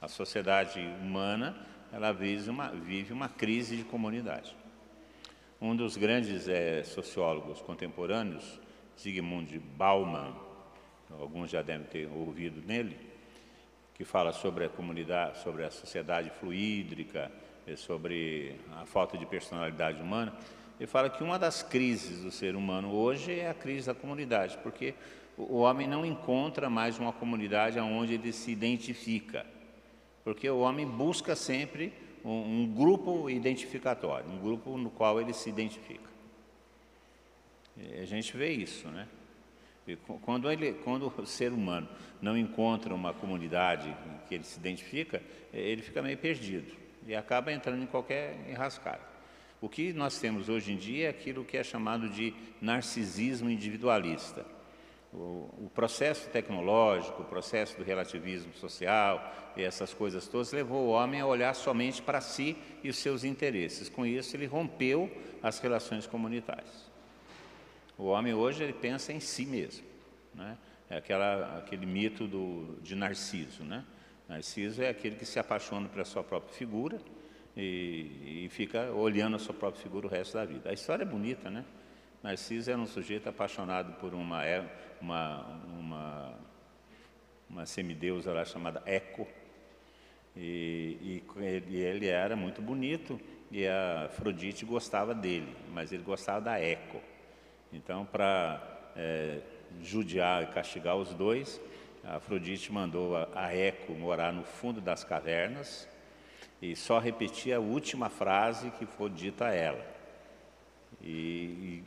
A sociedade humana ela vive uma, vive uma crise de comunidade. Um dos grandes é, sociólogos contemporâneos, Zygmunt Bauman, alguns já devem ter ouvido nele, que fala sobre a comunidade, sobre a sociedade fluídrica, sobre a falta de personalidade humana. Ele fala que uma das crises do ser humano hoje é a crise da comunidade, porque o homem não encontra mais uma comunidade onde ele se identifica, porque o homem busca sempre um, um grupo identificatório, um grupo no qual ele se identifica. E a gente vê isso, né? Quando, ele, quando o ser humano não encontra uma comunidade que ele se identifica, ele fica meio perdido e acaba entrando em qualquer enrascada. O que nós temos hoje em dia é aquilo que é chamado de narcisismo individualista. O, o, processo tecnológico, o processo do relativismo social e essas coisas todas levou o homem a olhar somente para si e os seus interesses. Com isso, ele rompeu as relações comunitárias. O homem hoje ele pensa em si mesmo. Né? É aquela, aquele mito do, de Narciso. Né? Narciso é aquele que se apaixona pela sua própria figura e, e fica olhando a sua própria figura o resto da vida. A história é bonita, né? Narciso era um sujeito apaixonado por uma, uma, uma, uma semideusa lá chamada Eco, e, e, ele era muito bonito, e a Afrodite gostava dele, mas ele gostava da Eco. Então, para é, judiar e castigar os dois, Afrodite mandou a, Eco morar no fundo das cavernas e só repetia a última frase que foi dita a ela. E,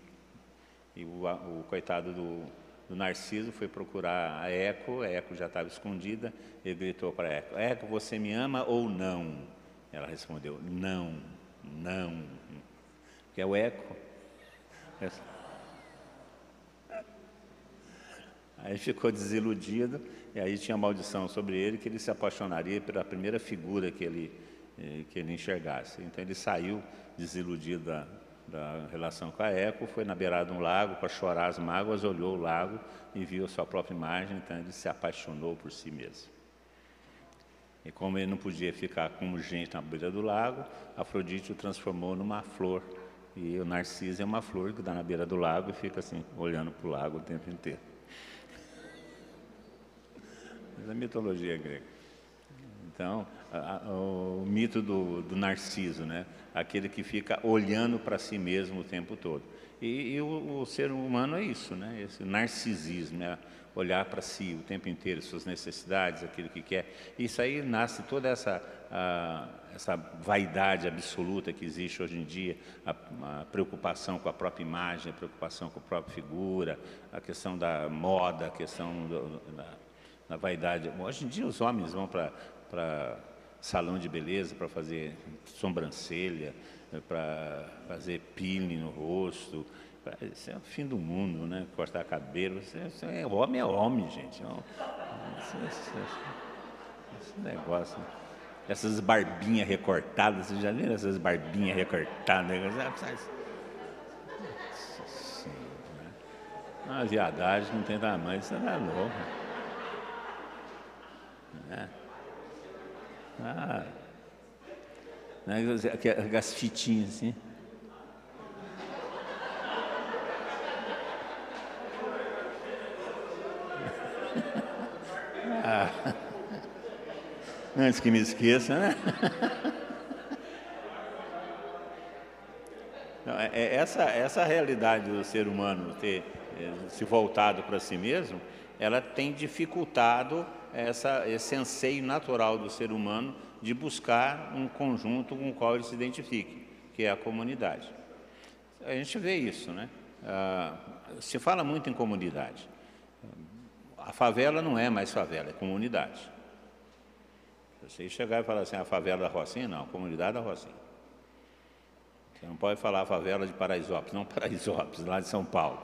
e, e o, o, coitado do, do, Narciso foi procurar a Eco, a Eco já estava escondida, ele gritou para Eco, Eco, você me ama ou não? Ela respondeu, não, não. Que é o Eco. Aí ficou desiludido, e aí tinha maldição sobre ele que ele se apaixonaria pela primeira figura que ele, eh, que ele enxergasse. Então ele saiu desiludido da, da relação com a Eco, foi na beirada de um lago para chorar as mágoas, olhou o lago e viu a sua própria imagem, então ele se apaixonou por si mesmo. E como ele não podia ficar como gente na beira do lago, Afrodite o transformou numa flor. E o Narciso é uma flor que dá na beira do lago e fica assim, olhando para o lago o tempo inteiro. Mas é mitologia grega. Então, a, a, o mito do, do, Narciso, né? aquele que fica olhando para si mesmo o tempo todo. E, e o, o, ser humano é isso, né? esse narcisismo, é olhar para si o tempo inteiro, suas necessidades, aquilo que quer. Isso aí nasce toda essa, a, essa vaidade absoluta que existe hoje em dia, a, a, preocupação com a própria imagem, a preocupação com a própria figura, a questão da moda, a questão do, da na vaidade. Hoje em dia os homens vão para salão de beleza para fazer sobrancelha, para fazer peeling no rosto. Isso é o fim do mundo, né? Cortar cabelo. Isso é, isso é, homem é homem, gente. Esse, esse, esse negócio. Essas barbinhas recortadas, vocês já viram essas barbinhas recortadas? Nossa Uma viadagem não tem tamanho, isso não é louco. Né? Ah, né? Aquelas fitinhas assim. ah. Antes que me esqueça, né? Não, é, é essa, essa realidade do ser humano ter eh, se voltado para si mesmo, ela tem dificultado essa, esse anseio natural do ser humano de buscar um conjunto com o qual ele se identifique, que é a comunidade. A gente vê isso, né? Ah, se fala muito em comunidade. A favela não é mais favela, é comunidade. Você chegar e falar assim, a favela da Rocinha, não, a comunidade da Rocinha. Você não pode falar a favela de Paraisópolis, não Paraisópolis, lá de São Paulo.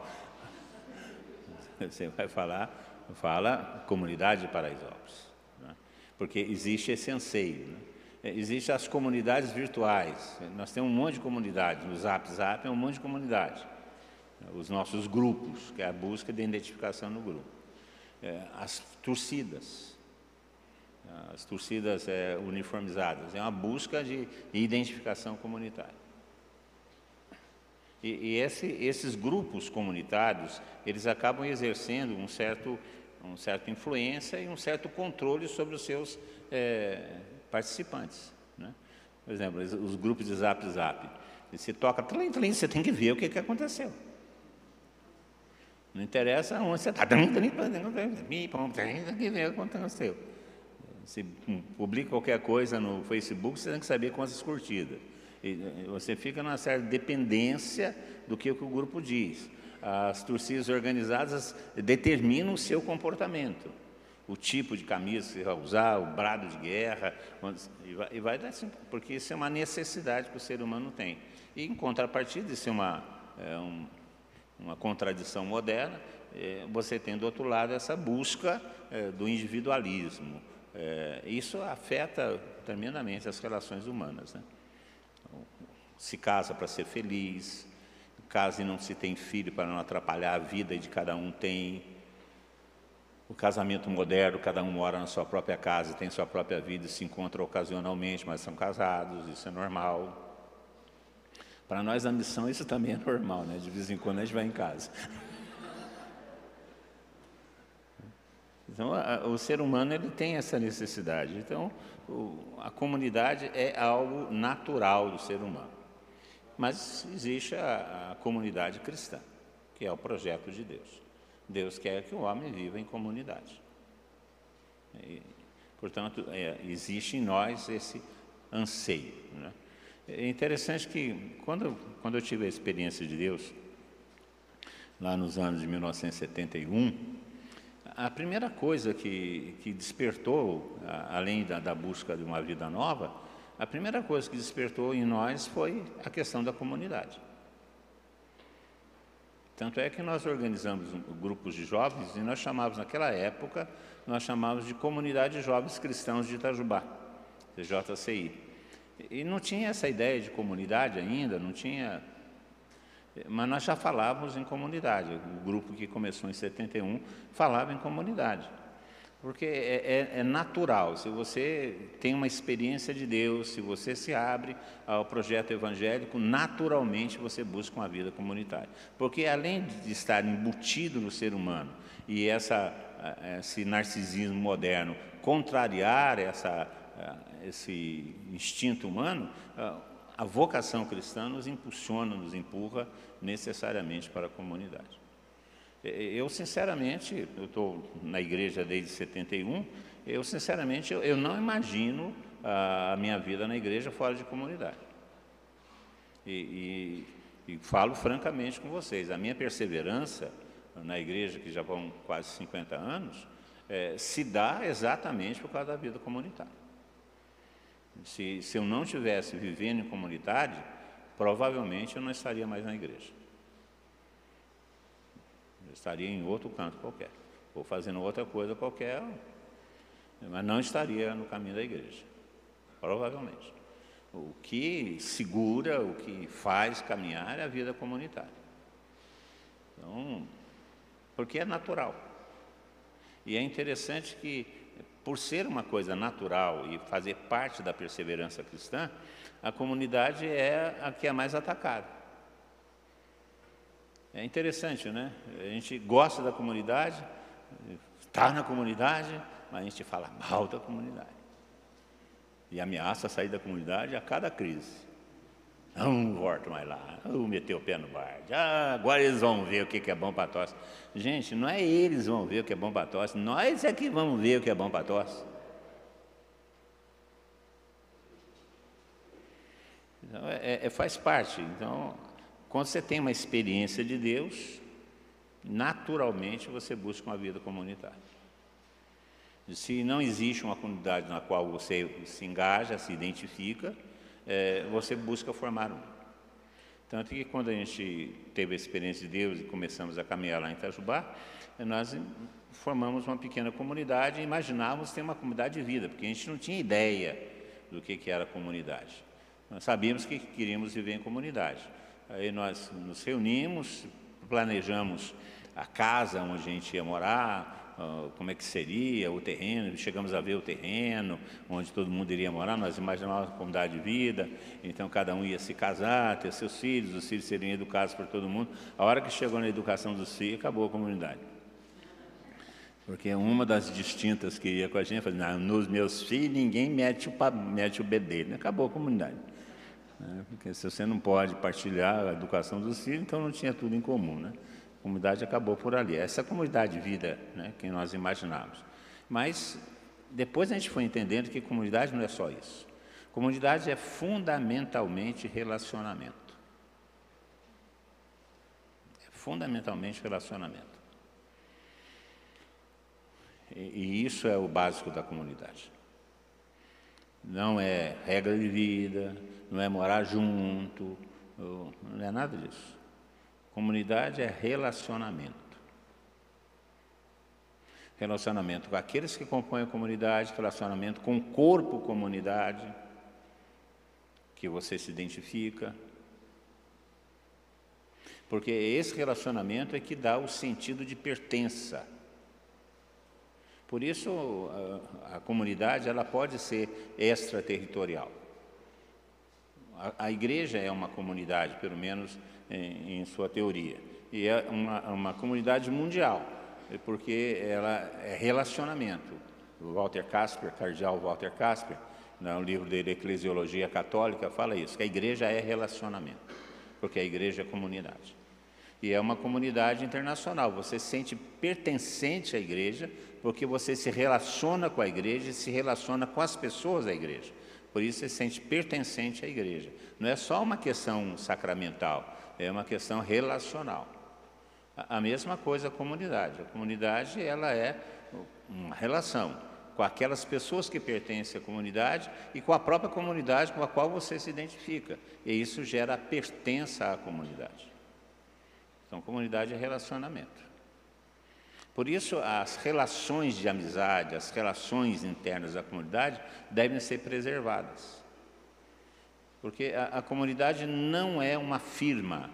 Você vai falar fala comunidade de Paraisópolis. Né? porque existe esse anseio. Né? É, existem as comunidades virtuais, nós temos um monte de comunidades, no Zap Zap é um monte de comunidade. Os nossos grupos, que é a busca de identificação no grupo. É, as torcidas, as torcidas é, uniformizadas, é uma busca de identificação comunitária. E, e esse, esses grupos comunitários, eles acabam exercendo um certo, um certa influência e um certo controle sobre os seus é, participantes. Né? Por exemplo, os grupos de zap zap. Se toca tlim, tlim, você tem que ver o que, que aconteceu. Não interessa onde você está. Tem que ver o que aconteceu. Se publica qualquer coisa no Facebook, você tem que saber quantas curtidas. Você fica numa certa dependência do que o grupo diz. As torcidas organizadas determinam o seu comportamento, o tipo de camisa que você vai usar, o brado de guerra, e vai, dar assim, porque isso é uma necessidade que o ser humano tem. E em contrapartida, isso é uma, é um, uma contradição moderna, é, você tem do outro lado essa busca é, do individualismo. É, isso afeta tremendamente as relações humanas. Né? Se casa para ser feliz, casa e não se tem filho para não atrapalhar a vida de cada um tem. O casamento moderno, cada um mora na sua própria casa, tem sua própria vida, se encontra ocasionalmente, mas são casados, isso é normal. Para nós a missão isso também é normal, né? De vez em quando a gente vai em casa. Então, a, o ser humano ele tem essa necessidade. Então, o, a comunidade é algo natural do ser humano. Mas existe a, a comunidade cristã, que é o projeto de Deus. Deus quer que o homem viva em comunidade. E, portanto, é, existe em nós esse anseio. Né? É interessante que, quando, quando eu tive a experiência de Deus, lá nos anos de 1971, a primeira coisa que, que despertou, além da, da busca de uma vida nova, a primeira coisa que despertou em nós foi a questão da comunidade. Tanto é que nós organizamos grupos de jovens e nós chamávamos, naquela época, nós chamávamos de Comunidade de Jovens Cristãos de Itajubá, JCI. E não tinha essa ideia de comunidade ainda, não tinha. Mas nós já falávamos em comunidade. O grupo que começou em 71 falava em comunidade. Porque é, é, é, natural, se você tem uma experiência de Deus, se você se abre ao projeto evangélico, naturalmente você busca uma vida comunitária. Porque além de estar embutido no ser humano e essa, esse narcisismo moderno contrariar essa, esse instinto humano, a vocação cristã nos impulsiona, nos empurra necessariamente para a comunidade. Eu, sinceramente, eu estou na igreja desde 71, eu, sinceramente, eu, eu não imagino a minha vida na igreja fora de comunidade. E, e, e, falo francamente com vocês, a minha perseverança na igreja, que já vão quase 50 anos, é, se dá exatamente por causa da vida comunitária. Se, se eu não tivesse vivendo em comunidade, provavelmente eu não estaria mais na igreja estaria em outro canto qualquer, ou fazendo outra coisa qualquer, mas não estaria no caminho da igreja, provavelmente. O que segura, o que faz caminhar é a vida comunitária. Então, porque é natural. E é interessante que, por ser uma coisa natural e fazer parte da perseverança cristã, a comunidade é a que é mais atacada. É interessante, né? A gente gosta da comunidade, está na comunidade, mas a gente fala mal da comunidade. E ameaça sair da comunidade a cada crise. Não volto mais lá, eu meter o pé no bar. Ah, agora eles vão ver o que é bom para tosse. Gente, não é eles vão ver o que é bom para tosse, nós é que vamos ver o que é bom para tosse. Então, é, é, faz parte. Então, quando você tem uma experiência de Deus, naturalmente você busca uma vida comunitária. Se não existe uma comunidade na qual você se engaja, se identifica, é, você busca formar um. Tanto que quando a gente teve a experiência de Deus e começamos a caminhar lá em Itajubá, nós formamos uma pequena comunidade e imaginávamos ter uma comunidade de vida, porque a gente não tinha ideia do que, que era comunidade. Nós sabíamos que queríamos viver em comunidade. Aí nós nos reunimos, planejamos a casa onde a gente ia morar, uh, como é que seria o terreno, chegamos a ver o terreno, onde todo mundo iria morar, nós imaginávamos uma comunidade de vida, então cada um ia se casar, ter seus filhos, os filhos seriam educados por todo mundo. A hora que chegou na educação dos filhos, acabou a comunidade. Porque uma das distintas que ia com a gente não, nos meus filhos ninguém mete o, mete o bedelho. Acabou a comunidade. Né? Porque se você não pode partilhar a educação dos filhos, então não tinha tudo em comum. Né? Comunidade acabou por ali. Essa comunidade de vida né, que nós imaginávamos. Mas depois a gente foi entendendo que comunidade não é só isso. Comunidade é fundamentalmente relacionamento. É fundamentalmente relacionamento. E, e isso é o básico da comunidade. Não é regra de vida, não é morar junto, não é nada disso. Comunidade é relacionamento. Relacionamento com aqueles que compõem a comunidade, relacionamento com o corpo comunidade, que você se identifica. Porque esse relacionamento é que dá o sentido de pertença. Por isso, a, a comunidade ela pode ser extraterritorial. A, a igreja é uma comunidade, pelo menos em, em sua teoria. E é uma, uma comunidade mundial, porque ela é relacionamento. Walter Casper, cardeal Walter Casper, no livro dele Eclesiologia Católica, fala isso, que a igreja é relacionamento, porque a igreja é comunidade. E é uma comunidade internacional, você se sente pertencente à igreja, porque você se relaciona com a igreja e se relaciona com as pessoas da igreja. Por isso você se sente pertencente à igreja. Não é só uma questão sacramental, é uma questão relacional. A mesma coisa a comunidade. A comunidade ela é uma relação com aquelas pessoas que pertencem à comunidade e com a própria comunidade com a qual você se identifica. E isso gera pertença à comunidade. Então, comunidade é relacionamento. Por isso, as relações de amizade, as relações internas da comunidade devem ser preservadas. Porque a, a comunidade não é uma firma,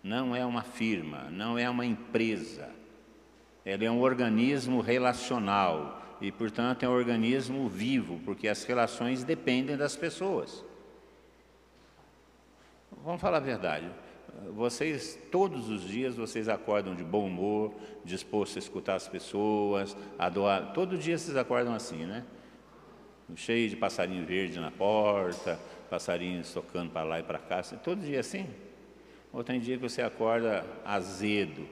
não é uma firma, não é uma empresa. Ela é um organismo relacional e, portanto, é um organismo vivo, porque as relações dependem das pessoas. Vamos falar a verdade. Vocês, todos os dias, vocês acordam de bom humor, disposto a escutar as pessoas, a doar. Todo dia vocês acordam assim, né? Cheio de passarinho verde na porta, passarinhos tocando para lá e para cá, todo dia assim. Ou tem dia que você acorda azedo,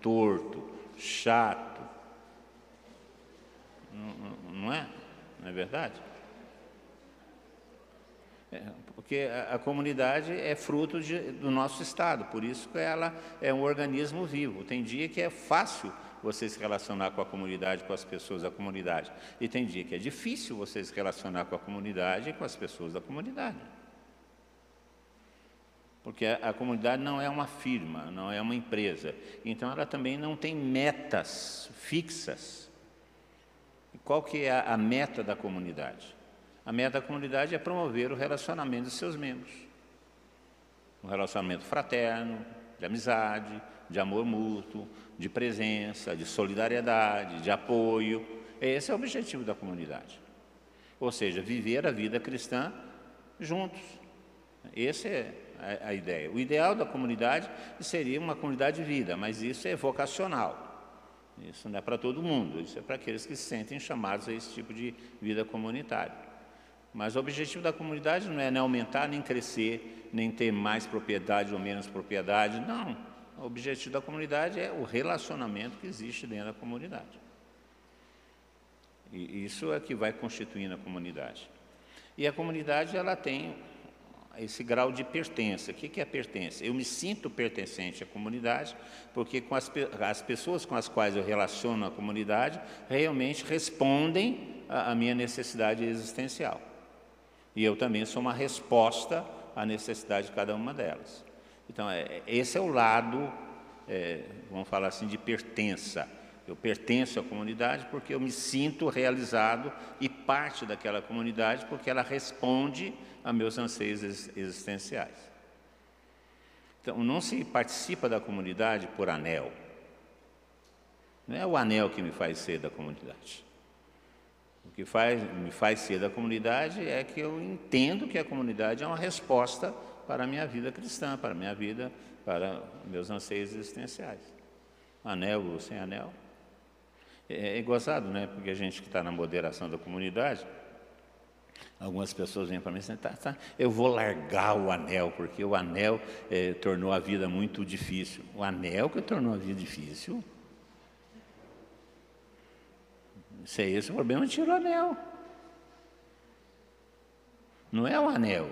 torto, chato. Não, não é? Não é verdade? É, porque a, a, comunidade é fruto de, do nosso estado, por isso que ela é um organismo vivo. Tem dia que é fácil você se relacionar com a comunidade, com as pessoas da comunidade. E tem dia que é difícil você se relacionar com a comunidade e com as pessoas da comunidade. Porque a, a comunidade não é uma firma, não é uma empresa. Então ela também não tem metas fixas. Qual que é a, a meta da comunidade? A meta da comunidade é promover o relacionamento dos seus membros. Um relacionamento fraterno, de amizade, de amor mútuo, de presença, de solidariedade, de apoio. Esse é o objetivo da comunidade. Ou seja, viver a vida cristã juntos. Essa é a, a ideia. O ideal da comunidade seria uma comunidade de vida, mas isso é vocacional. Isso não é para todo mundo, isso é para aqueles que se sentem chamados a esse tipo de vida comunitária. Mas o objetivo da comunidade não é nem aumentar, nem crescer, nem ter mais propriedade ou menos propriedade, não. O objetivo da comunidade é o relacionamento que existe dentro da comunidade. E isso é que vai constituindo a comunidade. E a comunidade ela tem esse grau de pertença. O que é pertença? Eu me sinto pertencente à comunidade, porque com as, as pessoas com as quais eu relaciono a comunidade realmente respondem à minha necessidade existencial. E eu também sou uma resposta à necessidade de cada uma delas. Então, é, esse é o lado é, vamos falar assim, de pertença. Eu pertenço à comunidade porque eu me sinto realizado e parte daquela comunidade porque ela responde a meus anseios existenciais. Então, não se participa da comunidade por anel. Não é o anel que me faz ser da comunidade. O que faz, me faz ser da comunidade é que eu entendo que a comunidade é uma resposta para a minha vida cristã, para a minha vida, para meus anseios existenciais. Anel ou sem anel. É, é gozado, né? Porque a gente que está na moderação da comunidade, algumas pessoas vêm para mim e dizem, tá, tá, eu vou largar o anel, porque o anel é, tornou a vida muito difícil. O anel que tornou a vida difícil? Se é esse o problema, tira o anel. Não é o anel.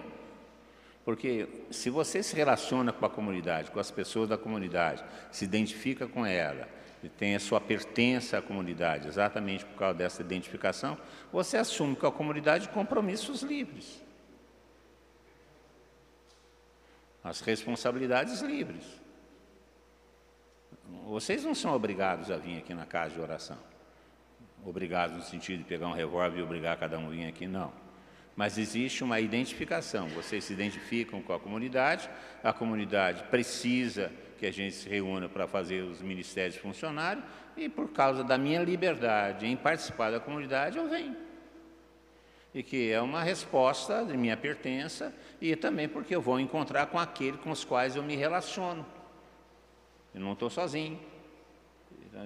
Porque se você se relaciona com a comunidade, com as pessoas da comunidade, se identifica com ela, e tem a sua pertença à comunidade, exatamente por causa dessa identificação, você assume com a comunidade compromissos livres. As responsabilidades livres. Vocês não são obrigados a vir aqui na casa de oração. Obrigados no sentido de pegar um revólver e obrigar cada um a vir aqui, não. Mas existe uma identificação. Vocês se identificam com a comunidade, a comunidade precisa que a gente se reúna para fazer os ministérios funcionários, e por causa da minha liberdade em participar da comunidade, eu venho. E que é uma resposta de minha pertença, e também porque eu vou encontrar com aquele com os quais eu me relaciono. Eu não estou sozinho.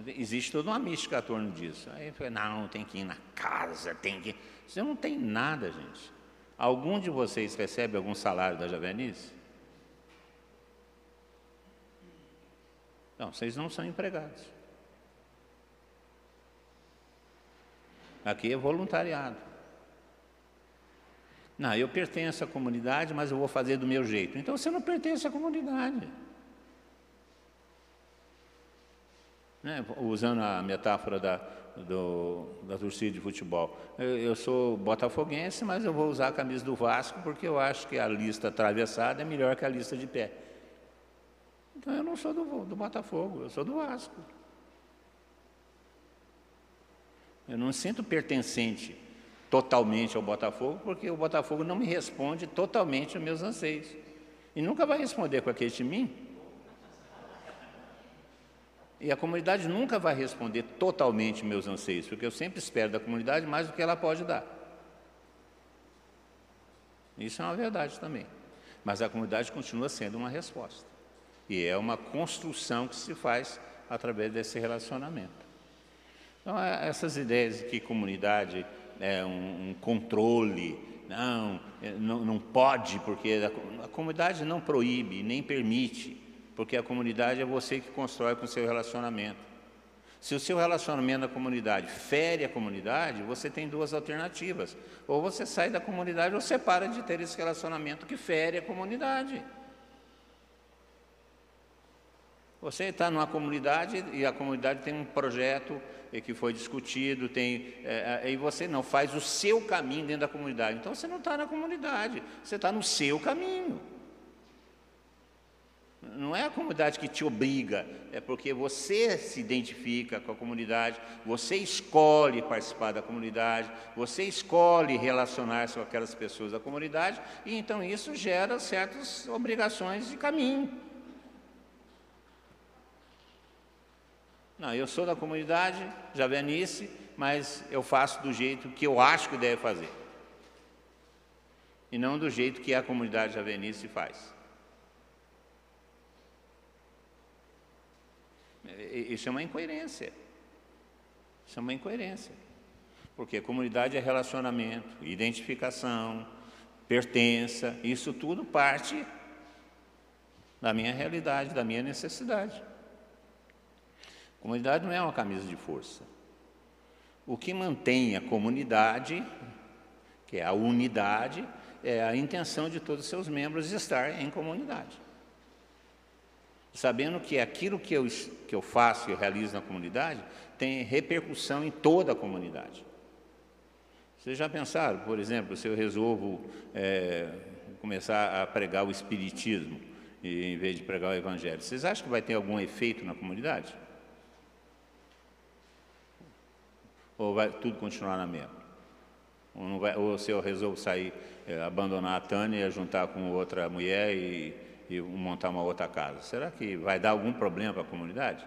Existe toda uma mística a torno disso. Aí falei, não, tem que ir na casa, tem que. Você não tem nada, gente. Algum de vocês recebe algum salário da Javenice? Não, vocês não são empregados. Aqui é voluntariado. Não, eu pertenço à comunidade, mas eu vou fazer do meu jeito. Então você não pertence à comunidade. Né? Usando a metáfora da, do, da torcida de futebol. Eu, eu, sou botafoguense, mas eu vou usar a camisa do Vasco porque eu acho que a lista atravessada é melhor que a lista de pé. Então eu não sou do, do Botafogo, eu sou do Vasco. Eu não sinto pertencente totalmente ao Botafogo, porque o Botafogo não me responde totalmente aos meus anseios. E nunca vai responder com aquele de mim. E a comunidade nunca vai responder totalmente meus anseios, porque eu sempre espero da comunidade mais do que ela pode dar. Isso é uma verdade também. Mas a comunidade continua sendo uma resposta. E é uma construção que se faz através desse relacionamento. Então, é, essas ideias de que comunidade é um, um controle, não, é, não, não pode, porque a, a comunidade não proíbe, nem permite, porque a comunidade é você que constrói com o seu relacionamento. Se o seu relacionamento na comunidade fere a comunidade, você tem duas alternativas. Ou você sai da comunidade ou você para de ter esse relacionamento que fere a comunidade. Você está numa comunidade e a comunidade tem um projeto que foi discutido, tem, é, é, e você não faz o seu caminho dentro da comunidade. Então você não está na comunidade, você está no seu caminho. Não é a comunidade que te obriga, é porque você se identifica com a comunidade, você escolhe participar da comunidade, você escolhe relacionar-se com aquelas pessoas da comunidade, e então isso gera certas obrigações de caminho. Não, eu sou da comunidade Javenice, mas eu faço do jeito que eu acho que deve fazer. E não do jeito que a comunidade Javenice faz. Isso é uma incoerência. Isso é uma incoerência. Porque comunidade é relacionamento, identificação, pertença, isso tudo parte da minha realidade, da minha necessidade. Comunidade não é uma camisa de força. O que mantém a comunidade, que é a unidade, é a intenção de todos os seus membros estar em comunidade. Sabendo que aquilo que eu, que eu faço e realizo na comunidade tem repercussão em toda a comunidade. Vocês já pensaram, por exemplo, se eu resolvo é, começar a pregar o Espiritismo, em vez de pregar o Evangelho. Vocês acham que vai ter algum efeito na comunidade? Ou vai tudo continuar na mesma? Ou, vai, ou se eu resolvo sair, é, abandonar a Tânia e juntar com outra mulher e, e montar uma outra casa? Será que vai dar algum problema para a comunidade?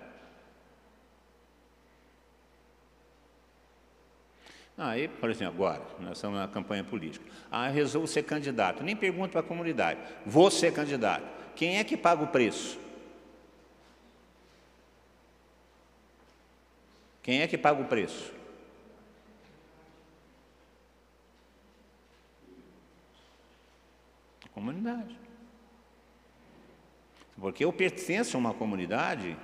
Aí, por exemplo, agora, nós estamos na campanha política. Ah, eu resolvo ser candidato. Nem pergunto para a comunidade. Vou ser candidato. Quem é que paga o preço? Quem é que paga o preço? A comunidade. Porque eu pertenço a uma comunidade,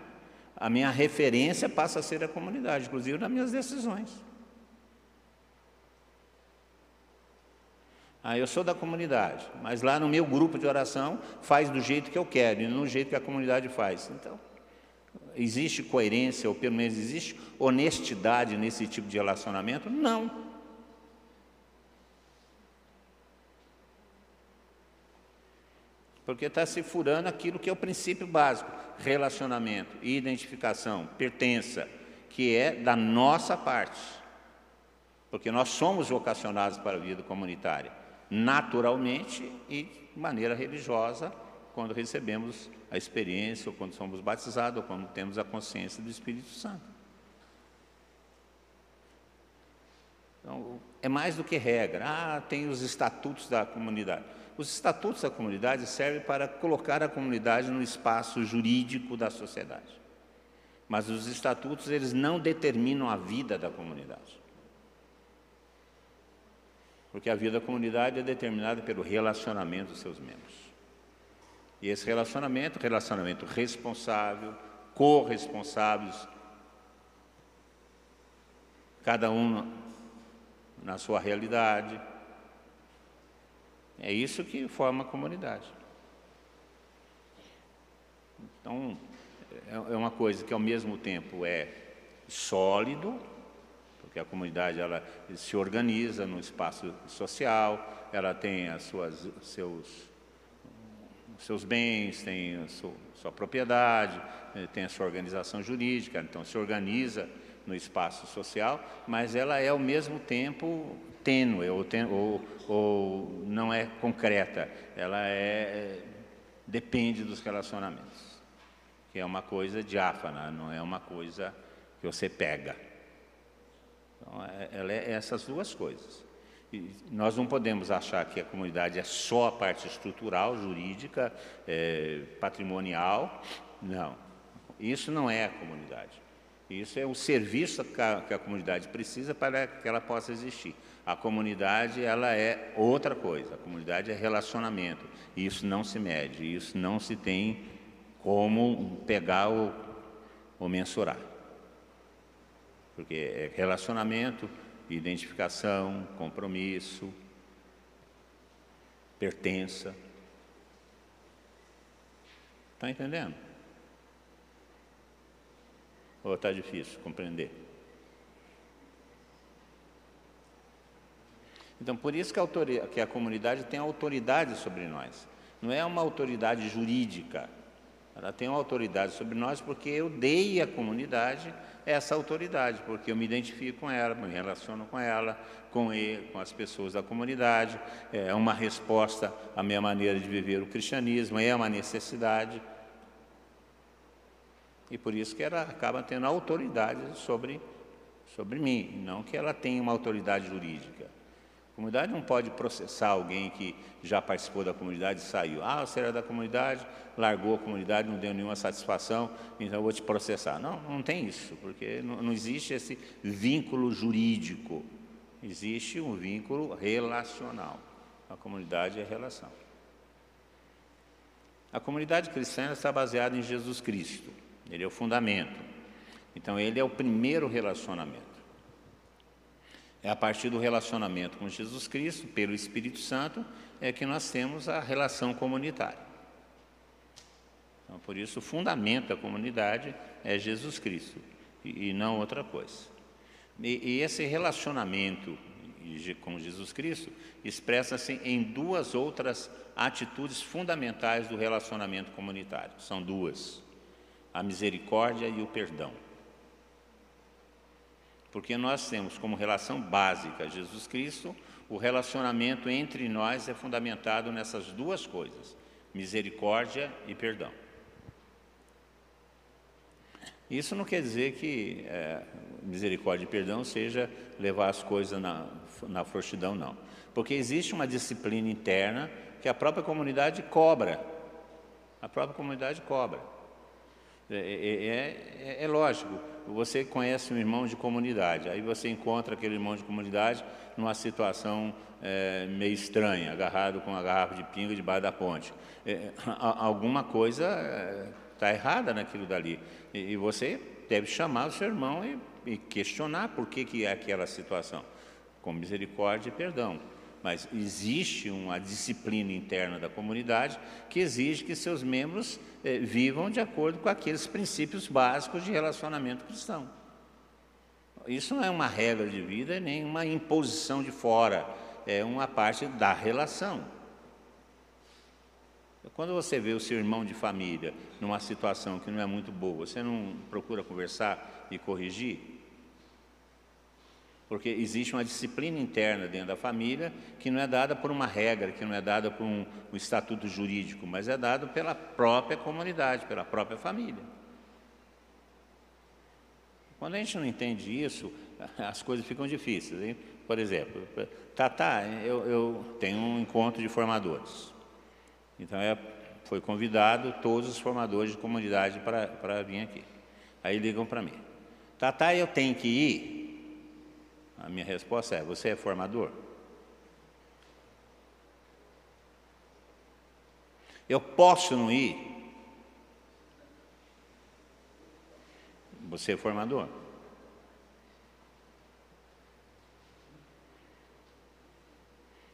a minha referência passa a ser a comunidade, inclusive nas minhas decisões. Ah, eu sou da comunidade, mas lá no meu grupo de oração faz do jeito que eu quero e não do jeito que a comunidade faz. Então, existe coerência, ou pelo menos existe honestidade nesse tipo de relacionamento? Não. Porque está se furando aquilo que é o princípio básico: relacionamento, identificação, pertença, que é da nossa parte. Porque nós somos vocacionados para a vida comunitária naturalmente e de maneira religiosa, quando recebemos a experiência, ou quando somos batizados, ou quando temos a consciência do Espírito Santo. Então, é mais do que regra. Ah, tem os estatutos da comunidade. Os estatutos da comunidade servem para colocar a comunidade no espaço jurídico da sociedade. Mas os estatutos, eles não determinam a vida da comunidade. Porque a vida da comunidade é determinada pelo relacionamento dos seus membros. E esse relacionamento, relacionamento responsável, corresponsáveis, cada um na sua realidade. É isso que forma a comunidade. Então, é, é uma coisa que ao mesmo tempo é sólido, porque a comunidade ela se organiza no espaço social, ela tem as suas seus seus bens, tem a sua, sua propriedade, eh, tem a sua organização jurídica, então se organiza no espaço social, mas ela é ao mesmo tempo tênue ou, ou, ou não é concreta, ela é depende dos relacionamentos, que é uma coisa diáfana, não é uma coisa que você pega. Então, é, ela é essas duas coisas. E nós não podemos achar que a comunidade é só a parte estrutural, jurídica, é, patrimonial. Não. Isso não é a comunidade. Isso é o serviço que a, que a, comunidade precisa para que ela possa existir. A comunidade ela é outra coisa. A comunidade é relacionamento. E isso não se mede. Isso não se tem como pegar ou, ou mensurar porque é relacionamento, identificação, compromisso, pertença. Está entendendo? Ou está difícil compreender? Então, por isso que a, que a comunidade tem autoridade sobre nós. Não é uma autoridade jurídica, ela tem uma autoridade sobre nós porque eu dei à comunidade essa autoridade, porque eu me identifico com ela, me relaciono com ela, com ele, com as pessoas da comunidade. É uma resposta à minha maneira de viver o cristianismo, é uma necessidade. E por isso que ela acaba tendo autoridade sobre, sobre mim, não que ela tenha uma autoridade jurídica. A comunidade não pode processar alguém que já participou da comunidade e saiu. Ah, você era da comunidade, largou a comunidade, não deu nenhuma satisfação, então eu vou te processar. Não, não tem isso, porque não, não existe esse vínculo jurídico. Existe um vínculo relacional. A comunidade é relação. A comunidade cristã está baseada em Jesus Cristo. Ele é o fundamento. Então, ele é o primeiro relacionamento. É a partir do relacionamento com Jesus Cristo, pelo Espírito Santo, é que nós temos a relação comunitária. Então, por isso, o fundamento da comunidade é Jesus Cristo e, e não outra coisa. E, e esse relacionamento com Jesus Cristo, expressa-se em duas outras atitudes fundamentais do relacionamento comunitário. São duas: a misericórdia e o perdão. Porque nós temos como relação básica Jesus Cristo, o relacionamento entre nós é fundamentado nessas duas coisas: misericórdia e perdão. Isso não quer dizer que é, misericórdia e perdão seja levar as coisas na, na frouxidão, não. Porque existe uma disciplina interna que a própria comunidade cobra. A própria comunidade cobra. É, é, é, é, lógico, você conhece um irmão de comunidade, aí você encontra aquele irmão de comunidade numa situação é, meio estranha, agarrado com uma garrafa de pinga debaixo da ponte. É, alguma coisa está errada naquilo dali. E, e, você deve chamar o seu irmão e, e questionar por que, que é aquela situação, com misericórdia e perdão mas existe uma disciplina interna da comunidade que exige que seus membros eh, vivam de acordo com aqueles princípios básicos de relacionamento cristão. Isso não é uma regra de vida nem uma imposição de fora, é uma parte da relação. Quando você vê o seu irmão de família numa situação que não é muito boa, você não procura conversar e corrigir? Porque existe uma disciplina interna dentro da família que não é dada por uma regra, que não é dada por um, um estatuto jurídico, mas é dado pela própria comunidade, pela própria família. Quando a gente não entende isso, as coisas ficam difíceis. Hein? Por exemplo, tá, tá, eu, eu tenho um encontro de formadores. Então é, foi convidado todos os formadores de comunidade para vir aqui. Aí ligam para mim. Tá, tá, eu tenho que ir? A minha resposta é: você é formador? Eu posso não ir? Você é formador?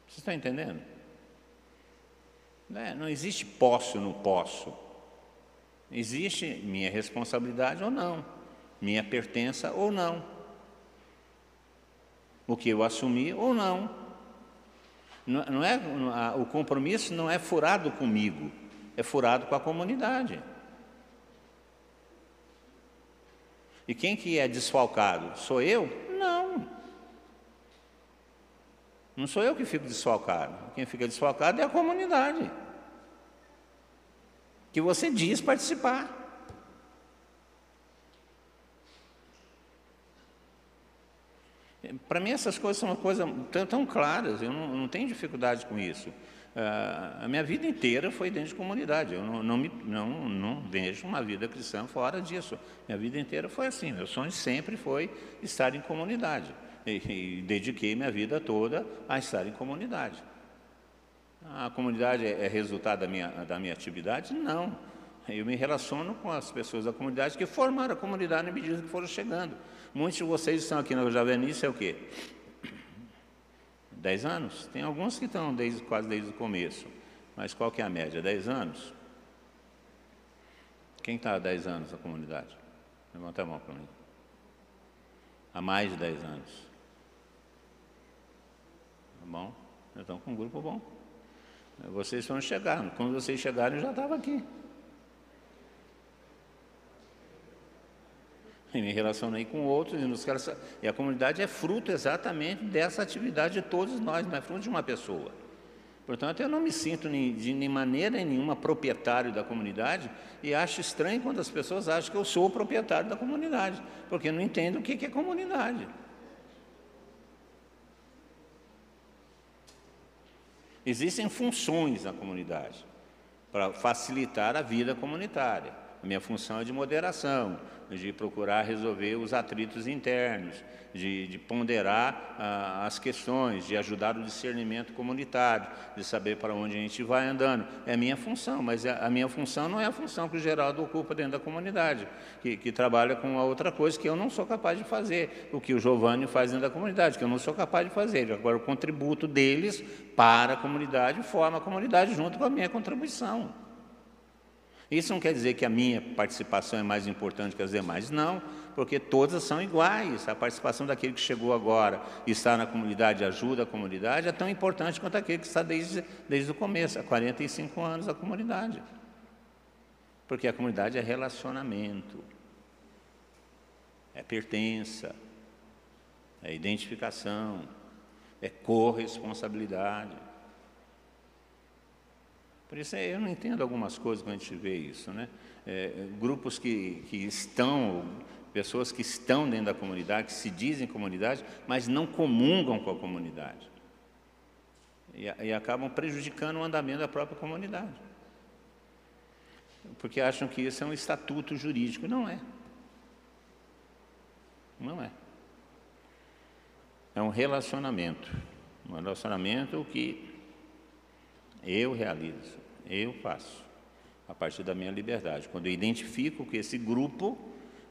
Você está entendendo? Não existe posso ou não posso. Existe minha responsabilidade ou não, minha pertença ou não o que eu assumi ou não. Não é, o compromisso não é furado comigo, é furado com a comunidade. E quem que é desfalcado? Sou eu? Não. Não sou eu que fico desfalcado. Quem fica desfalcado é a comunidade. Que você diz participar. Para mim, essas coisas são uma coisa tão, tão claras, eu não, não, tenho dificuldade com isso. Uh, a minha vida inteira foi dentro de comunidade, eu não, não, me, não, não vejo uma vida cristã fora disso. Minha vida inteira foi assim, meu sonho sempre foi estar em comunidade. E, e dediquei minha vida toda a estar em comunidade. A comunidade é, é resultado da minha, da minha atividade? Não. Eu me relaciono com as pessoas da comunidade que formaram a comunidade na medida que foram chegando. Muitos de vocês estão aqui na Javenice, é o quê? Dez anos? Tem alguns que estão desde, quase desde o começo. Mas qual que é a média? Dez anos? Quem está há dez anos na comunidade? Levanta a mão para mim. Há mais de dez anos. Tá bom? Então, com um grupo bom. Vocês foram chegar. Quando vocês chegaram, eu já estava aqui. E me relacionei com outros, e, nos, e a comunidade é fruto exatamente dessa atividade de todos nós, não é fruto de uma pessoa. Portanto, eu não me sinto de nem maneira nenhuma proprietário da comunidade e acho estranho quando as pessoas acham que eu sou o proprietário da comunidade, porque não entendo o que é comunidade. Existem funções na comunidade para facilitar a vida comunitária. A minha função é de moderação, de procurar resolver os atritos internos, de, de ponderar ah, as questões, de ajudar o discernimento comunitário, de saber para onde a gente vai andando. É minha função, mas a, a minha função não é a função que o Geraldo ocupa dentro da comunidade, que, que trabalha com a outra coisa que eu não sou capaz de fazer, o que o Giovanni faz dentro da comunidade, que eu não sou capaz de fazer. Agora, o contributo deles para a comunidade forma a comunidade junto com a minha contribuição. Isso não quer dizer que a minha participação é mais importante que as demais, não, porque todas são iguais. A participação daquele que chegou agora e está na comunidade, ajuda a comunidade, é tão importante quanto aquele que está desde, desde o começo, há 45 anos a comunidade. Porque a comunidade é relacionamento, é pertença, é identificação, é corresponsabilidade. Por isso eu não entendo algumas coisas quando a gente vê isso, né? É, grupos que, que estão, pessoas que estão dentro da comunidade, que se dizem comunidade, mas não comungam com a comunidade. E, e acabam prejudicando o andamento da própria comunidade. Porque acham que isso é um estatuto jurídico. Não é. Não é. É um relacionamento. Um relacionamento que eu realizo, eu faço, a partir da minha liberdade. Quando eu identifico que esse grupo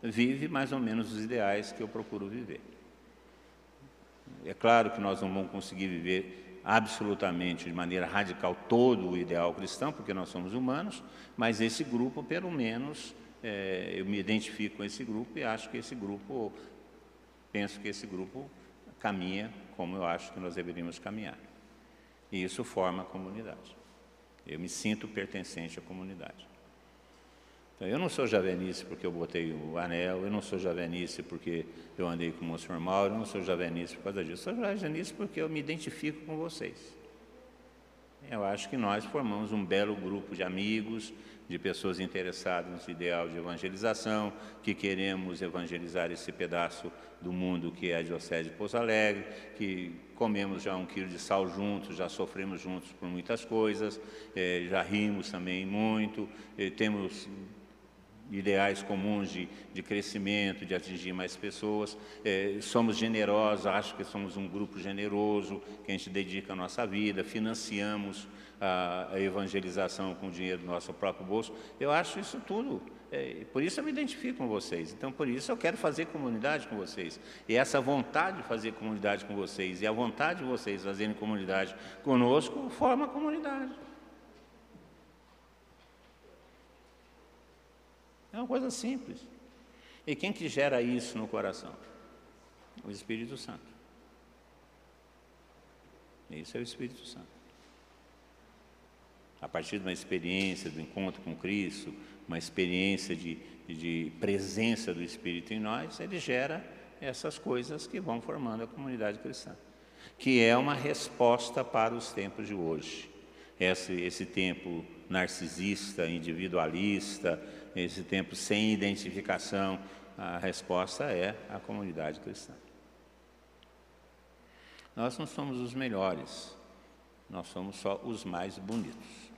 vive mais ou menos os ideais que eu procuro viver. É claro que nós não vamos conseguir viver absolutamente, de maneira radical, todo o ideal cristão, porque nós somos humanos, mas esse grupo, pelo menos, é, eu me identifico com esse grupo e acho que esse grupo, penso que esse grupo caminha como eu acho que nós deveríamos caminhar. E isso forma a comunidade. Eu me sinto pertencente à comunidade. Então, eu não sou javenice porque eu botei o anel, eu não sou javenice porque eu andei com o senhor Mauro, eu não sou javenice por causa disso. Eu sou javenice porque eu me identifico com vocês. Eu acho que nós formamos um belo grupo de amigos, de pessoas interessadas no ideal de evangelização, que queremos evangelizar esse pedaço do mundo que é a Diocese de Pouso Alegre, que comemos já um quilo de sal juntos, já sofremos juntos por muitas coisas, eh, já rimos também muito, eh, temos ideais comuns de, de crescimento, de atingir mais pessoas. É, somos generosos, acho que somos um grupo generoso, que a gente dedica a nossa vida, financiamos a, a evangelização com o dinheiro do nosso próprio bolso. Eu acho isso tudo. É, por isso eu me identifico com vocês. Então, por isso eu quero fazer comunidade com vocês. E essa vontade de fazer comunidade com vocês e a vontade de vocês fazerem comunidade conosco forma a comunidade. É uma coisa simples. E quem que gera isso no coração? O Espírito Santo. Isso é o Espírito Santo. A partir de uma experiência do encontro com Cristo, uma experiência de, de presença do Espírito em nós, ele gera essas coisas que vão formando a comunidade cristã, que é uma resposta para os tempos de hoje. Esse, esse tempo narcisista, individualista, esse tempo sem identificação, a resposta é a comunidade cristã. Nós não somos os melhores, nós somos só os mais bonitos.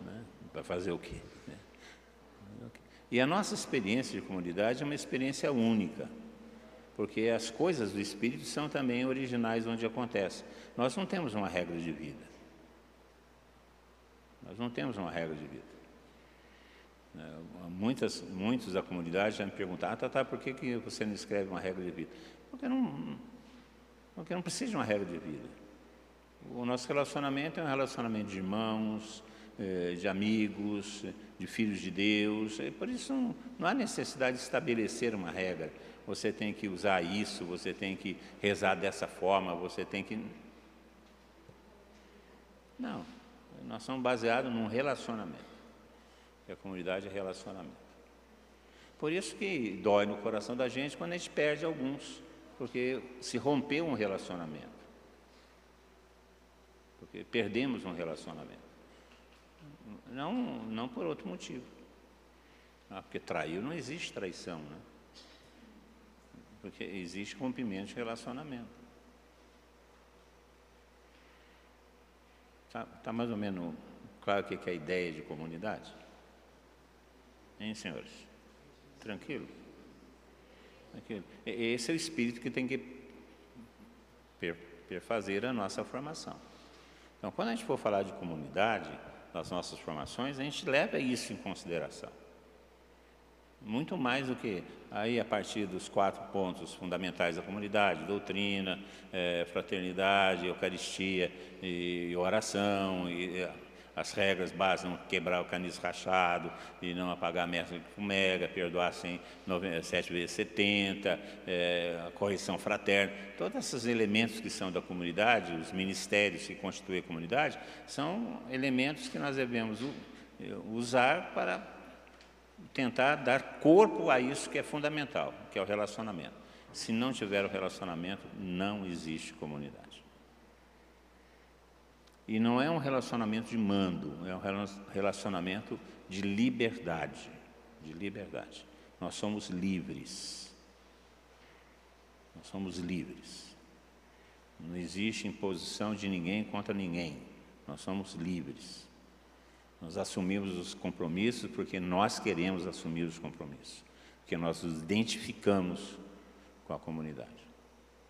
Né? Para fazer o quê? Né? E a nossa experiência de comunidade é uma experiência única, porque as coisas do Espírito são também originais onde acontece. Nós não temos uma regra de vida. Nós não temos uma regra de vida. Né, muitas, muitos da comunidade já me perguntaram, ah, tá, tá, por que, que você não escreve uma regra de vida? Porque não, porque não precisa de uma regra de vida. O nosso relacionamento é um relacionamento de irmãos, eh, de amigos, de filhos de Deus. Por isso não, não há necessidade de estabelecer uma regra. Você tem que usar isso, você tem que rezar dessa forma, você tem que. Não. Nós somos baseados num relacionamento. E a comunidade é relacionamento. Por isso que dói no coração da gente quando a gente perde alguns, porque se rompeu um relacionamento. Porque perdemos um relacionamento. Não, não por outro motivo. Ah, porque traiu não existe traição, né? Porque existe rompimento de relacionamento. Está tá mais ou menos claro o que é a ideia de comunidade? Hein, senhores? Tranquilo? Tranquilo. Esse é o espírito que tem que perfazer a nossa formação. Então, quando a gente for falar de comunidade, nas nossas formações, a gente leva isso em consideração. Muito mais do que aí a partir dos quatro pontos fundamentais da comunidade, doutrina, é, fraternidade, eucaristia e, e oração, e, as regras básicas, não quebrar o caniço rachado, e não apagar a meta com mega, perdoar sem 7 vezes 70, é, a correção fraterna. Todos esses elementos que são da comunidade, os ministérios que constituem a comunidade, são elementos que nós devemos usar para tentar dar corpo a isso que é fundamental, que é o relacionamento. Se não tiver o relacionamento, não existe comunidade. E não é um relacionamento de mando, é um relacionamento de liberdade. De liberdade. Nós somos livres. Nós somos livres. Não existe imposição de ninguém contra ninguém. Nós somos livres. Nós assumimos os compromissos porque nós queremos assumir os compromissos. Porque nós nos identificamos com a comunidade.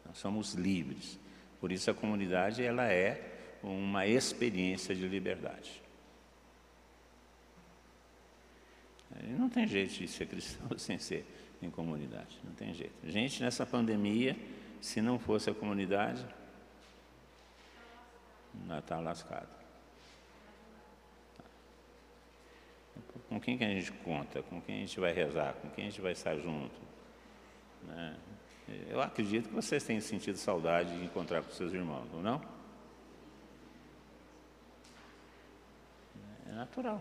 Nós somos livres. Por isso a comunidade ela é uma experiência de liberdade. Não tem jeito de ser cristão sem ser em comunidade, não tem jeito. Gente, nessa pandemia, se não fosse a comunidade, nós está lascado. Com quem que a gente conta? Com quem a gente vai rezar? Com quem a gente vai estar junto? Né? Eu acredito que vocês têm sentido saudade de encontrar com seus irmãos, não? É natural.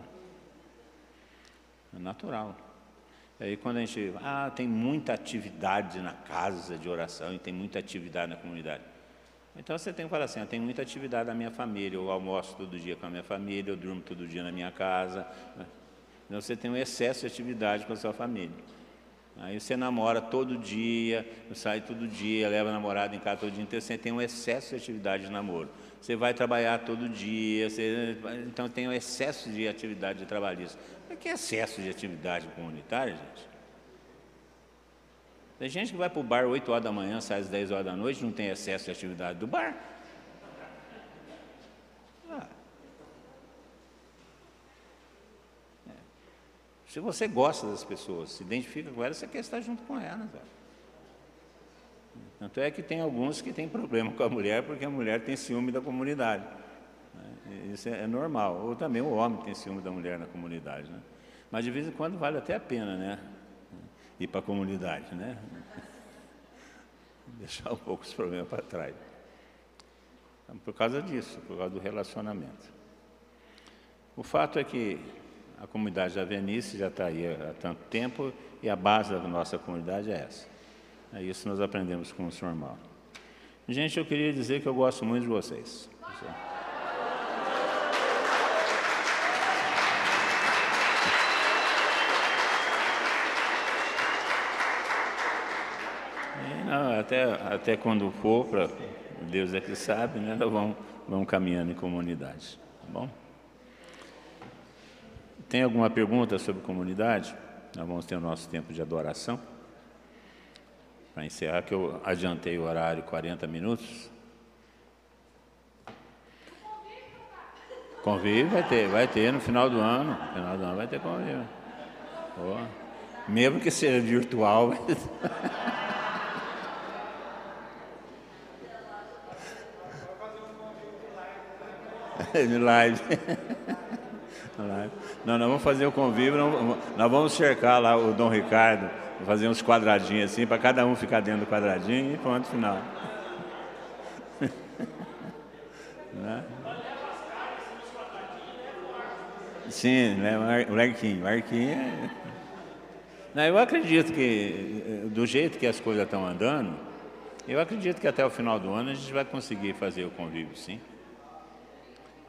É natural. E aí quando a gente, ah, tem muita atividade na casa de oração e tem muita atividade na comunidade. Então você tem que falar assim, eu tenho muita atividade na minha família, eu almoço todo dia com a minha família, eu durmo todo dia na minha casa. Então você tem um excesso de atividade com a sua família. Aí você namora todo dia, sai todo dia, leva a namorada em casa todo dia, então você tem um excesso de atividade de namoro você vai trabalhar todo dia, você, então tem um excesso de atividade trabalhista. O que é excesso de atividade comunitária, gente? Tem gente que vai para o bar 8 horas da manhã, sai às 10 horas da noite, não tem excesso de atividade do bar. Ah. É. Se você gosta das pessoas, se identifica com elas, você quer estar junto com elas. Velho. Tanto é que tem alguns que têm problema com a mulher porque a mulher tem ciúme da comunidade. Né? Isso é, normal. Ou também o homem tem ciúme da mulher na comunidade. Né? Mas de vez em quando vale até a pena, né? Ir para a comunidade, né? Deixar um pouco os problemas para trás. Então, por causa disso, por causa do relacionamento. O fato é que a comunidade da Venice já está aí há tanto tempo e a base da nossa comunidade é essa. É isso nós aprendemos com o Sr. Mauro. Gente, eu queria dizer que eu gosto muito de vocês. não, até, até quando for, para Deus é que sabe, né, vamos, vamos caminhando em comunidade. Tá bom? Tem alguma pergunta sobre comunidade? Nós vamos ter o nosso tempo de adoração para encerrar, que eu adiantei o horário 40 minutos. Convívio vai ter, vai ter no final do ano. No final do ano vai ter convívio. Oh. Mesmo que seja virtual. De live. Não, nós vamos fazer o convívio, nós vamos cercar lá o Dom Ricardo fazer uns quadradinhos assim, para cada um ficar dentro do quadradinho e pronto, final. né? Sim, né? o Marquinho. Marquinho é... Não, eu acredito que, do jeito que as coisas estão andando, eu acredito que até o final do ano a gente vai conseguir fazer o convívio, sim.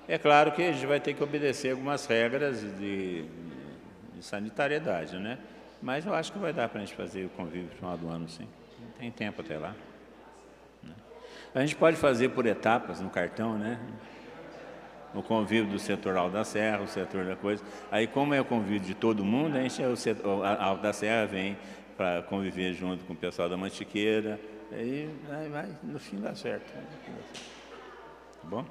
É claro que a gente vai ter que obedecer algumas regras de, de sanitariedade, né? Mas eu acho que vai dar para a gente fazer o convívio no final do ano, sim. Tem tempo até lá. Né? A gente pode fazer por etapas no cartão, né? O convívio do setor da Serra, o setor da coisa. Aí, como é o convívio de todo mundo, a gente, o setor, Alto da Serra vem para conviver junto com o pessoal da Mantiqueira. Aí, aí vai, no fim dá certo. Tá bom?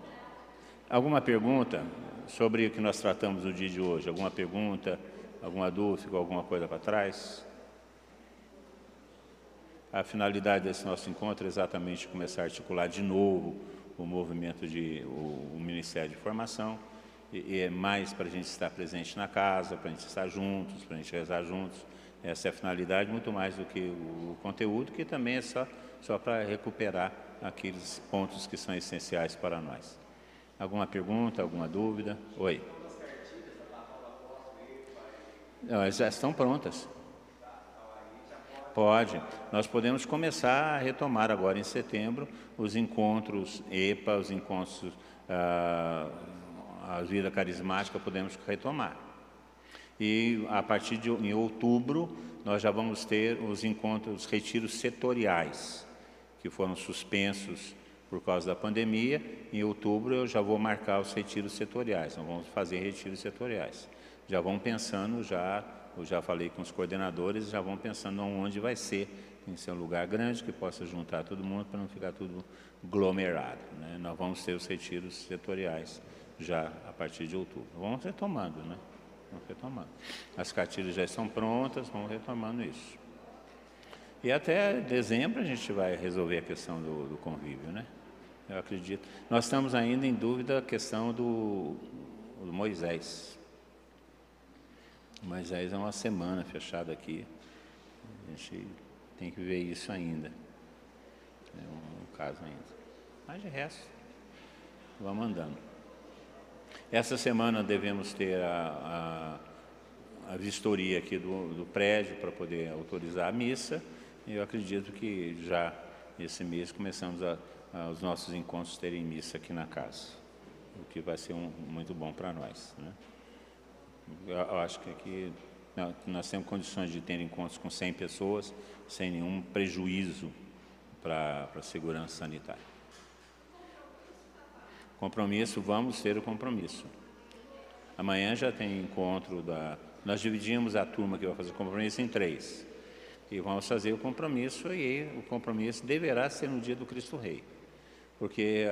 Alguma pergunta sobre o que nós tratamos no dia de hoje? Alguma pergunta? Alguma dúvida? Ficou alguma coisa para trás? A finalidade desse nosso encontro é exatamente começar a articular de novo o movimento de o, o Ministério de Formação e, é mais para a gente estar presente na casa, para a gente estar juntos, para a gente rezar juntos. Essa é a finalidade, muito mais do que o conteúdo, que também é só, só para recuperar aqueles pontos que são essenciais para nós. Alguma pergunta, alguma dúvida? Oi. Elas já estão prontas. Pode. Nós podemos começar a retomar agora em setembro os encontros EPA, os encontros ah, a vida carismática, podemos retomar. E a partir de em outubro nós já vamos ter os encontros, os retiros setoriais, que foram suspensos por causa da pandemia. Em outubro eu já vou marcar os retiros setoriais, nós vamos fazer retiros setoriais. Já vão pensando, já, eu já falei com os coordenadores, já vão pensando onde vai ser. Que ser um lugar grande que possa juntar todo mundo para não ficar tudo aglomerado. Né? Nós vamos ter os retiros setoriais já a partir de outubro. Vamos retomando, né? Vamos retomando. As cartilhas já estão prontas, vamos retomando isso. E até dezembro a gente vai resolver a questão do, do convívio, né? Eu acredito. Nós estamos ainda em dúvida a questão do, do Moisés. Moisés é uma semana fechada aqui. A gente tem que ver isso ainda. É um, caso ainda. Mas de resto, vamos andando. Essa semana devemos ter a, a, a vistoria aqui do, do prédio para poder autorizar a missa. E eu acredito que já esse mês começamos a, a, os nossos encontros terem missa aqui na casa, o que vai ser um, muito bom para nós. Né? Eu, acho que aqui nós temos condições de ter encontros com 100 pessoas sem nenhum prejuízo para a segurança sanitária. Compromisso, vamos ter o compromisso. Amanhã já tem encontro da. Nós dividimos a turma que vai fazer o compromisso em três. E vamos fazer o compromisso, e o compromisso deverá ser no dia do Cristo Rei. Porque